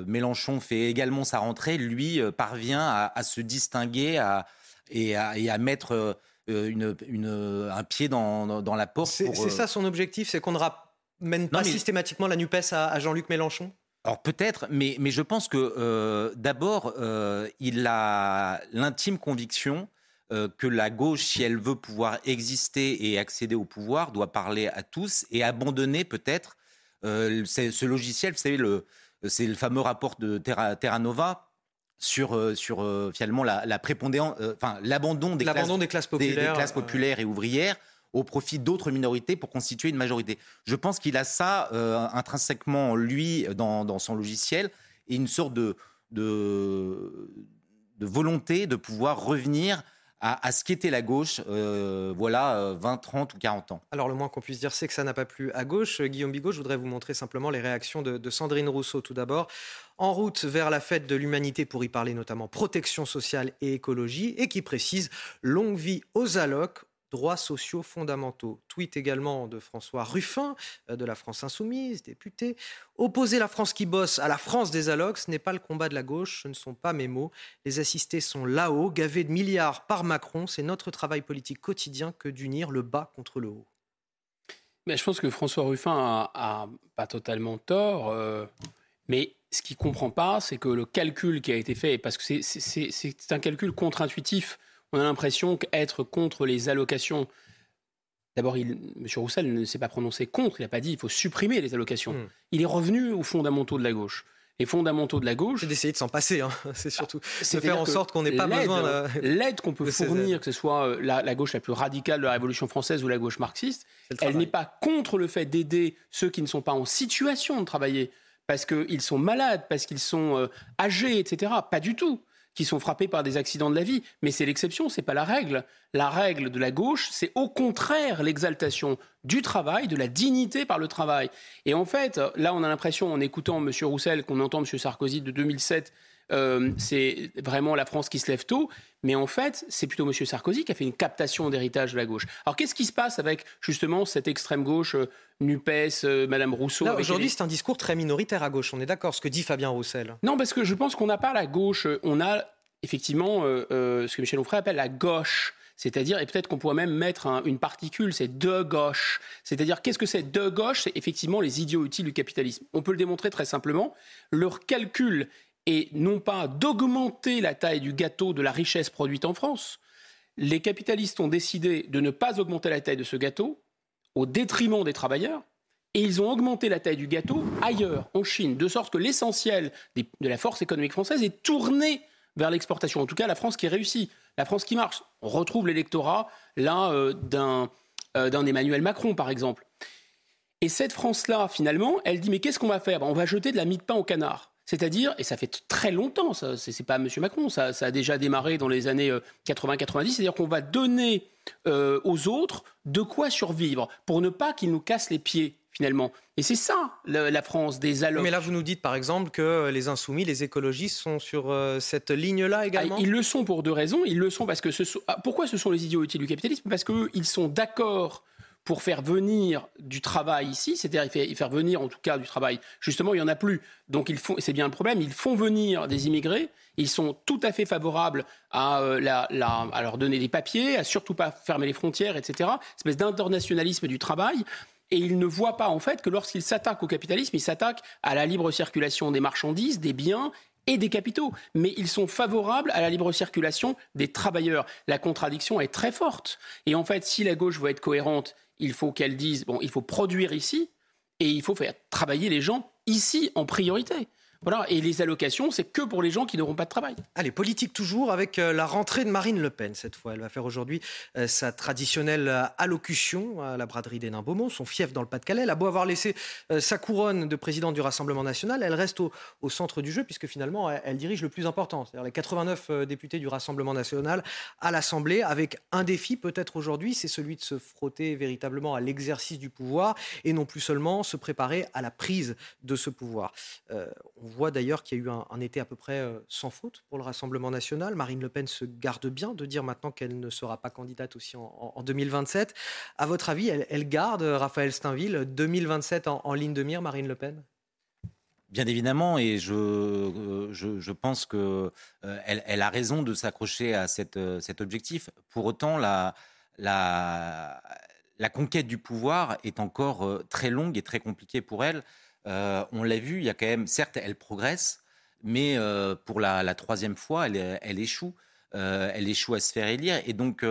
Mélenchon fait également sa rentrée, lui parvient à, à se distinguer à, et, à, et à mettre une, une- un pied dans, dans- dans la porte. C'est ça son objectif, c'est qu'on ne ramène pas mais- systématiquement la NUPES à, à Jean-Luc Mélenchon? Alors peut-être, mais, mais je pense que euh, d'abord, euh, il a l'intime conviction euh, que la gauche, si elle veut pouvoir exister et accéder au pouvoir, doit parler à tous et abandonner peut-être euh, ce logiciel. Vous savez, c'est le fameux rapport de Terra, Terra Nova sur, euh, sur finalement la, la prépondérance, enfin l'abandon des, classes populaires, des classes populaires et ouvrières au profit d'autres minorités pour constituer une majorité. Je pense qu'il a ça intrinsèquement en lui dans, dans son logiciel et une sorte de, de, de volonté de pouvoir revenir à, ce qu'était la gauche, euh, voilà, euh, 20, 30 ou 40 ans. Alors le moins qu'on puisse dire, c'est que ça n'a pas plu à gauche. Euh, Guillaume Bigot, je voudrais vous montrer simplement les réactions de, de Sandrine Rousseau tout d'abord. En route vers la fête de l'humanité pour y parler notamment protection sociale et écologie et qui précise longue vie aux allocs, droits sociaux fondamentaux. Tweet également de François Ruffin euh, de la France Insoumise, député. Opposer la France qui bosse à la France des allocs, ce n'est pas le combat de la gauche, ce ne sont pas mes mots. Les assistés sont là-haut, gavés de milliards par Macron. C'est notre travail politique quotidien que d'unir le bas contre le haut. Mais je pense que François Ruffin a, pas totalement tort. euh, mais ce qu'il comprend pas, c'est que le calcul qui a été fait, parce que c'est un calcul contre-intuitif, on a l'impression qu'être contre les allocations. D'abord, M. Roussel ne s'est pas prononcé contre, il n'a pas dit il faut supprimer les allocations. Hmm. Il est revenu aux fondamentaux de la gauche. Les fondamentaux de la gauche. C'est d'essayer de s'en passer, hein. c'est surtout de C'est-à-dire faire en sorte qu'on n'ait pas besoin de- L'aide qu'on peut fournir, que ce soit euh, la, la gauche la plus radicale de la Révolution française ou la gauche marxiste, le elle n'est pas contre le fait d'aider ceux qui ne sont pas en situation de travailler, parce qu'ils sont malades, parce qu'ils sont euh, âgés, etc. Pas du tout qui sont frappés par des accidents de la vie, mais c'est l'exception, c'est pas la règle. La règle de la gauche, c'est au contraire l'exaltation du travail, de la dignité par le travail. Et en fait, là, on a l'impression, en écoutant M. Roussel, qu'on entend M. Sarkozy de 2007, euh, c'est vraiment la France qui se lève tôt. Mais en fait, c'est plutôt M. Sarkozy qui a fait une captation d'héritage de la gauche. Alors qu'est-ce qui se passe avec justement cette extrême gauche, euh, NUPES, euh, Madame Rousseau aujourd'hui, les- c'est un discours très minoritaire à gauche. On est d'accord, ce que dit Fabien Roussel. non, parce que je pense qu'on n'a pas la gauche, euh, on a effectivement ce que Michel Onfray appelle la gauche. C'est-à-dire, et peut-être qu'on pourrait même mettre un- une particule, c'est de gauche. C'est-à-dire, qu'est-ce que c'est de gauche? C'est effectivement les idiots utiles du capitalisme. On peut le démontrer très simplement. Leur calcul est non pas d'augmenter la taille du gâteau de la richesse produite en France. Les capitalistes ont décidé de ne pas augmenter la taille de ce gâteau au détriment des travailleurs. Et ils ont augmenté la taille du gâteau ailleurs, en Chine, de sorte que l'essentiel de la force économique française est tourné vers l'exportation. En tout cas, la France qui réussit, la France qui marche. On retrouve l'électorat là euh, euh, d'un Emmanuel Macron, par exemple. Et cette France-là, finalement, elle dit mais qu'est-ce qu'on va faire? Ben, On va jeter de la mie de pain au canard. C'est-à-dire, et ça fait très longtemps, ce n'est pas M. Macron, ça, a déjà démarré dans les années 80-90, euh, c'est-à-dire qu'on va donner aux autres de quoi survivre pour ne pas qu'ils nous cassent les pieds finalement. Et c'est ça, la France des allocs. Mais là, vous nous dites, par exemple, que les insoumis, les écologistes sont sur euh, cette ligne-là ah, également Ils le sont pour deux raisons. Ils le sont parce que... Ce sont... Ah, pourquoi ce sont les idiots utiles du capitalisme? Parce qu'eux, ils sont d'accord pour faire venir du travail ici, c'est-à-dire faire venir en tout cas du travail. Justement, il n'y en a plus. Donc c'est bien le problème, ils font venir des immigrés, ils sont tout à fait favorables à, euh, leur donner des papiers, à surtout pas fermer les frontières, etc. Espèce d'internationalisme du travail. Et ils ne voient pas en fait que lorsqu'ils s'attaquent au capitalisme, ils s'attaquent à la libre circulation des marchandises, des biens et des capitaux. Mais ils sont favorables à la libre circulation des travailleurs. La contradiction est très forte. Et en fait, si la gauche veut être cohérente, il faut qu'elle dise, bon, il faut produire ici et il faut faire travailler les gens ici en priorité. Voilà, et les allocations, c'est que pour les gens qui n'auront pas de travail. Allez, politique toujours avec euh, la rentrée de Marine Le Pen cette fois. Elle va faire aujourd'hui euh, sa traditionnelle euh, allocution à la braderie des Nains-Beaumont, son fief dans le Pas-de-Calais. Elle a beau avoir laissé sa couronne de présidente du Rassemblement national, elle reste au, centre du jeu puisque finalement elle, dirige le plus important, c'est-à-dire les 89 députés du Rassemblement national à l'Assemblée, avec un défi peut-être aujourd'hui, c'est celui de se frotter véritablement à l'exercice du pouvoir et non plus seulement se préparer à la prise de ce pouvoir. Voit d'ailleurs qu'il y a eu un, été à peu près euh, sans faute pour le Rassemblement national. Marine Le Pen se garde bien de dire maintenant qu'elle ne sera pas candidate aussi en, 2027. À votre avis, elle, garde, Raphaël Steinville, 2027 en, ligne de mire, Marine Le Pen? Bien évidemment, et je, euh, pense qu'elle euh, elle a raison de s'accrocher à cet objectif. Pour autant, la conquête du pouvoir est encore très longue et très compliquée pour elle. Euh, on l'a vu, il y a quand même, certes, elle progresse, mais euh, pour la, troisième fois, elle, échoue. Euh, elle échoue à se faire élire. Et donc,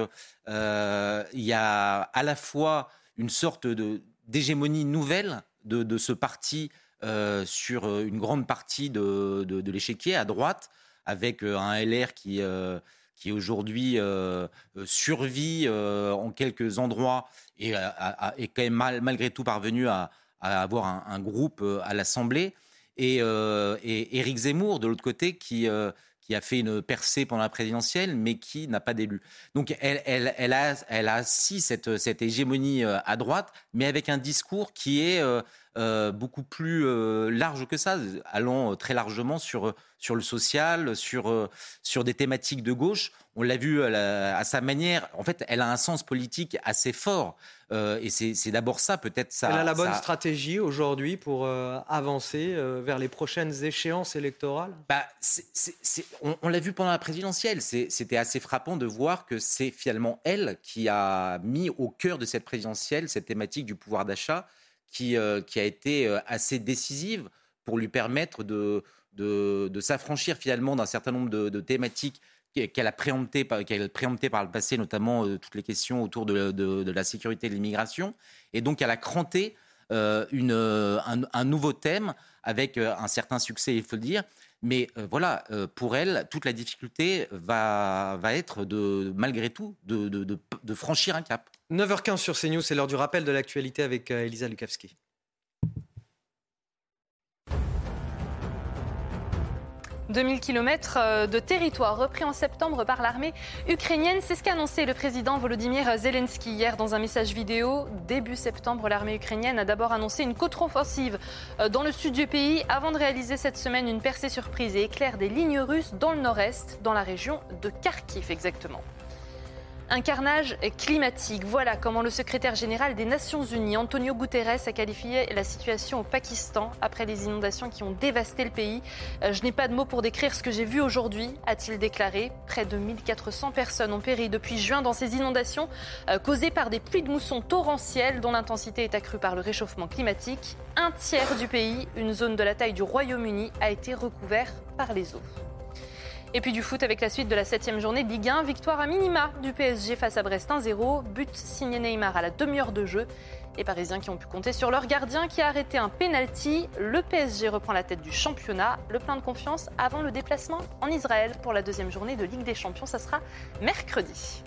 il y a à la fois une sorte d'hégémonie nouvelle de, ce parti sur une grande partie de, l'échiquier à droite, avec un LR qui, qui aujourd'hui survit en quelques endroits et est quand même malgré tout parvenu à, à avoir un, groupe euh, à l'Assemblée. Et, euh, Éric Zemmour, de l'autre côté, qui, euh, qui a fait une percée pendant la présidentielle, mais qui n'a pas d'élu. Donc elle, elle, a, elle a si cette, cette hégémonie à droite, mais avec un discours qui est beaucoup plus large que ça, allant très largement sur, sur le social, sur, sur des thématiques de gauche. On l'a vu à, sa manière. En fait, elle a un sens politique assez fort. Euh, et c'est d'abord ça, peut-être ça. Elle a la bonne stratégie aujourd'hui pour euh, avancer euh, vers les prochaines échéances électorales? Bah, On, l'a vu pendant la présidentielle. C'était assez frappant de voir que c'est finalement elle qui a mis au cœur de cette présidentielle cette thématique du pouvoir d'achat qui, qui a été assez décisive pour lui permettre de, de, s'affranchir finalement d'un certain nombre de, thématiques qu'elle a préempté, qu'elle préempté par le passé, notamment euh, toutes les questions autour de, la sécurité et de l'immigration. Et donc, elle a cranté euh, une, euh, un, nouveau thème avec un certain succès, il faut le dire. Mais voilà, pour elle, toute la difficulté va, être, de, malgré tout, de, franchir un cap. 9h15 sur CNews, c'est l'heure du rappel de l'actualité avec Elisa Lukavski. 2000 km euh, de territoire repris en septembre par l'armée ukrainienne. C'est ce qu'a annoncé le président Volodymyr Zelensky hier dans un message vidéo. Début septembre, l'armée ukrainienne a d'abord annoncé une contre-offensive euh, dans le sud du pays avant de réaliser cette semaine une percée surprise et éclair des lignes russes dans le nord-est, dans la région de Kharkiv exactement. Un carnage climatique. Voilà comment le secrétaire général des Nations Unies, Antonio Guterres, a qualifié la situation au Pakistan après les inondations qui ont dévasté le pays. Euh, je n'ai pas de mots pour décrire ce que j'ai vu aujourd'hui, a-t-il déclaré. Près de 1400 personnes ont péri depuis juin dans ces inondations euh, causées par des pluies de mousson torrentielles dont l'intensité est accrue par le réchauffement climatique. Un tiers du pays, une zone de la taille du Royaume-Uni, a été recouvert par les eaux. Et puis du foot avec la suite de la septième journée de Ligue 1. Victoire à minima du PSG face à Brest 1-0. But signé Neymar à la demi-heure de jeu. Les Parisiens qui ont pu compter sur leur gardien qui a arrêté un penalty. Le PSG reprend la tête du championnat. Le plein de confiance avant le déplacement en Israël pour la deuxième journée de Ligue des Champions. Ça sera mercredi.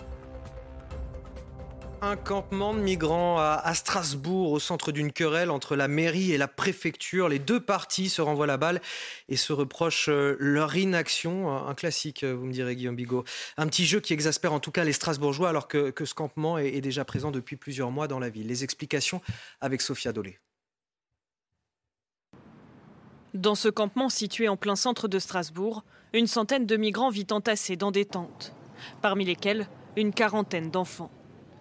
Un campement de migrants à, Strasbourg, au centre d'une querelle entre la mairie et la préfecture. Les deux parties se renvoient la balle et se reprochent euh, leur inaction. Un classique, vous me direz, Guillaume Bigot. Un petit jeu qui exaspère en tout cas les Strasbourgeois, alors que, ce campement est, est, déjà présent depuis plusieurs mois dans la ville. Les explications avec Sophia Dolé. Dans ce campement situé en plein centre de Strasbourg, une centaine de migrants vit entassés dans des tentes, parmi lesquels une quarantaine d'enfants.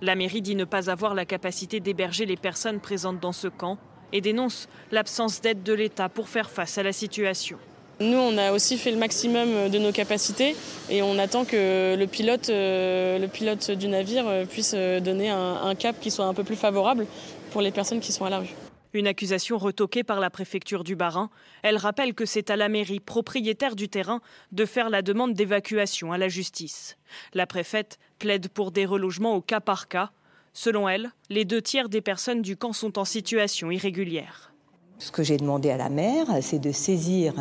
La mairie dit ne pas avoir la capacité d'héberger les personnes présentes dans ce camp et dénonce l'absence d'aide de l'État pour faire face à la situation. Nous, on a aussi fait le maximum de nos capacités et on attend que le pilote, euh, du navire euh, puisse euh, donner un, cap qui soit un peu plus favorable pour les personnes qui sont à la rue. Une accusation retoquée par la préfecture du Bas-Rhin. Elle rappelle que c'est à la mairie, propriétaire du terrain, de faire la demande d'évacuation à la justice. La préfète plaide pour des relogements au cas par cas. Selon elle, les deux tiers des personnes du camp sont en situation irrégulière. Ce que j'ai demandé à la maire, c'est de saisir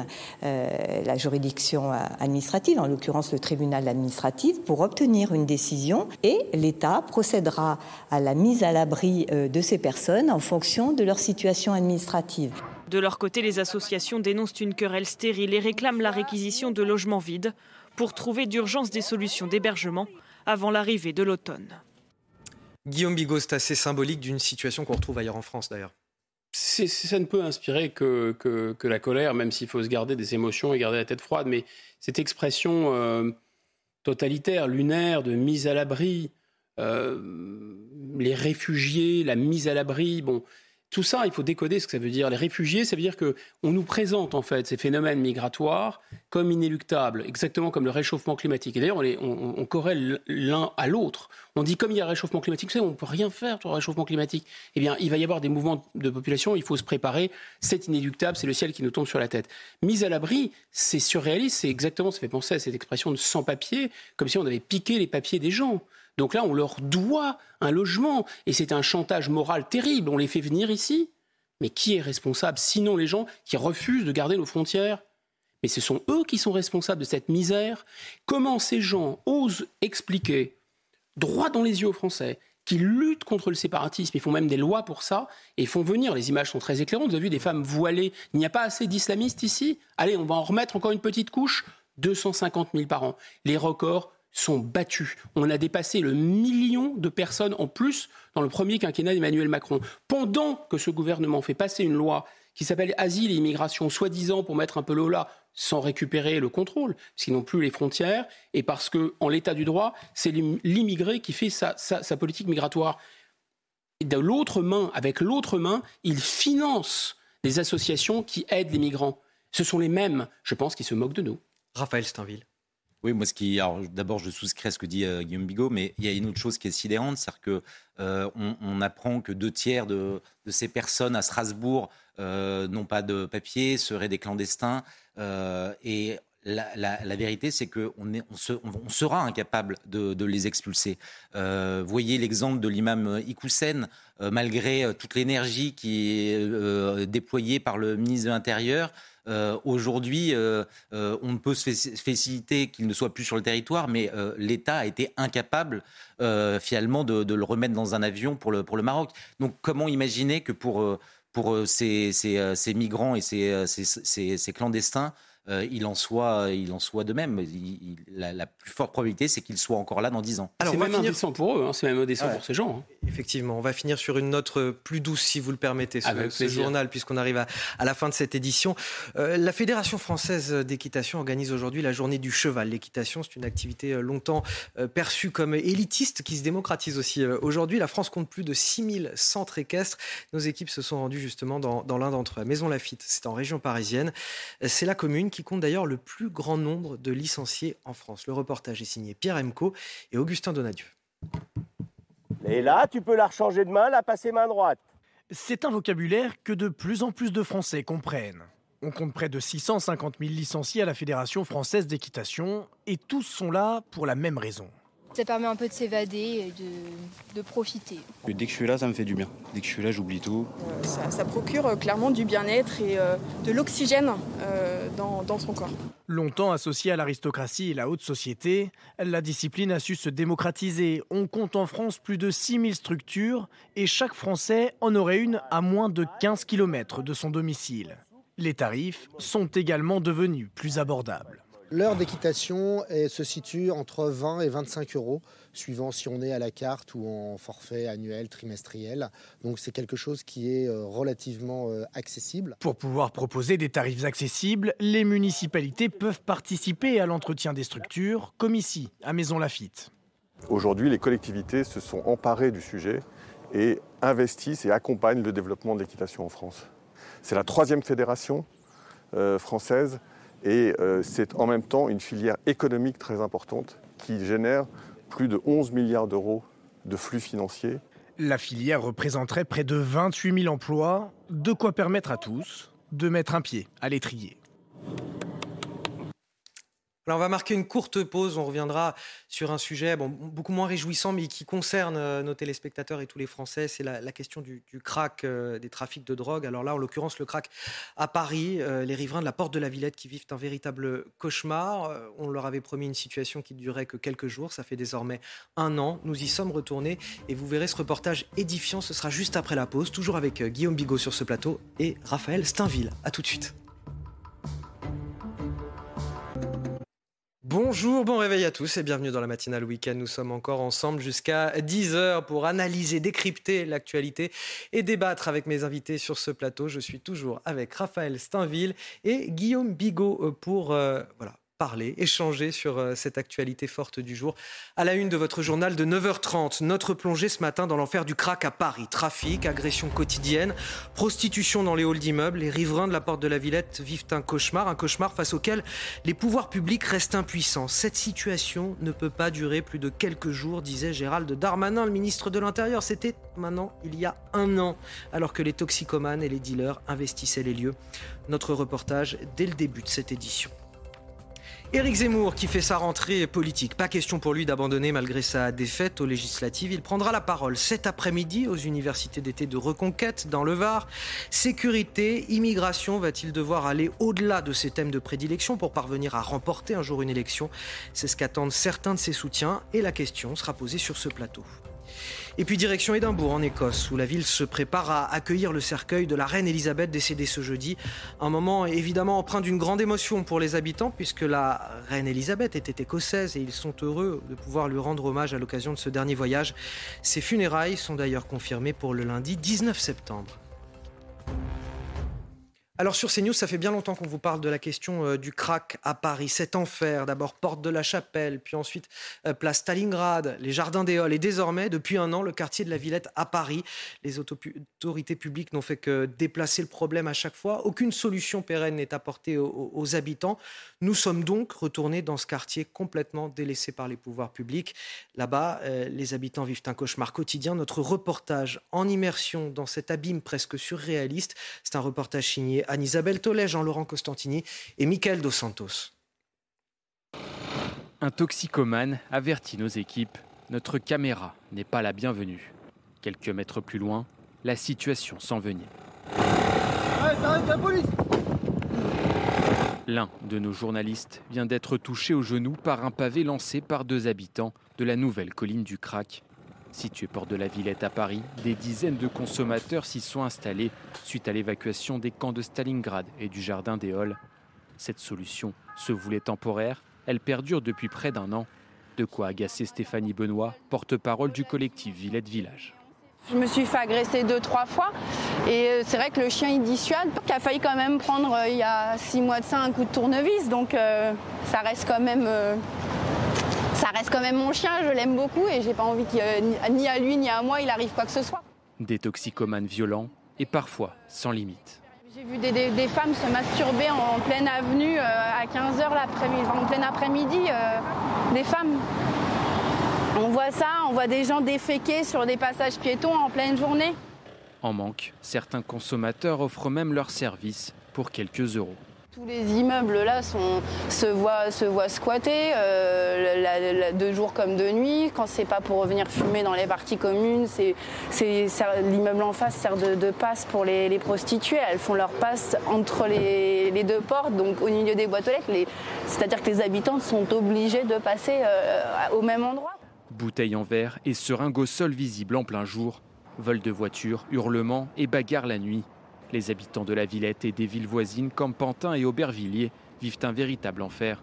euh, la juridiction administrative, en l'occurrence le tribunal administratif, pour obtenir une décision et l'État procédera à la mise à l'abri euh, de ces personnes en fonction de leur situation administrative. De leur côté, les associations dénoncent une querelle stérile et réclament la réquisition de logements vides pour trouver d'urgence des solutions d'hébergement avant l'arrivée de l'automne. Guillaume Bigot, c'est assez symbolique d'une situation qu'on retrouve ailleurs en France d'ailleurs. Ça ne peut inspirer que, que, la colère, même s'il faut se garder des émotions et garder la tête froide. Mais cette expression euh, totalitaire, lunaire, de mise à l'abri, euh, les réfugiés, la mise à l'abri, bon, tout ça, il faut décoder ce que ça veut dire. Les réfugiés, ça veut dire que on nous présente en fait ces phénomènes migratoires comme inéluctables, exactement comme le réchauffement climatique. Et d'ailleurs, on, on, corrèle l'un à l'autre. On dit comme il y a réchauffement climatique, on ne peut rien faire sur le réchauffement climatique. Eh bien, il va y avoir des mouvements de population, il faut se préparer. C'est inéluctable, c'est le ciel qui nous tombe sur la tête. Mise à l'abri, c'est surréaliste, c'est exactement, ça fait penser à cette expression de sans-papier, comme si on avait piqué les papiers des gens. Donc là, on leur doit un logement. Et c'est un chantage moral terrible. On les fait venir ici. Mais qui est responsable Sinon les gens qui refusent de garder nos frontières? Mais ce sont eux qui sont responsables de cette misère. Comment ces gens osent expliquer, droit dans les yeux aux Français, qu'ils luttent contre le séparatisme, ils font même des lois pour ça, et font venir, les images sont très éclairantes, vous avez vu des femmes voilées, il n'y a pas assez d'islamistes ici? Allez, on va en remettre encore une petite couche 250 000 par an. Les records sont battus. On a dépassé le million de personnes en plus dans le premier quinquennat d'Emmanuel Macron. Pendant que ce gouvernement fait passer une loi qui s'appelle Asile et Immigration, soi-disant pour mettre un peu l'eau là, sans récupérer le contrôle, n'ont plus les frontières, et parce que, en l'état du droit, c'est l'immigré qui fait sa, sa politique migratoire. Et de l'autre main, avec l'autre main, il finance des associations qui aident les migrants. Ce sont les mêmes, je pense, qui se moquent de nous. Raphaël Steinville. Oui, moi, ce qui, d'abord, je souscris à ce que dit euh, Guillaume Bigot, mais il y a une autre chose qui est sidérante, c'est-à-dire que euh, on, apprend que deux tiers de, ces personnes à Strasbourg euh, n'ont pas de papier, seraient des clandestins, et la, vérité, c'est qu'on on, sera incapable de, les expulser. voyez l'exemple de l'imam Ikoussen, malgré toute l'énergie qui est déployée par le ministre de l'Intérieur. Euh, aujourd'hui, euh, euh, on ne peut se féliciter qu'il ne soit plus sur le territoire, mais l'État a été incapable finalement de, le remettre dans un avion pour le, Maroc. Donc comment imaginer que pour, ces, migrants et ces clandestins, euh, il, en soit, il en soit de même. la, plus forte probabilité, c'est qu'il soit encore là dans 10 ans. C'est même finir... indécent pour eux, hein. c'est même indécent pour ces gens. Hein. Effectivement, on va finir sur une note plus douce, si vous le permettez, ce, ce journal, puisqu'on arrive à, la fin de cette édition. Euh, la Fédération française d'équitation organise aujourd'hui la journée du cheval. L'équitation, c'est une activité euh, longtemps perçue comme élitiste qui se démocratise aussi. Aujourd'hui, la France compte plus de 6000 centres équestres. Nos équipes se sont rendues justement dans, dans l'un d'entre eux, Maison Lafitte. C'est en région parisienne. C'est la commune qui compte d'ailleurs le plus grand nombre de licenciés en France. Le reportage est signé Pierre Emco et Augustin Donadieu. Et là, tu peux la rechanger de main, la passer main droite. C'est un vocabulaire que de plus en plus de Français comprennent. On compte près de 650 000 licenciés à la Fédération française d'équitation et tous sont là pour la même raison. Ça permet un peu de s'évader et de, profiter. Dès que je suis là, ça me fait du bien. Dès que je suis là, j'oublie tout. Euh, ça, procure euh, clairement du bien-être et euh, de l'oxygène dans, dans son corps. Longtemps associée à l'aristocratie et la haute société, la discipline a su se démocratiser. On compte en France plus de 6000 structures et chaque Français en aurait une à moins de 15 km de son domicile. Les tarifs sont également devenus plus abordables. L'heure d'équitation se situe entre 20 et 25 euros, suivant si on est à la carte ou en forfait annuel, trimestriel. Donc c'est quelque chose qui est euh, relativement euh, accessible. Pour pouvoir proposer des tarifs accessibles, les municipalités peuvent participer à l'entretien des structures, comme ici, à Maison Lafitte. Aujourd'hui, les collectivités se sont emparées du sujet et investissent et accompagnent le développement de l'équitation en France. C'est la troisième fédération euh, française et euh, c'est en même temps une filière économique très importante qui génère plus de 11 milliards d'euros de flux financiers. La filière représenterait près de 28 000 emplois, de quoi permettre à tous de mettre un pied à l'étrier. On va marquer une courte pause, on reviendra sur un sujet bon, beaucoup moins réjouissant mais qui concerne euh, nos téléspectateurs et tous les Français, c'est la, question du, crack, euh, des trafics de drogue. Alors là, en l'occurrence, le crack à Paris, euh, les riverains de la Porte de la Villette qui vivent un véritable cauchemar. on leur avait promis une situation qui ne durait que quelques jours, ça fait désormais un an. Nous y sommes retournés et vous verrez ce reportage édifiant, ce sera juste après la pause, toujours avec Guillaume Bigot sur ce plateau et Raphaël Steinville. A tout de suite. Bonjour, bon réveil à tous et bienvenue dans la matinale week-end. Nous sommes encore ensemble jusqu'à 10h pour analyser, décrypter l'actualité et débattre avec mes invités sur ce plateau. Je suis toujours avec Raphaël Steinville et Guillaume Bigot pour euh, voilà, parler, échanger sur euh, cette actualité forte du jour. À la une de votre journal de 9h30, notre plongée ce matin dans l'enfer du crack à Paris. Trafic, agression quotidienne, prostitution dans les halls d'immeubles. Les riverains de la porte de la Villette vivent un cauchemar, un cauchemar face auquel les pouvoirs publics restent impuissants. Cette situation ne peut pas durer plus de quelques jours, disait Gérald Darmanin, le ministre de l'Intérieur. C'était maintenant il y a un an, alors que les toxicomanes et les dealers investissaient les lieux. Notre reportage dès le début de cette édition. Éric Zemmour qui fait sa rentrée politique. Pas question pour lui d'abandonner malgré sa défaite aux législatives. Il prendra la parole cet après-midi aux universités d'été de Reconquête dans le Var. Sécurité, immigration, va-t-il devoir aller au-delà de ses thèmes de prédilection pour parvenir à remporter un jour une élection? C'est ce qu'attendent certains de ses soutiens et la question sera posée sur ce plateau. Et puis direction Édimbourg en Écosse, où la ville se prépare à accueillir le cercueil de la reine Elisabeth décédée ce jeudi. Un moment évidemment empreint d'une grande émotion pour les habitants, puisque la reine Elisabeth était écossaise et ils sont heureux de pouvoir lui rendre hommage à l'occasion de ce dernier voyage. Ses funérailles sont d'ailleurs confirmées pour le lundi 19 septembre. Alors sur CNews, ça fait bien longtemps qu'on vous parle de la question euh, du crack à Paris, cet enfer, d'abord porte de la Chapelle, puis ensuite euh, place Stalingrad, les jardins des Halles et désormais, depuis un an, le quartier de la Villette à Paris. Les autorités publiques n'ont fait que déplacer le problème à chaque fois. Aucune solution pérenne n'est apportée aux, habitants. Nous sommes donc retournés dans ce quartier complètement délaissé par les pouvoirs publics. Là-bas, euh, les habitants vivent un cauchemar quotidien. Notre reportage en immersion dans cet abîme presque surréaliste, c'est un reportage signé Anne-Isabelle Tollet, Jean-Laurent Costantini et Michael Dos Santos. Un toxicomane avertit nos équipes notre caméra n'est pas la bienvenue. Quelques mètres plus loin, la situation s'envenime. L'un de nos journalistes vient d'être touché au genou par un pavé lancé par deux habitants de la nouvelle colline du Crac. Situé port de la Villette à Paris, des dizaines de consommateurs s'y sont installés suite à l'évacuation des camps de Stalingrad et du jardin des Halles. Cette solution se voulait temporaire, elle perdure depuis près d'un an. De quoi agacer Stéphanie Benoît, porte-parole du collectif Villette Village. Je me suis fait agresser deux, trois fois. Et euh, c'est vrai que le chien, il dissuade. Qui a failli quand même prendre, euh, il y a six mois de ça, un coup de tournevis. Donc euh, ça reste quand même ça reste quand même mon chien, je l'aime beaucoup et j'ai pas envie qu'il ni à lui ni à moi il arrive quoi que ce soit. Des toxicomanes violents et parfois sans limite. J'ai vu des, femmes se masturber en, pleine avenue euh, à 15h l'après-midi, en plein après-midi, euh, des femmes. On voit ça, on voit des gens déféquer sur des passages piétons en pleine journée. En manque, certains consommateurs offrent même leurs services pour quelques euros. Tous les immeubles là se, voient, se voient squattés, euh, de jour comme de nuit. Quand c'est pas pour revenir fumer dans les parties communes, l'immeuble en face sert de, passe pour les, prostituées. Elles font leur passe entre les, deux portes, donc au milieu des boîtes aux lettres. C'est-à-dire que les habitants sont obligés de passer euh, au même endroit. Bouteilles en verre et seringues au sol visibles en plein jour. Vol de voitures, hurlements et bagarres la nuit. Les habitants de la Villette et des villes voisines comme Pantin et Aubervilliers vivent un véritable enfer.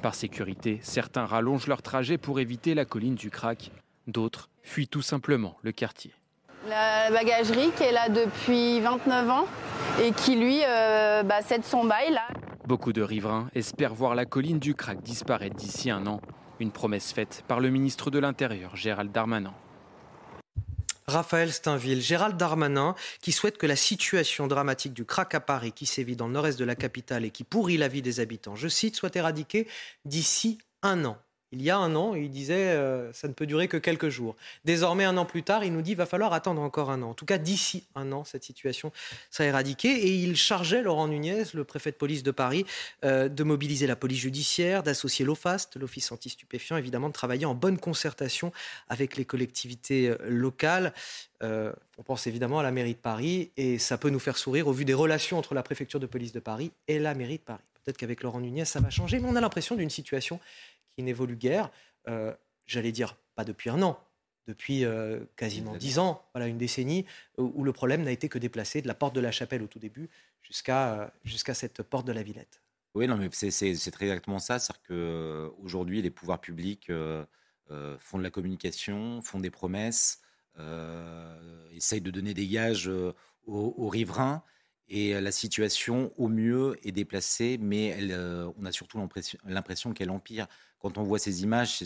Par sécurité, certains rallongent leur trajet pour éviter la colline du Crac. D'autres fuient tout simplement le quartier. La bagagerie qui est là depuis 29 ans et qui lui euh, bah, cède son bail là. Beaucoup de riverains espèrent voir la colline du Crac disparaître d'ici un an. Une promesse faite par le ministre de l'Intérieur, Gérald Darmanin. Raphaël Steinville, Gérald Darmanin, qui souhaite que la situation dramatique du crack à Paris, qui sévit dans le nord-est de la capitale et qui pourrit la vie des habitants, je cite, soit éradiquée d'ici un an. Il y a un an, il disait euh, ça ne peut durer que quelques jours. Désormais, un an plus tard, il nous dit va falloir attendre encore un an. En tout cas, d'ici un an, cette situation sera éradiquée. Et il chargeait Laurent Nunez, le préfet de police de Paris, euh, de mobiliser la police judiciaire, d'associer l'OFAST, l'Office anti-stupéfiant, évidemment, de travailler en bonne concertation avec les collectivités euh, locales. Euh, on pense évidemment à la mairie de Paris et ça peut nous faire sourire au vu des relations entre la préfecture de police de Paris et la mairie de Paris. Peut-être qu'avec Laurent Nunez, ça va changer, mais on a l'impression d'une situation qui n'évolue guère. Euh, J'allais dire pas depuis un an, depuis euh, quasiment dix ans, voilà une décennie où, où le problème n'a été que déplacé de la porte de la chapelle au tout début jusqu'à euh, jusqu'à cette porte de la Villette. Oui, non, mais c'est- très exactement ça. C'est-à-dire qu'aujourd'hui, les pouvoirs publics euh, font de la communication, font des promesses, essayent de donner des gages aux, aux riverains. Et la situation, au mieux, est déplacée, mais elle, euh, on a surtout l'impression qu'elle empire. Quand on voit ces images,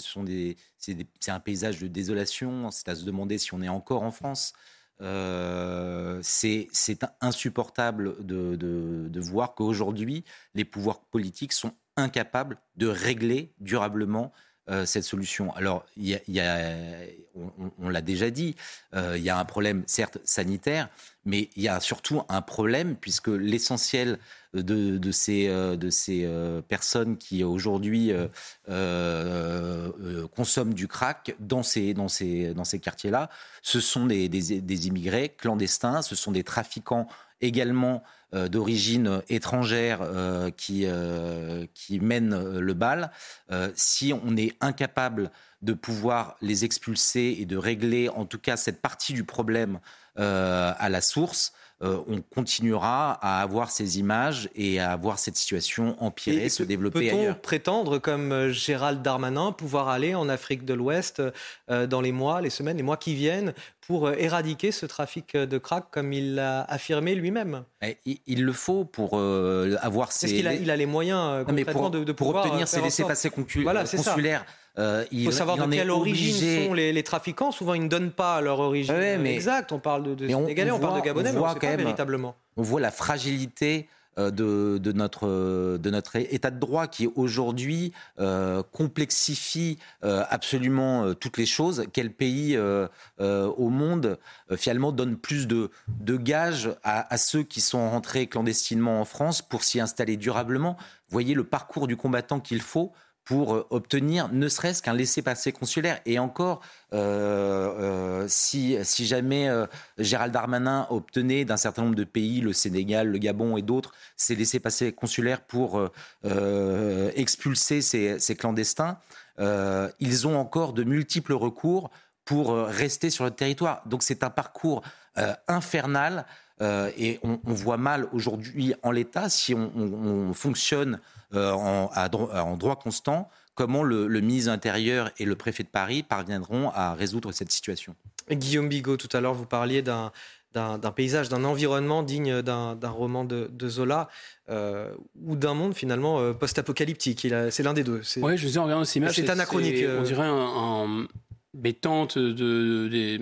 c'est un paysage de désolation. C'est à se demander si on est encore en France. Euh, c'est insupportable de- de voir qu'aujourd'hui, les pouvoirs politiques sont incapables de régler durablement euh, cette solution. Alors, on, l'a déjà dit, euh, il y a un problème, certes, sanitaire, mais il y a surtout un problème, puisque l'essentiel de, ces, euh, personnes qui aujourd'hui consomment du crack dans ces, quartiers-là, ce sont des immigrés clandestins, ce sont des trafiquants également euh, d'origine étrangère euh, qui, euh, qui mènent euh, le bal. Euh, si on est incapable de pouvoir les expulser et de régler en tout cas cette partie du problème euh, à la source, euh, on continuera à avoir ces images et à avoir cette situation empirer, Et se peut- développer Peut-on ailleurs. prétendre, comme euh, Gérald Darmanin, pouvoir aller en Afrique de l'Ouest euh, dans les mois, les semaines, les mois qui viennent pour éradiquer ce trafic de crack comme il l'a affirmé lui-même? Et il, il le faut pour euh, avoir ces. Est-ce qu'il a, il a les moyens Non, mais concrètement pour, de, de pour pouvoir obtenir ces laissés-passer concu- Voilà, consulaires, euh, Il faut savoir il de quelle origine obligé- sont les, les trafiquants. Souvent, ils ne donnent pas leur origine Ouais, mais- exacte. On parle de, de on- Sénégalais, on, on parle de Gabonais, on mais on voit quand pas même- véritablement. on voit la fragilité euh, de, de notre, euh, de notre état de droit qui aujourd'hui euh, complexifie euh, absolument euh, toutes les choses. Quel pays euh, euh, au monde euh, finalement donne plus de, de gages à, à ceux qui sont rentrés clandestinement en France pour s'y installer durablement? Voyez le parcours du combattant qu'il faut pour euh, obtenir ne serait-ce qu'un laissez-passer consulaire. Et encore, euh, euh, si, jamais Gérald Darmanin obtenait d'un certain nombre de pays, le Sénégal, le Gabon et d'autres, ces laissez-passer consulaires pour expulser ces, ces clandestins, ils ont encore de multiples recours pour euh, rester sur le territoire. Donc c'est un parcours euh, infernal euh, et on, on voit mal aujourd'hui en l'état, si on, on- on fonctionne euh, en, à dro- en droit constant, comment le, le ministre de l'Intérieur et le préfet de Paris parviendront à résoudre cette situation. Guillaume Bigot, tout à l'heure, vous parliez d'un paysage, d'un environnement digne d'un roman de, de Zola euh, ou d'un monde finalement euh, post-apocalyptique. C'est l'un des deux. C'est- Oui, je disais en regardant ces images. C'est anachronique. On dirait un, un- des tentes de,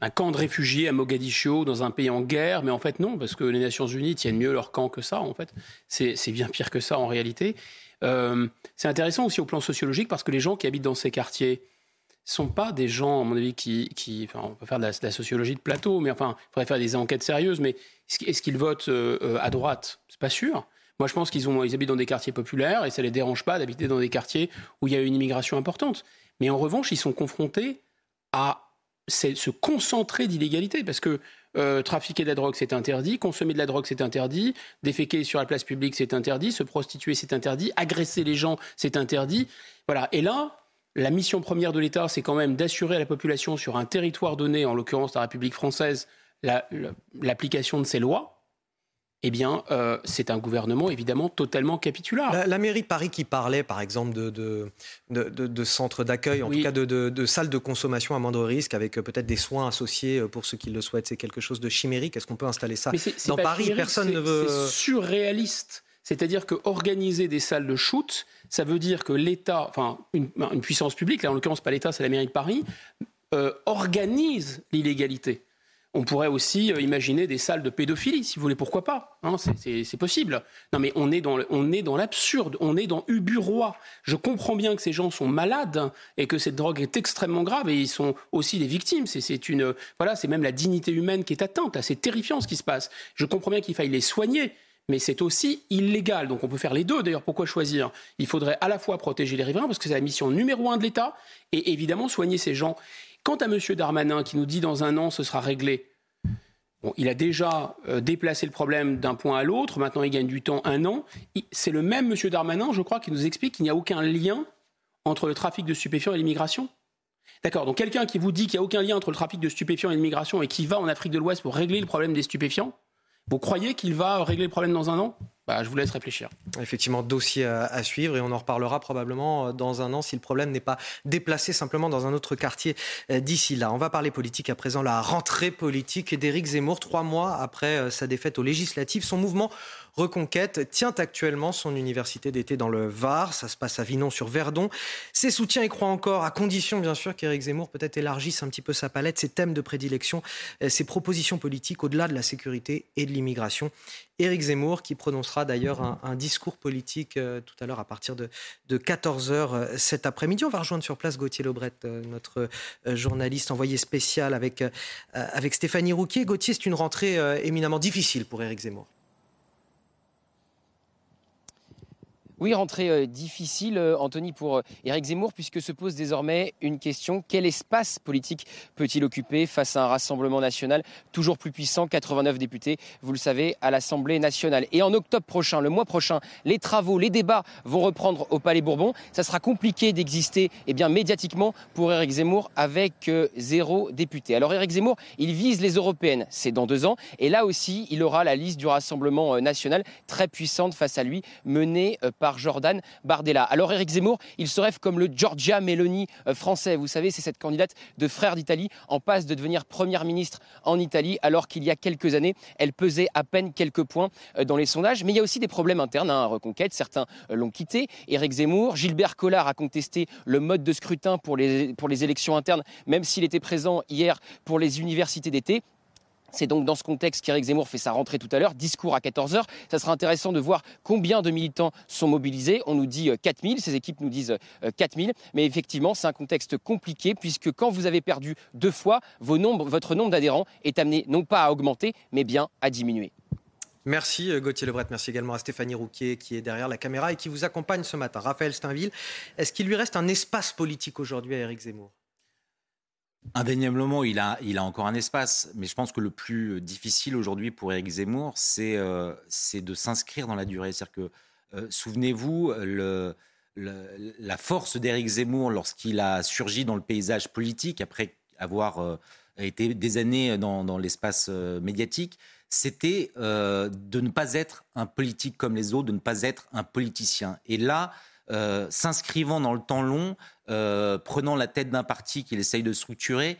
un camp de réfugiés à Mogadiscio dans un pays en guerre, mais en fait non, parce que les Nations Unies tiennent mieux leur camp que ça. En fait, c'est bien pire que ça en réalité. Euh, c'est intéressant aussi au plan sociologique parce que les gens qui habitent dans ces quartiers, sont pas des gens, à mon avis, qui, on peut faire de la, sociologie de plateau, mais enfin, il faudrait faire des enquêtes sérieuses. Mais est-ce qu'ils votent euh, euh, à droite? C'est pas sûr. Moi, je pense qu'ils habitent dans des quartiers populaires et ça les dérange pas d'habiter dans des quartiers où il y a une immigration importante. Mais en revanche, ils sont confrontés à se concentrer d'illégalité parce que euh, trafiquer de la drogue, c'est interdit. Consommer de la drogue, c'est interdit. Déféquer sur la place publique, c'est interdit. Se prostituer, c'est interdit. Agresser les gens, c'est interdit. Voilà. Et là, la mission première de l'État, c'est quand même d'assurer à la population sur un territoire donné, en l'occurrence la République française, l'application de ces lois eh bien, euh, c'est un gouvernement évidemment totalement capitulaire. La, mairie de Paris qui parlait, par exemple, de, de, centres d'accueil, en tout cas de, salles de consommation à moindre risque, avec euh, peut-être des soins associés euh, pour ceux qui le souhaitent, c'est quelque chose de chimérique. Est-ce qu'on peut installer ça dans Paris? Personne ne veut. C'est surréaliste. C'est-à-dire que organiser des salles de shoot, ça veut dire que l'État, enfin une, puissance publique, là en l'occurrence pas l'État, c'est la mairie de Paris, organise l'illégalité. On pourrait aussi euh, imaginer des salles de pédophilie, si vous voulez, pourquoi pas hein, C'est possible. Non, mais on est dans, l'absurde, on est dans Ubu-Roi. Je comprends bien que ces gens sont malades et que cette drogue est extrêmement grave et ils sont aussi des victimes. C'est une, voilà, c'est même la dignité humaine qui est atteinte. C'est terrifiant ce qui se passe. Je comprends bien qu'il faille les soigner mais c'est aussi illégal. Donc on peut faire les deux. D'ailleurs, pourquoi choisir? Il faudrait à la fois protéger les riverains, parce que c'est la mission numéro un de l'État, et évidemment soigner ces gens. Quant à M. Darmanin qui nous dit dans un an ce sera réglé, il a déjà euh, déplacé le problème d'un point à l'autre, maintenant il gagne du temps un an. C'est le même M. Darmanin, je crois, qui nous explique qu'il n'y a aucun lien entre le trafic de stupéfiants et l'immigration. D'accord, donc quelqu'un qui vous dit qu'il n'y a aucun lien entre le trafic de stupéfiants et l'immigration et qui va en Afrique de l'Ouest pour régler le problème des stupéfiants, vous croyez qu'il va régler le problème dans un an? Bah, je vous laisse réfléchir. Effectivement, dossier à, suivre et on en reparlera probablement euh, dans un an si le problème n'est pas déplacé simplement dans un autre quartier euh, d'ici là. On va parler politique à présent, la rentrée politique d'Éric Zemmour, trois mois après euh, sa défaite aux législatives. Son mouvement Reconquête tient actuellement son université d'été dans le Var. Ça se passe à Vinon-sur-Verdon. Ses soutiens y croient encore, à condition bien sûr qu'Éric Zemmour peut-être élargisse un petit peu sa palette, ses thèmes de prédilection, ses propositions politiques au-delà de la sécurité et de l'immigration. Éric Zemmour qui prononcera d'ailleurs un, discours politique euh, tout à l'heure à partir de, 14h euh, cet après-midi. On va rejoindre sur place Gauthier Lebret, euh, notre journaliste envoyé spécial avec, avec Stéphanie Rouquier. Gauthier, c'est une rentrée éminemment difficile pour Éric Zemmour. Oui, rentrée euh, difficile, euh, Anthony, pour euh, Éric Zemmour, puisque se pose désormais une question. Quel espace politique peut-il occuper face à un rassemblement national toujours plus puissant, 89 députés, vous le savez, à l'Assemblée nationale? Et en octobre prochain, le mois prochain, les travaux, les débats vont reprendre au Palais Bourbon. Ça sera compliqué d'exister eh bien, médiatiquement pour Éric Zemmour avec zéro député. Alors Éric Zemmour, il vise les européennes, c'est dans deux ans. Et là aussi, il aura la liste du Rassemblement national très puissante face à lui, menée par Jordan Bardella. Alors Éric Zemmour, il se rêve comme le Giorgia Meloni euh, français. Vous savez, c'est cette candidate de frère d'Italie en passe de devenir première ministre en Italie, alors qu'il y a quelques années, elle pesait à peine quelques points euh, dans les sondages. Mais il y a aussi des problèmes internes hein, à Reconquête. Certains euh, l'ont quitté. Éric Zemmour, Gilbert Collard a contesté le mode de scrutin pour les, pour les élections internes, même s'il était présent hier pour les universités d'été. C'est donc dans ce contexte qu'Éric Zemmour fait sa rentrée tout à l'heure, discours à 14h. Ça sera intéressant de voir combien de militants sont mobilisés. On nous dit 4000, euh, ces équipes nous disent 4000. Euh, Mais effectivement, c'est un contexte compliqué puisque quand vous avez perdu deux fois, votre nombre d'adhérents est amené non pas à augmenter, mais bien à diminuer. Merci euh, Gauthier Lebret, merci également à Stéphanie Rouquier qui est derrière la caméra et qui vous accompagne ce matin. Raphaël Steinville, est-ce qu'il lui reste un espace politique aujourd'hui à Éric Zemmour? Indéniablement, il a, a encore un espace, mais je pense que le plus difficile aujourd'hui pour Éric Zemmour, c'est euh, de s'inscrire dans la durée. C'est-à-dire que, euh, souvenez-vous, la force d'Éric Zemmour lorsqu'il a surgi dans le paysage politique, après avoir euh, été des années dans, dans l'espace médiatique, c'était de ne pas être un politique comme les autres, de ne pas être un politicien. Et là, euh, s'inscrivant dans le temps long, euh, prenant la tête d'un parti qu'il essaye de structurer,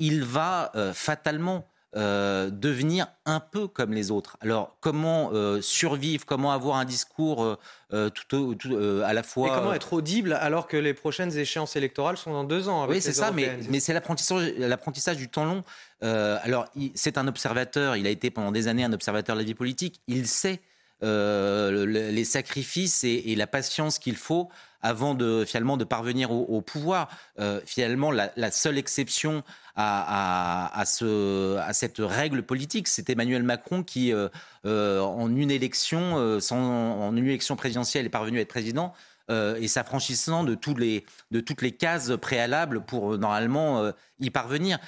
il va euh, fatalement devenir un peu comme les autres. Alors, comment survivre, comment avoir un discours tout, à la fois. Et comment être audible alors que les prochaines échéances électorales sont dans deux ans Oui, c'est ça, mais, mais c'est l'apprentissage du temps long. alors, c'est un observateur, il a été pendant des années un observateur de la vie politique, il sait euh, les sacrifices et, la patience qu'il faut avant de finalement de parvenir au, pouvoir. Euh, finalement, la, seule exception à, à, ce, à, cette règle politique, c'est Emmanuel Macron qui, euh, en une élection, en une élection présidentielle, est parvenu à être président. et s'affranchissant de toutes les cases préalables pour normalement y parvenir.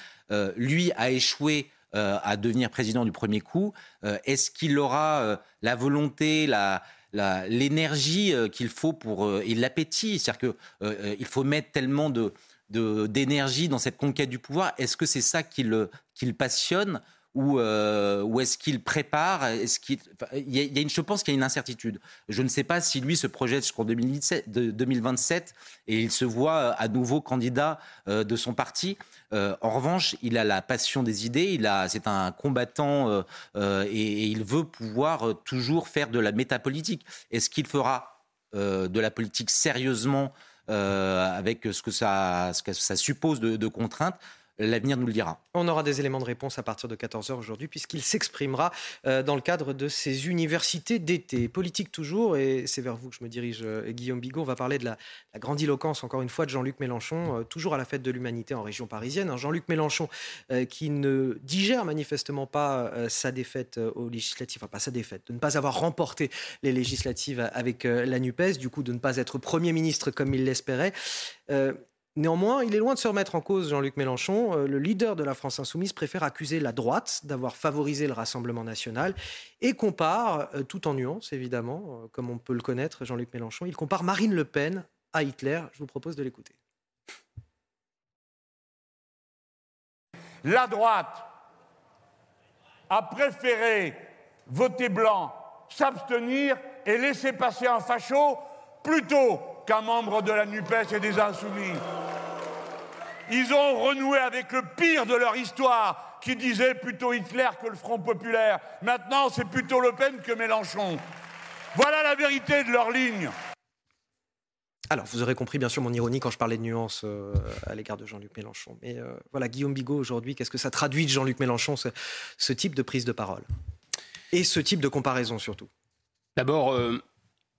lui a échoué euh, à devenir président du premier coup. Euh, est-ce qu'il aura euh, la volonté, la, l'énergie qu'il faut pour et l'appétit, c'est-à-dire qu'il il faut mettre tellement de, d'énergie dans cette conquête du pouvoir. Est-ce que c'est ça qui le, qui le passionne? Ou, ou est-ce qu'il prépare? Il y a une, je pense qu'il y a une incertitude. Je ne sais pas si lui se projette jusqu'en 2027 et il se voit à nouveau candidat de son parti. Euh, en revanche, il a la passion des idées, il a, c'est un combattant euh, euh, et, il veut pouvoir toujours faire de la métapolitique. Est-ce qu'il fera de la politique sérieusement avec ce que ça, ce que ça suppose de contraintes? L'avenir nous le dira. On aura des éléments de réponse à partir de 14h aujourd'hui, puisqu'il s'exprimera euh, dans le cadre de ces universités d'été. Politique toujours, et c'est vers vous que je me dirige, euh, Guillaume Bigot. On va parler de la, grandiloquence, encore une fois, de Jean-Luc Mélenchon, euh, toujours à la fête de l'humanité en région parisienne. Jean-Luc Mélenchon, qui ne digère manifestement pas sa défaite aux législatives, enfin pas sa défaite, de ne pas avoir remporté les législatives avec la NUPES, du coup de ne pas être Premier ministre comme il l'espérait. Néanmoins, il est loin de se remettre en cause, Jean-Luc Mélenchon. Euh, le leader de la France insoumise préfère accuser la droite d'avoir favorisé le Rassemblement national et compare, euh, tout en nuance évidemment, euh, comme on peut le connaître, Jean-Luc Mélenchon, il compare Marine Le Pen à Hitler. Je vous propose de l'écouter. La droite a préféré voter blanc, s'abstenir et laisser passer un facho plutôt qu'un membre de la NUPES et des Insoumis. Ils ont renoué avec le pire de leur histoire, qui disait plutôt Hitler que le Front populaire. Maintenant, c'est plutôt Le Pen que Mélenchon. Voilà la vérité de leur ligne. Alors, vous aurez compris bien sûr mon ironie quand je parlais de nuances euh, à l'égard de Jean-Luc Mélenchon. Mais euh, voilà, Guillaume Bigot aujourd'hui, qu'est-ce que ça traduit de Jean-Luc Mélenchon, ce, type de prise de parole? Et ce type de comparaison surtout D'abord, euh,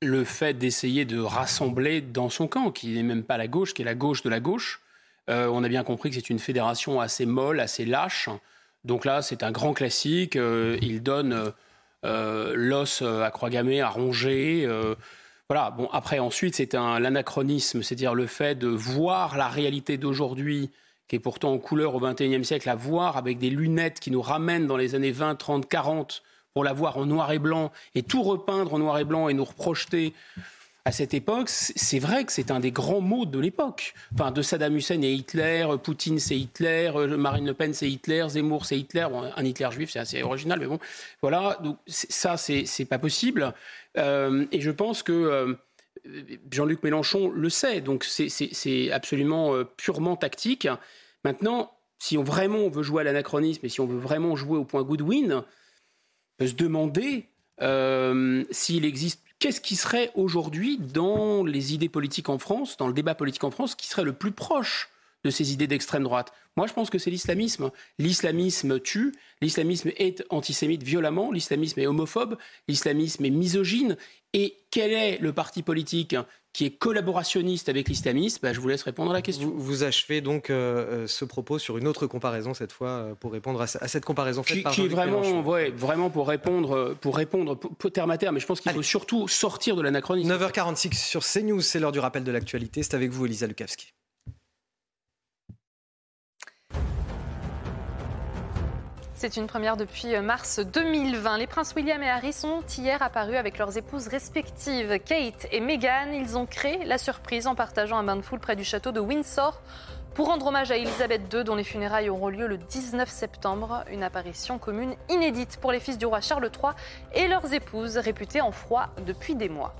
le fait d'essayer de rassembler dans son camp, qui n'est même pas la gauche, qui est la gauche de la gauche. Euh, on a bien compris que c'est une fédération assez molle, assez lâche. Donc là, c'est un grand classique. Euh, il donne euh, l'os à Croix-Gamay à ronger. voilà. Bon, après, ensuite, c'est un l'anachronisme, c'est-à-dire le fait de voir la réalité d'aujourd'hui, qui est pourtant en couleur au XXIe siècle, à voir avec des lunettes qui nous ramènent dans les années 20, 30, 40 pour la voir en noir et blanc et tout repeindre en noir et blanc et nous reprojeter à cette époque, c'est vrai que c'est un des grands mots de l'époque. Enfin, de Saddam Hussein et Hitler, Poutine c'est Hitler, euh, Marine Le Pen c'est Hitler, Zemmour c'est Hitler. un Hitler juif, c'est assez original, mais bon, voilà. Donc ça, c'est pas possible. Euh, et je pense que euh, Jean-Luc Mélenchon le sait. Donc c'est absolument purement tactique. Maintenant, si on vraiment on veut jouer à l'anachronisme et si on veut vraiment jouer au point Goodwin, peut se demander euh, s'il existe. Qu'est-ce qui serait aujourd'hui dans les idées politiques en France, dans le débat politique en France, qui serait le plus proche de ces idées d'extrême droite? Moi, je pense que c'est l'islamisme. L'islamisme tue, l'islamisme est antisémite violemment, l'islamisme est homophobe, l'islamisme est misogyne. Et quel est le parti politique qui est collaborationniste avec l'islamisme bah, Je vous laisse répondre à la question. Vous, achevez donc euh, euh, ce propos sur une autre comparaison cette fois euh, pour répondre à, cette comparaison faite qui, par qui est vraiment, ouais, vraiment pour répondre, pour répondre pour, terme à terme. Mais je pense qu'il faut surtout sortir de l'anachronisme. 9h46 sur CNews, c'est l'heure du rappel de l'actualité. C'est avec vous, Elisa Lukavski. C'est une première depuis euh, mars 2020. Les princes William et Harry sont hier apparus avec leurs épouses respectives, Kate et Meghan. Ils ont créé la surprise en partageant un bain de foule près du château de Windsor pour rendre hommage à Elisabeth II, dont les funérailles auront lieu le 19 septembre. Une apparition commune inédite pour les fils du roi Charles III et leurs épouses, réputées en froid depuis des mois.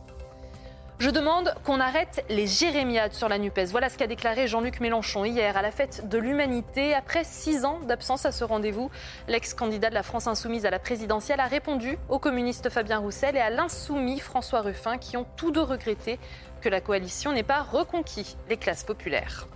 Je demande qu'on arrête les jérémiades sur la NUPES. Voilà ce qu'a déclaré Jean-Luc Mélenchon hier à la fête de l'humanité. Après six ans d'absence à ce rendez-vous, l'ex-candidat de la France insoumise à la présidentielle a répondu au communiste Fabien Roussel et à l'insoumis François Ruffin qui ont tous deux regretté que la coalition n'ait pas reconquis les classes populaires.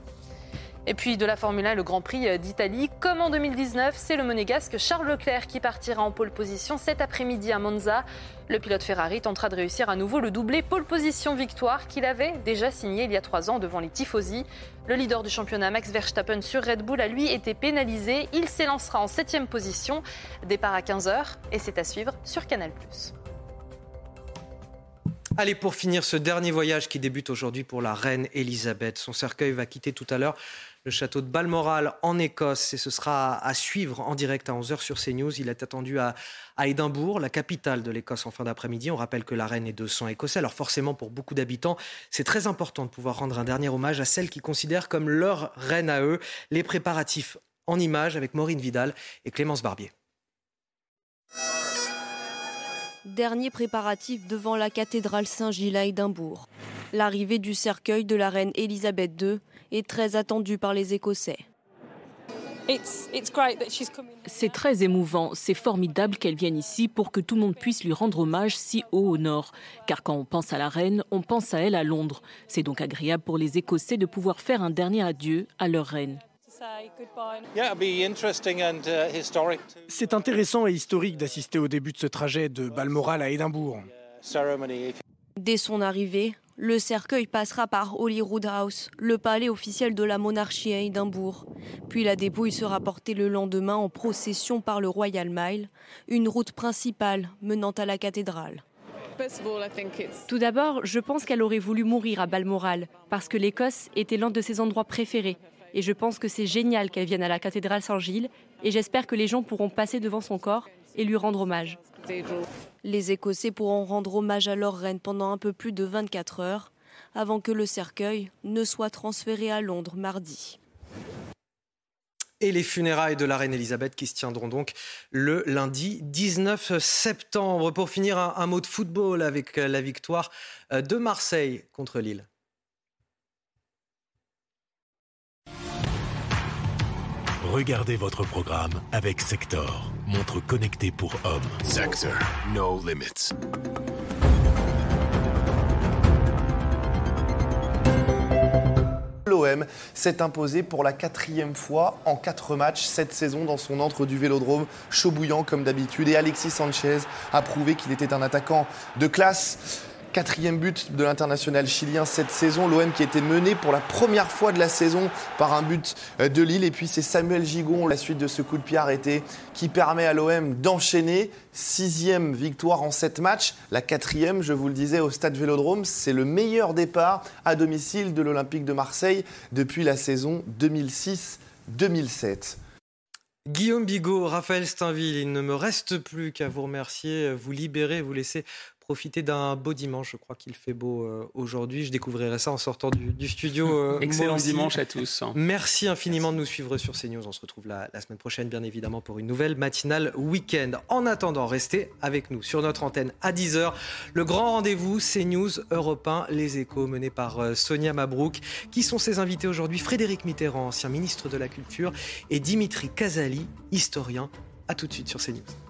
Et puis de la Formule 1, le Grand Prix d'Italie. Comme en 2019, c'est le monégasque Charles Leclerc qui partira en pole position cet après-midi à Monza. Le pilote Ferrari tentera de réussir à nouveau le doublé pole position victoire qu'il avait déjà signé il y a trois ans devant les Tifosi. Le leader du championnat Max Verstappen sur Red Bull a lui été pénalisé. Il s'élancera en septième position. Départ à 15h et c'est à suivre sur Canal+. Allez, pour finir ce dernier voyage qui débute aujourd'hui pour la reine Elisabeth. Son cercueil va quitter tout à l'heure le château de Balmoral en Écosse et ce sera à suivre en direct à 11h sur CNews. Il est attendu à, Édimbourg, la capitale de l'Écosse en fin d'après-midi. On rappelle que la reine est de sang écossais. Alors forcément, pour beaucoup d'habitants, c'est très important de pouvoir rendre un dernier hommage à celle qu'ils considèrent comme leur reine à eux. Les préparatifs en images avec Maureen Vidal et Clémence Barbier. Dernier préparatif devant la cathédrale Saint-Gilles à Édimbourg. L'arrivée du cercueil de la reine Elisabeth II est très attendue par les Écossais. C'est très émouvant, c'est formidable qu'elle vienne ici pour que tout le monde puisse lui rendre hommage si haut au nord. Car quand on pense à la reine, on pense à elle à Londres. C'est donc agréable pour les Écossais de pouvoir faire un dernier adieu à leur reine. C'est intéressant et historique d'assister au début de ce trajet de Balmoral à Édimbourg. Dès son arrivée, le cercueil passera par Holyrood House, le palais officiel de la monarchie à Édimbourg. Puis la dépouille sera portée le lendemain en procession par le Royal Mile, une route principale menant à la cathédrale. Tout d'abord, je pense qu'elle aurait voulu mourir à Balmoral, parce que l'Écosse était l'un de ses endroits préférés. Et je pense que c'est génial qu'elle vienne à la cathédrale Saint-Gilles, et j'espère que les gens pourront passer devant son corps et lui rendre hommage. Les Écossais pourront rendre hommage à leur reine pendant un peu plus de 24 heures, avant que le cercueil ne soit transféré à Londres mardi. Et les funérailles de la reine Elisabeth qui se tiendront donc le lundi 19 septembre. Pour finir, un, mot de football avec la victoire de Marseille contre Lille. Regardez votre programme avec Sector, montre connectée pour hommes. Sector, no limits. L'OM s'est imposé pour la quatrième fois en quatre matchs cette saison dans son entre du Vélodrome, chaud bouillant comme d'habitude. Et Alexis Sanchez a prouvé qu'il était un attaquant de classe. Quatrième but de l'international chilien cette saison. L'OM qui était mené pour la première fois de la saison par un but euh, de Lille. Et puis c'est Samuel Gigon, la suite de ce coup de pied arrêté, qui permet à l'OM d'enchaîner. Sixième victoire en sept matchs. La quatrième, je vous le disais, au stade Vélodrome. C'est le meilleur départ à domicile de l'Olympique de Marseille depuis la saison 2006-2007. Guillaume Bigot, Raphaël Steinville, il ne me reste plus qu'à vous remercier, vous libérer, vous laisser profiter d'un beau dimanche. Je crois qu'il fait beau euh, aujourd'hui. Je découvrirai ça en sortant du, studio. Euh, Excellent dimanche à tous. Merci infiniment de nous suivre sur CNews. On se retrouve la, la semaine prochaine, bien évidemment, pour une nouvelle matinale week-end. En attendant, restez avec nous sur notre antenne à 10h. Le grand rendez-vous CNews Europe 1, les échos, menés par euh, Sonia Mabrouk. Qui sont ses invités aujourd'hui? Frédéric Mitterrand, ancien ministre de la Culture, et Dimitri Kazali, historien. A tout de suite sur CNews.